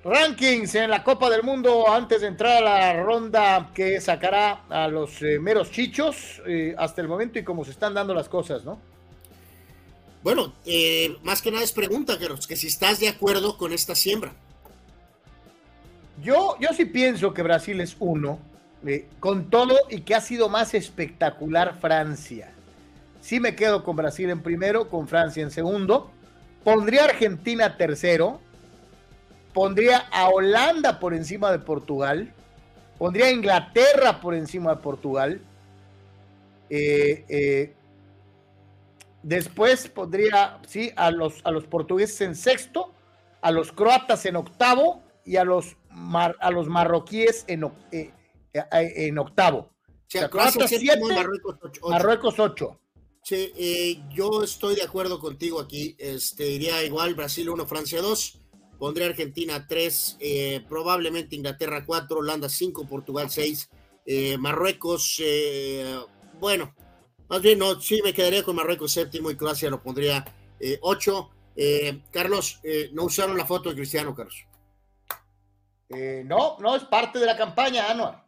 Rankings en la Copa del Mundo antes de entrar a la ronda que sacará a los eh, meros chichos eh, hasta el momento y cómo se están dando las cosas, ¿no? Bueno, eh, más que nada es pregunta, Carlos, que si estás de acuerdo con esta siembra. Yo, yo sí pienso que Brasil es uno, con todo y que ha sido más espectacular Francia. Sí me quedo con Brasil en primero, con Francia en segundo. Pondría Argentina tercero, pondría a Holanda por encima de Portugal, pondría a Inglaterra por encima de Portugal, eh, eh, después pondría sí, a, los, a los portugueses en sexto, a los croatas en octavo y a los, a los marroquíes en, eh, en octavo. Croacia siete, Marruecos ocho. Sí, yo estoy de acuerdo contigo aquí. Este, iría igual Brasil 1, Francia 2. Pondré Argentina 3, eh, probablemente Inglaterra 4, Holanda 5, Portugal 6, eh, Marruecos, eh, bueno, más bien no, sí me quedaría con Marruecos séptimo y Croacia lo pondría 8. Carlos, no usaron la foto de Cristiano, Carlos. No, no es parte de la campaña, Anuar.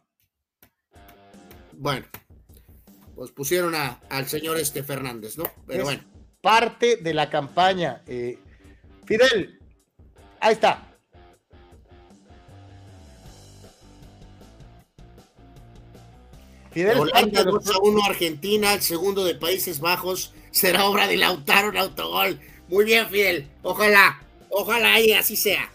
Bueno, pues pusieron a, al señor este Fernández, ¿no? Pero bueno. Parte de la campaña. Fidel, Ahí está. Fidel Holanda 2 a 1 Argentina, el segundo de Países Bajos será obra de Lautaro, el autogol. Muy bien, Fidel. Ojalá, ojalá ahí así sea.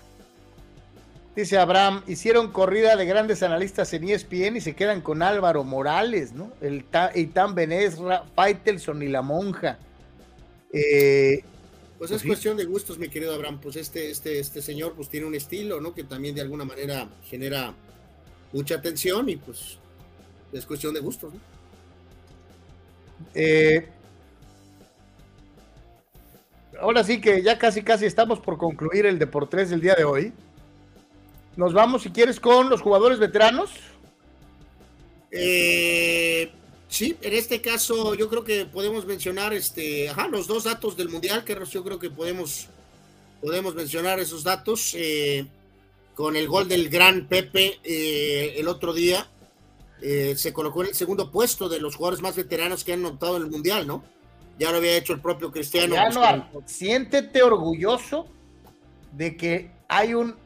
Dice Abraham, hicieron corrida de grandes analistas en ESPN y se quedan con Álvaro Morales, ¿no? El Eitan Benesra, Faitelson y la monja. Eh, pues, es cuestión de gustos, mi querido Abraham. Pues este, este, este señor pues tiene un estilo, ¿no? Que también de alguna manera genera mucha atención y pues es cuestión de gustos, ¿no? Eh, ahora sí que ya casi casi estamos por concluir el Deportes del día de hoy. Nos vamos, si quieres, con los jugadores veteranos. Eh, Sí, en este caso yo creo que podemos mencionar este, ajá, los dos datos del Mundial, que yo creo que podemos, podemos mencionar esos datos. Eh, con el gol del gran Pepe eh, el otro día, eh, se colocó en el segundo puesto de los jugadores más veteranos que han notado en el Mundial, ¿no? Ya lo había hecho el propio Cristiano. siéntete orgulloso de que hay un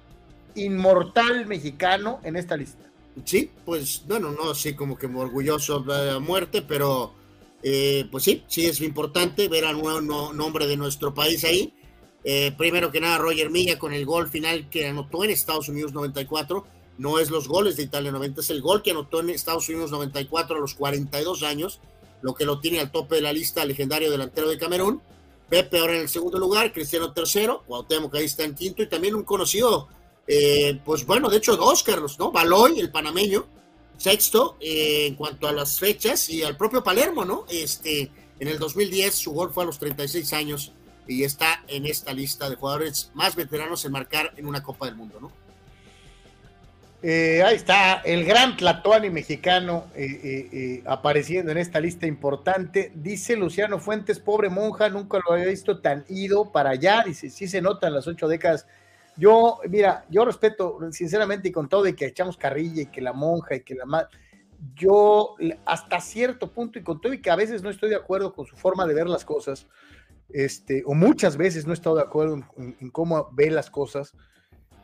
inmortal mexicano en esta lista. Sí, pues bueno, no así como que orgulloso de la muerte, pero eh, pues sí, sí es importante ver al nuevo nombre de nuestro país ahí. Eh, primero que nada, Roger Milla con el gol final que anotó en Estados Unidos 94. No es los goles de Italia 90, es el gol que anotó en Estados Unidos 94 a los 42 años, lo que lo tiene al tope de la lista legendario delantero de Camerún. Pepe ahora en el segundo lugar, Cristiano tercero, Cuauhtémoc ahí está en quinto y también un conocido eh, pues bueno, de hecho dos, Carlos, ¿no? Baloy, el panameño, sexto eh, en cuanto a las fechas y al propio Palermo, ¿no? Este, en el 2010 su gol fue a los 36 años y está en esta lista de jugadores más veteranos en marcar en una Copa del Mundo, ¿no? Eh, ahí está el gran Tlatoani mexicano apareciendo en esta lista importante. Dice Luciano Fuentes, pobre monja, nunca lo había visto tan ido para allá. Dice, sí se nota en las ocho décadas yo, mira, yo respeto sinceramente y con todo de que echamos carrilla y que la monja y que la madre, yo hasta cierto punto y con todo y que a veces no estoy de acuerdo con su forma de ver las cosas, este, o muchas veces no he estado de acuerdo en, cómo ve las cosas,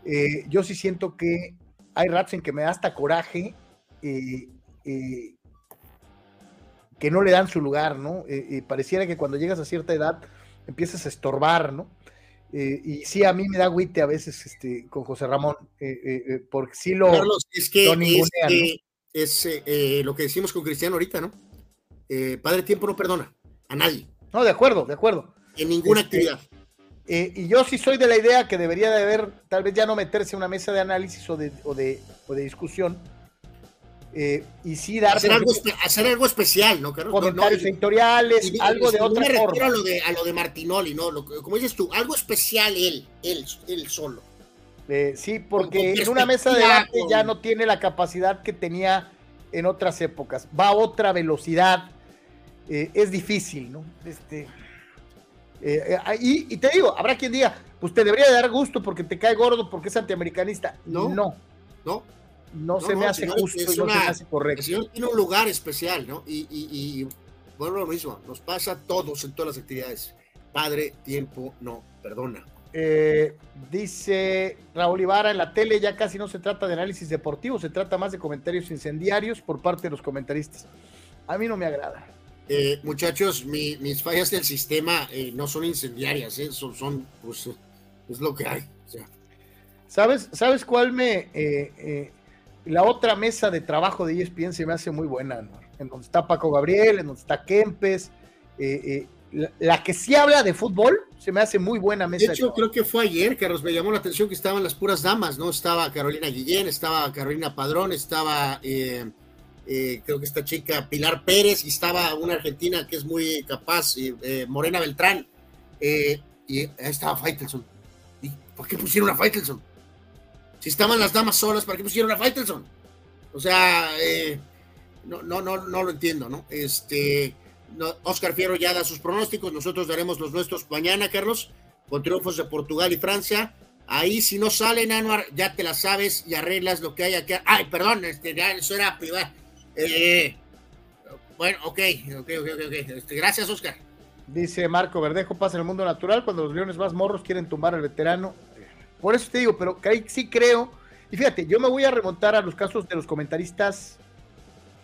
eh, yo sí siento que hay ratos en que me da hasta coraje eh, eh, que no le dan su lugar, ¿no? pareciera que cuando llegas a cierta edad empiezas a estorbar, ¿no? Eh, y sí, a mí me da agüite a veces este, con José Ramón, eh, eh, porque sí lo. Carlos, es que, es, lo que decimos con Cristiano ahorita, ¿no? padre Tiempo no perdona a nadie. No, de acuerdo, de acuerdo. En ninguna este, actividad. y yo sí soy de la idea que debería de haber, tal vez ya no meterse en una mesa de análisis o de, o de, o de discusión, eh, y sí dar hacer algo, hacer algo especial, ¿no? Comentarios editoriales, algo de otra me forma. A lo de, a lo de Martinoli, ¿no? como dices tú, algo especial él, él, él solo. Eh, sí, porque en una mesa de debate ya no tiene la capacidad que tenía en otras épocas. Va a otra velocidad. Eh, es difícil, ¿no? Este, y, y, te digo, habrá quien diga, pues te debería dar gusto porque te cae gordo porque es antiamericanista. No. No. No no, se me hace justo y no se me hace correcto. El señor tiene un lugar especial, ¿no? Y, y, bueno, lo mismo, nos pasa a todos en todas las actividades. Padre, tiempo, no, perdona. Eh, dice Raúl Ibarra, en la tele ya casi no se trata de análisis deportivo, se trata más de comentarios incendiarios por parte de los comentaristas. A mí no me agrada. Eh, muchachos, mis fallas del sistema eh, no son incendiarias, son, son, pues, es lo que hay. ¿Sabes, ¿Sabes cuál me la otra mesa de trabajo de ESPN se me hace muy buena, ¿no? En donde está Paco Gabriel, en donde está Kempes. Eh, eh, la, que sí habla de fútbol se me hace muy buena mesa. De hecho, creo que fue ayer, Carlos, me llamó la atención que estaban las puras damas, ¿no? Estaba Carolina Guillén, estaba Carolina Padrón, estaba, eh, creo que esta chica Pilar Pérez, y estaba una argentina que es muy capaz, Morena Beltrán, y ahí estaba Faitelson. ¿Y por qué pusieron a Faitelson? Si estaban las damas solas, ¿para qué pusieron a Faitelson? O sea, eh, no, no, no, no lo entiendo, ¿no? Este, Oscar Fierro ya da sus pronósticos, nosotros daremos los nuestros mañana, Carlos, con triunfos de Portugal y Francia. Ahí, si no salen, Anuar, ya te la sabes y arreglas lo que hay aquí. Ay, perdón, este, ya, eso era privado. Eh, bueno, ok, ok, ok, ok. Este, gracias, Oscar. Dice Marco Verdejo, pasa en el mundo natural cuando los leones más morros quieren tumbar al veterano por eso te digo, pero sí creo. Y fíjate, yo me voy a remontar a los casos de los comentaristas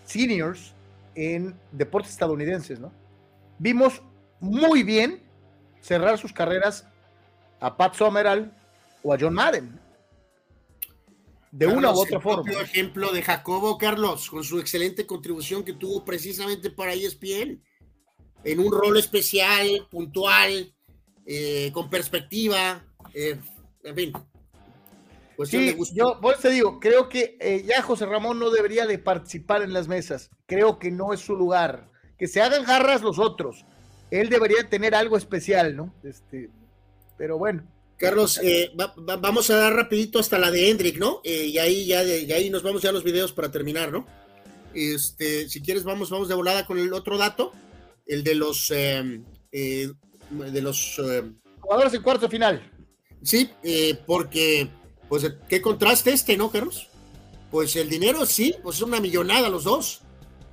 seniors en deportes estadounidenses, ¿no? Vimos muy bien cerrar sus carreras a Pat Someral o a John Madden. De una u otra forma. Un ejemplo de Jacobo Carlos, con su excelente contribución que tuvo precisamente para ESPN, en un rol especial, puntual, eh, con perspectiva. Eh, en fin. Sí, yo por eso te digo, creo que eh, ya José Ramón no debería de participar en las mesas. Creo que no es su lugar. Que se hagan garras los otros. Él debería tener algo especial, ¿no? Este, pero bueno. Carlos, eh, vamos a dar rapidito hasta la de Hendrik, ¿no? Eh, y ahí ya de, ahí nos vamos ya a los videos para terminar, ¿no? Este, si quieres, vamos, vamos de volada con el otro dato, el de los de los jugadores en cuarto final. Sí, eh, porque, pues, qué contraste este, ¿no, Carlos? Pues el dinero sí, pues es una millonada los dos,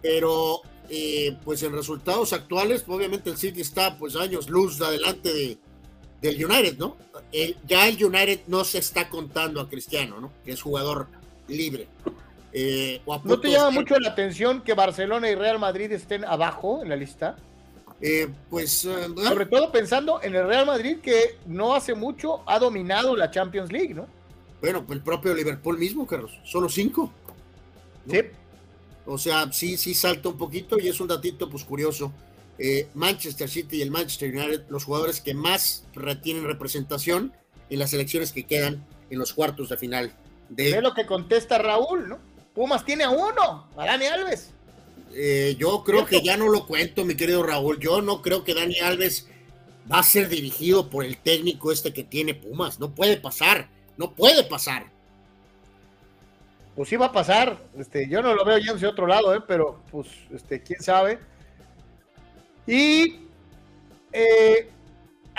pero eh, pues en resultados actuales, obviamente el City está pues años luz adelante de, del United, ¿no? ya el United no se está contando a Cristiano, ¿no? Que es jugador libre. Eh, ¿No te llama mucho la atención que Barcelona y Real Madrid estén abajo en la lista? Eh, pues. Eh, Sobre todo pensando en el Real Madrid que no hace mucho ha dominado la Champions League, ¿no? Bueno, pues el propio Liverpool mismo, Carlos. Solo cinco. Sí. O sea, sí, sí salta un poquito y es un datito, pues curioso. Eh, Manchester City y el Manchester United, los jugadores que más retienen representación en las elecciones que quedan en los cuartos de final. De... Ve lo que contesta Raúl, ¿no? Pumas tiene a uno, a Dani Alves. Eh, yo creo que ya no lo cuento, mi querido Raúl. Yo no creo que Dani Alves va a ser dirigido por el técnico este que tiene Pumas. No puede pasar, no puede pasar. Pues sí va a pasar. Este, yo no lo veo yendo hacia otro lado, ¿eh? pero pues, este, quién sabe. Y eh,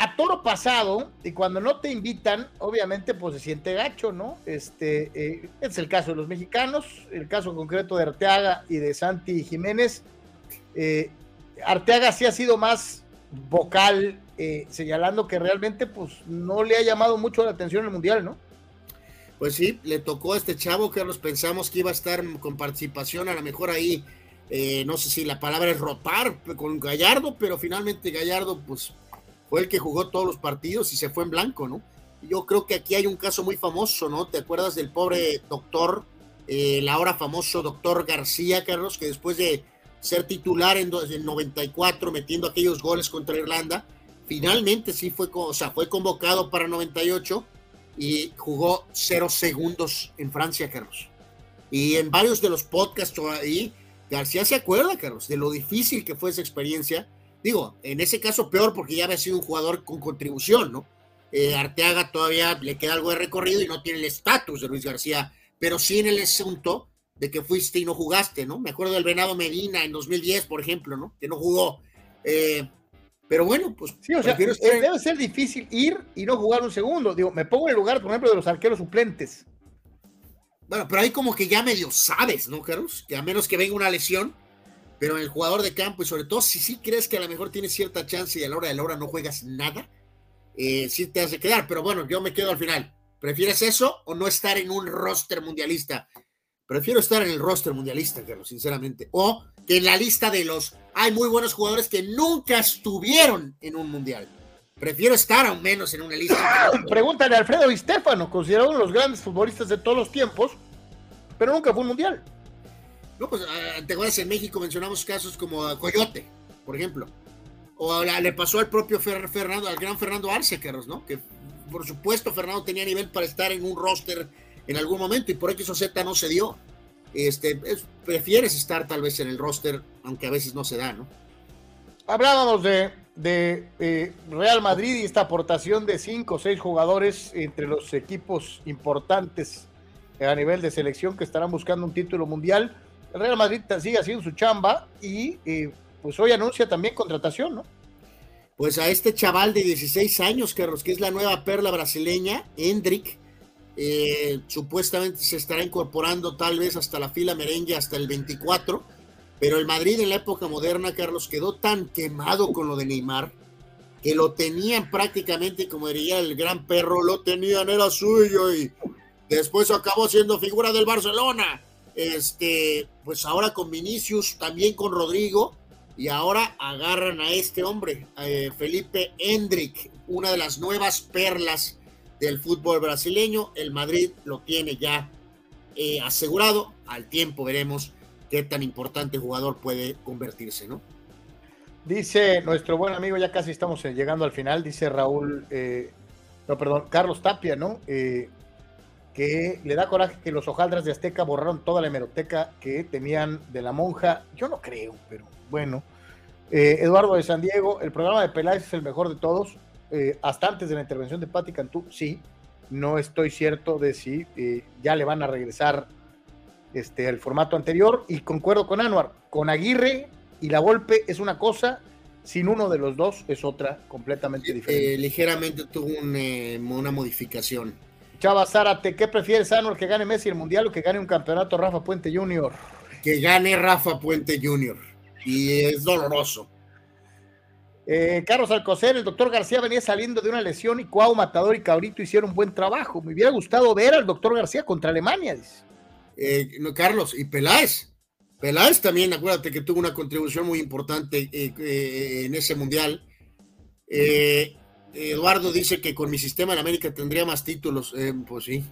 a toro pasado, y cuando no te invitan, obviamente, pues se siente gacho, ¿no? Este eh, es el caso de los mexicanos, el caso concreto de Arteaga y de Santi Jiménez. Eh, Arteaga sí ha sido más vocal, eh, señalando que realmente, pues, no le ha llamado mucho la atención el mundial, ¿no? Pues sí, le tocó a este chavo, Carlos, pensamos que iba a estar con participación, a lo mejor ahí, no sé si la palabra es rotar con Gallardo, pero finalmente Gallardo, pues fue el que jugó todos los partidos y se fue en blanco, ¿no? Yo creo que aquí hay un caso muy famoso, ¿no? ¿Te acuerdas del pobre doctor, eh, el ahora famoso doctor García, Carlos, que después de ser titular en, el 94, metiendo aquellos goles contra Irlanda, finalmente sí fue, o sea, fue convocado para 98 y jugó cero segundos en Francia, Carlos. Y en varios de los podcasts ahí, García se acuerda, Carlos, de lo difícil que fue esa experiencia. Digo, en ese caso peor porque ya había sido un jugador con contribución, ¿no? Eh, Arteaga todavía le queda algo de recorrido y no tiene el estatus de Luis García, pero sí en el asunto de que fuiste y no jugaste, ¿no? Me acuerdo del Venado Medina en 2010, por ejemplo, ¿no? Que no jugó. Eh, pero bueno, pues sí, o sea, debe ser difícil ir y no jugar un segundo. Digo, me pongo en el lugar, por ejemplo, de los arqueros suplentes. Bueno, pero ahí como que ya medio sabes, ¿no, Carlos? Que a menos que venga una lesión, pero el jugador de campo y sobre todo si sí crees que a lo mejor tienes cierta chance y a la hora de la hora no juegas nada, eh, sí te hace quedar. Pero bueno, yo me quedo al final. ¿Prefieres eso o no estar en un roster mundialista? Prefiero estar en el roster mundialista, Carlos, sinceramente. O que en la lista de los... Hay muy buenos jugadores que nunca estuvieron en un mundial. Prefiero estar aún menos en una lista. Pregúntale a Alfredo Di Stefano, considerado uno de los grandes futbolistas de todos los tiempos, pero nunca fue un mundial. No, pues te acuerdas, en México mencionamos casos como Coyote, por ejemplo. O le pasó al propio Fernando, al gran Fernando Arce, Carlos, ¿no? Que por supuesto Fernando tenía nivel para estar en un roster en algún momento y por X o Z no se dio. Este, prefieres estar tal vez en el roster, aunque a veces no se da, ¿no? Hablábamos de, de eh, Real Madrid y esta aportación de cinco o seis jugadores entre los equipos importantes a nivel de selección que estarán buscando un título mundial. El Real Madrid sigue haciendo su chamba y eh, pues hoy anuncia también contratación, ¿no? Pues a este chaval de 16 años, Carlos, que es la nueva perla brasileña, Hendrik, eh, supuestamente se estará incorporando tal vez hasta la fila merengue hasta el 24, pero el Madrid en la época moderna, Carlos, quedó tan quemado con lo de Neymar que lo tenían prácticamente, como diría el gran perro, lo tenían, era suyo y después acabó siendo figura del Barcelona. Este, pues ahora con Vinicius, también con Rodrigo, y ahora agarran a este hombre, eh, Felipe Hendrik, una de las nuevas perlas del fútbol brasileño. El Madrid lo tiene ya eh, asegurado. Al tiempo veremos qué tan importante jugador puede convertirse, ¿no? Dice nuestro buen amigo, ya casi estamos eh, llegando al final, dice Raúl, no, perdón, Carlos Tapia, ¿no? Que le da coraje que los hojaldras de Azteca borraron toda la hemeroteca que tenían de la monja. Yo no creo, pero bueno. Eduardo de San Diego, el programa de Peláez es el mejor de todos. Eh, hasta antes de la intervención de Patti Cantú, sí, no estoy cierto de si eh, ya le van a regresar este, el formato anterior y concuerdo con Anuar, con Aguirre y la golpe es una cosa, sin uno de los dos es otra completamente diferente. Eh, ligeramente tuvo una modificación. Chava Zárate, ¿qué prefieres, Anuar, que gane Messi el Mundial o que gane un campeonato Rafa Puente Jr.? Que gane Rafa Puente Jr. Y es doloroso. Eh, Carlos Alcocer, el doctor García venía saliendo de una lesión y Cuau, Matador y Cabrito hicieron un buen trabajo. Me hubiera gustado ver al doctor García contra Alemania, dice. Eh, no, Carlos, y Peláez. Peláez también, acuérdate que tuvo una contribución muy importante eh, en ese mundial. Eduardo dice que con mi sistema en América tendría más títulos. pues sí.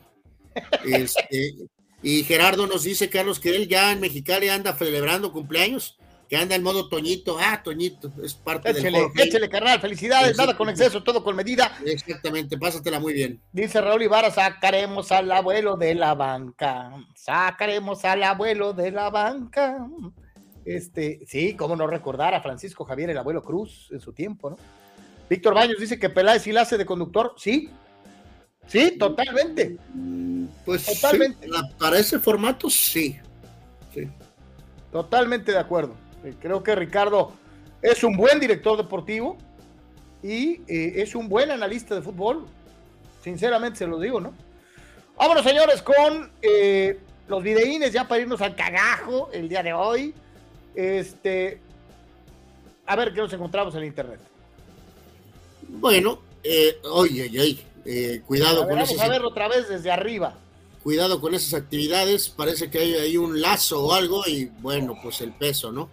Este, y Gerardo nos dice, Carlos, que él ya en Mexicali anda celebrando cumpleaños que anda en modo Toñito. Ah, Toñito, es parte échele, del Échele, carnal, felicidades, nada con exceso, todo con medida. Exactamente, pásatela muy bien. Dice Raúl Ibarra, sacaremos al abuelo de la banca, sacaremos al abuelo de la banca. Este, sí, cómo no recordar a Francisco Javier, el abuelo Cruz, en su tiempo, ¿no? Víctor Baños dice que Peláez sí la hace de conductor, sí, sí, totalmente. Pues totalmente. para ese formato, sí. Sí. Totalmente de acuerdo. Eh, creo que Ricardo es un buen director deportivo y eh, es un buen analista de fútbol. Sinceramente se lo digo, ¿no? Vámonos, señores, con eh, los videínes ya para irnos al cagajo el día de hoy. Este, a ver qué nos encontramos en internet. Bueno, oye, oye, cuidado con eso. Vamos a verlo otra vez desde arriba cuidado con esas actividades, parece que hay ahí un lazo o algo y bueno, pues el peso, ¿no?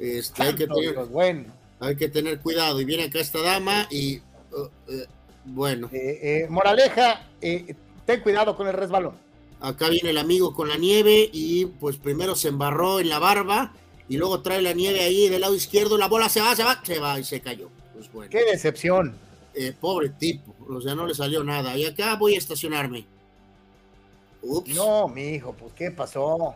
Este, hay que tener... bueno. Hay que tener cuidado. Y viene acá esta dama y uh, eh, bueno. Eh, eh, moraleja, ten cuidado con el resbalón. Acá viene el amigo con la nieve y pues primero se embarró en la barba y luego trae la nieve ahí del lado izquierdo, la bola se va, se va, se va y se cayó. Pues bueno. Qué decepción. pobre tipo, o sea, no le salió nada. Y acá voy a estacionarme. Ups. No, mi hijo, pues ¿qué pasó?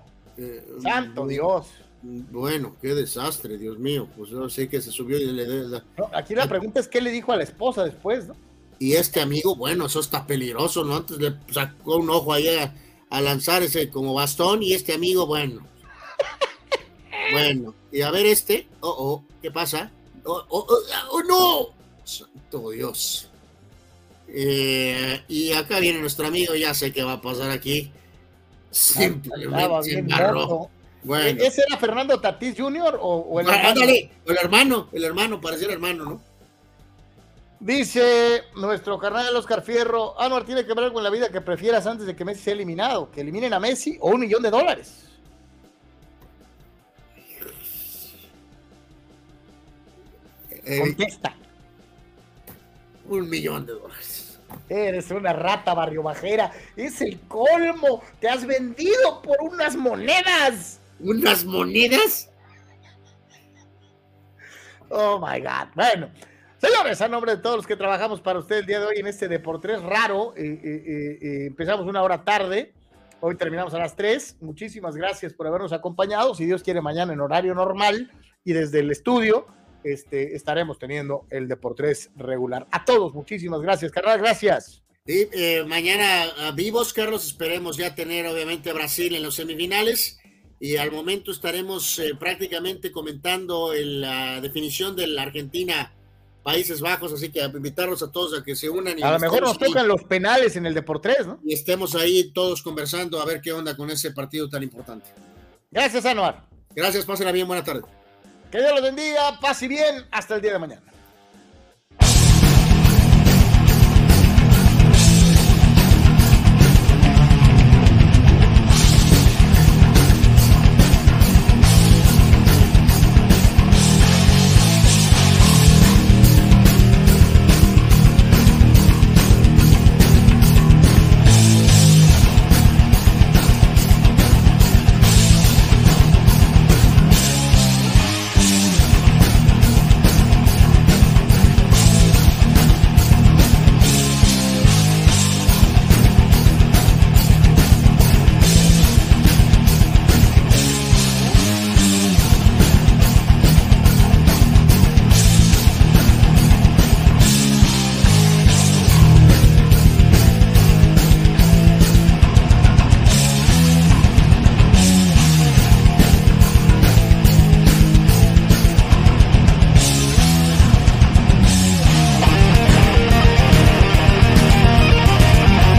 Santo Dios. Bueno, qué desastre, Dios mío. Pues yo sé que se subió y le. aquí la pregunta es qué le dijo a la esposa después, ¿no? Y este amigo, bueno, eso está peligroso, ¿no? Antes le sacó un ojo ahí a, lanzar ese como bastón y este amigo, bueno. bueno, y a ver este. Oh, oh, ¿qué pasa? Oh, oh, oh, oh no. Santo Dios. Eh, y acá viene nuestro amigo, ya sé qué va a pasar aquí. Simplemente embarró. Bueno. ¿Ese era Fernando Tatís Jr. o, el hermano? el hermano, el hermano, pareciera hermano, ¿no? Dice nuestro carnal Oscar Fierro, ah, no, tiene que ver con la vida que prefieras antes de que Messi sea eliminado, que eliminen a Messi o un millón de dólares. Eh, Contesta. Un millón de dólares. Eres una rata barrio bajera. Es el colmo. Te has vendido por unas monedas. ¿Unas monedas? Oh my God. Bueno, señores, a nombre de todos los que trabajamos para usted el día de hoy en este Deportes raro, eh, eh, empezamos una hora tarde. Hoy terminamos a las 3. Muchísimas gracias por habernos acompañado. Si Dios quiere, mañana en horario normal y desde el estudio este, estaremos teniendo el Deportes regular. A todos, muchísimas gracias, carnal. Gracias. Sí, mañana vivos, Carlos. Esperemos ya tener, obviamente, a Brasil en los semifinales y al momento estaremos eh, prácticamente comentando la definición de la Argentina Países Bajos, así que invitarlos a todos a que se unan. Y a lo mejor nos tocan los penales en el Deportes, ¿no? Y estemos ahí todos conversando a ver qué onda con ese partido tan importante. Gracias, Anuar. Gracias, pásenla bien, buena tarde. Que Dios los bendiga, pase bien, hasta el día de mañana.